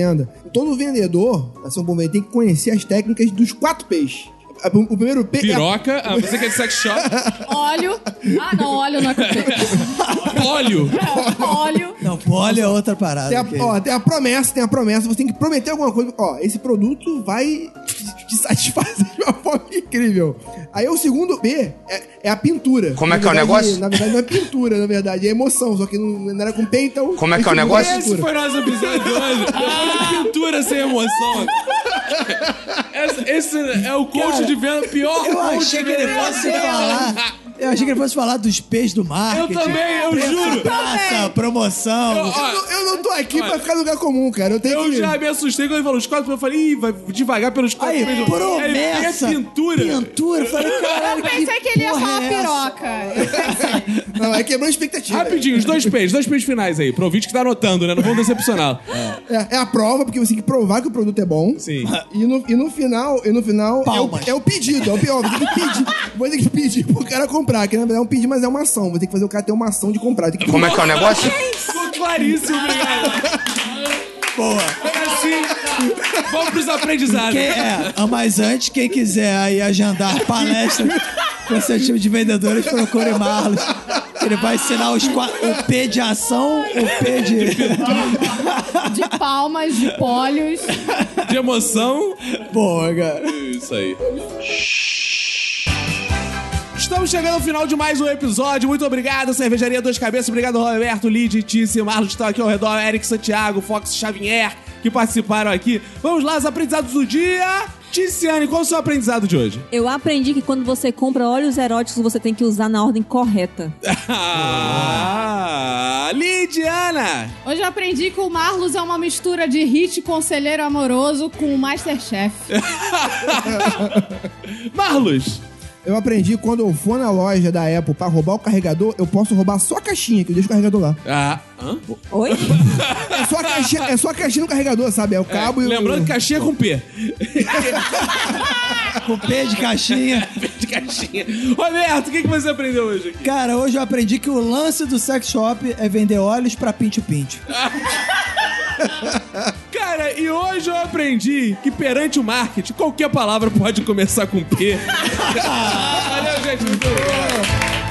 Todo vendedor, assim, um bom vendedor, tem que conhecer as técnicas dos quatro P's. O o primeiro P é Piroca, ah, você que é de sex shop, Óleo. Ah, não, óleo não é completo. óleo. óleo. Não, pole é outra parada. Tem a, que- ó, tem a promessa, tem a promessa. Você tem que prometer alguma coisa. Ó, esse produto vai te, satisfazer de uma forma incrível. Aí o segundo P é, é a pintura. Como é Na que é o verdade- negócio? Na verdade, não é pintura, na verdade. É emoção, só que não, não era com P, então... Como é que é o negócio? é Esse pintura. foi nosso episódio de hoje. De pintura sem emoção. Esse, esse é o coach Cara, de venda pior Eu achei que ele fosse falar. Eu achei que ele fosse falar dos P's do marketing. Eu também, eu juro. Praça, promoção. Eu- ó, Eu, não- eu não tô aqui Olha. pra ficar no lugar comum, cara. Eu tenho Eu que... já me assustei quando ele falou os quatro, eu falei, ih, vai devagar pelos quatro. Aí, Aí, promessa. Aí, pintura. Pintura. Eu falei, caralho, Eu pensei que ele ia falar é piroca. Eu pensei. Não, é quebrou a expectativa. Rapidinho, os dois peixes, dois peixes finais aí, pro ouvinte que tá anotando, né? Não vamos decepcionar. É, é a prova, porque você tem que provar que o produto é bom. Sim. E no, e no final, e no final é o, Palmas. é o pedido, é o pior. Você tem que pedir. Você tem que pedir pro cara comprar, que na verdade é um pedido, mas é uma ação. Você tem que fazer o cara ter uma ação de comprar. Tem que Como é que é o negócio? Ficou claríssimo, obrigado. Boa. Assim, vamos pros aprendizados. Quem, é, ah, mas antes, quem quiser aí agendar palestra com seu time de vendedores, procure Marlos. Ele vai ensinar os o P de ação, o P de. De palmas, de pólios. De emoção. Boa, cara. Isso aí. Estamos chegando ao final de mais um episódio. Muito obrigado, Cervejaria Dois Cabeças. Obrigado, Roberto, Lid, Tícia, Marlos, que estão aqui ao redor, Eric Santiago, Fox Xavier, que participaram aqui. Vamos lá, os aprendizados do dia. Ticiane, qual é o seu aprendizado de hoje? Eu aprendi que quando você compra óleos eróticos, você tem que usar na ordem correta. Ah, Lidiana! Hoje eu aprendi que o Marlos é uma mistura de hit conselheiro amoroso com o Masterchef. Marlos! Eu aprendi quando eu for na loja da Apple pra roubar o carregador, eu posso roubar só a caixinha, que eu deixo o carregador lá. Ah, hã? Oi? É só a caixinha, é só a caixinha do carregador, sabe? É o cabo e o... Lembrando que caixinha é com P. Com P de caixinha. De caixinha. Roberto, o que, que você aprendeu hoje aqui? Cara, hoje eu aprendi que o lance do sex shop é vender óleos pra pinto-pinto. Cara, e hoje eu aprendi que perante o marketing, qualquer palavra pode começar com P. Valeu, gente. Muito obrigado.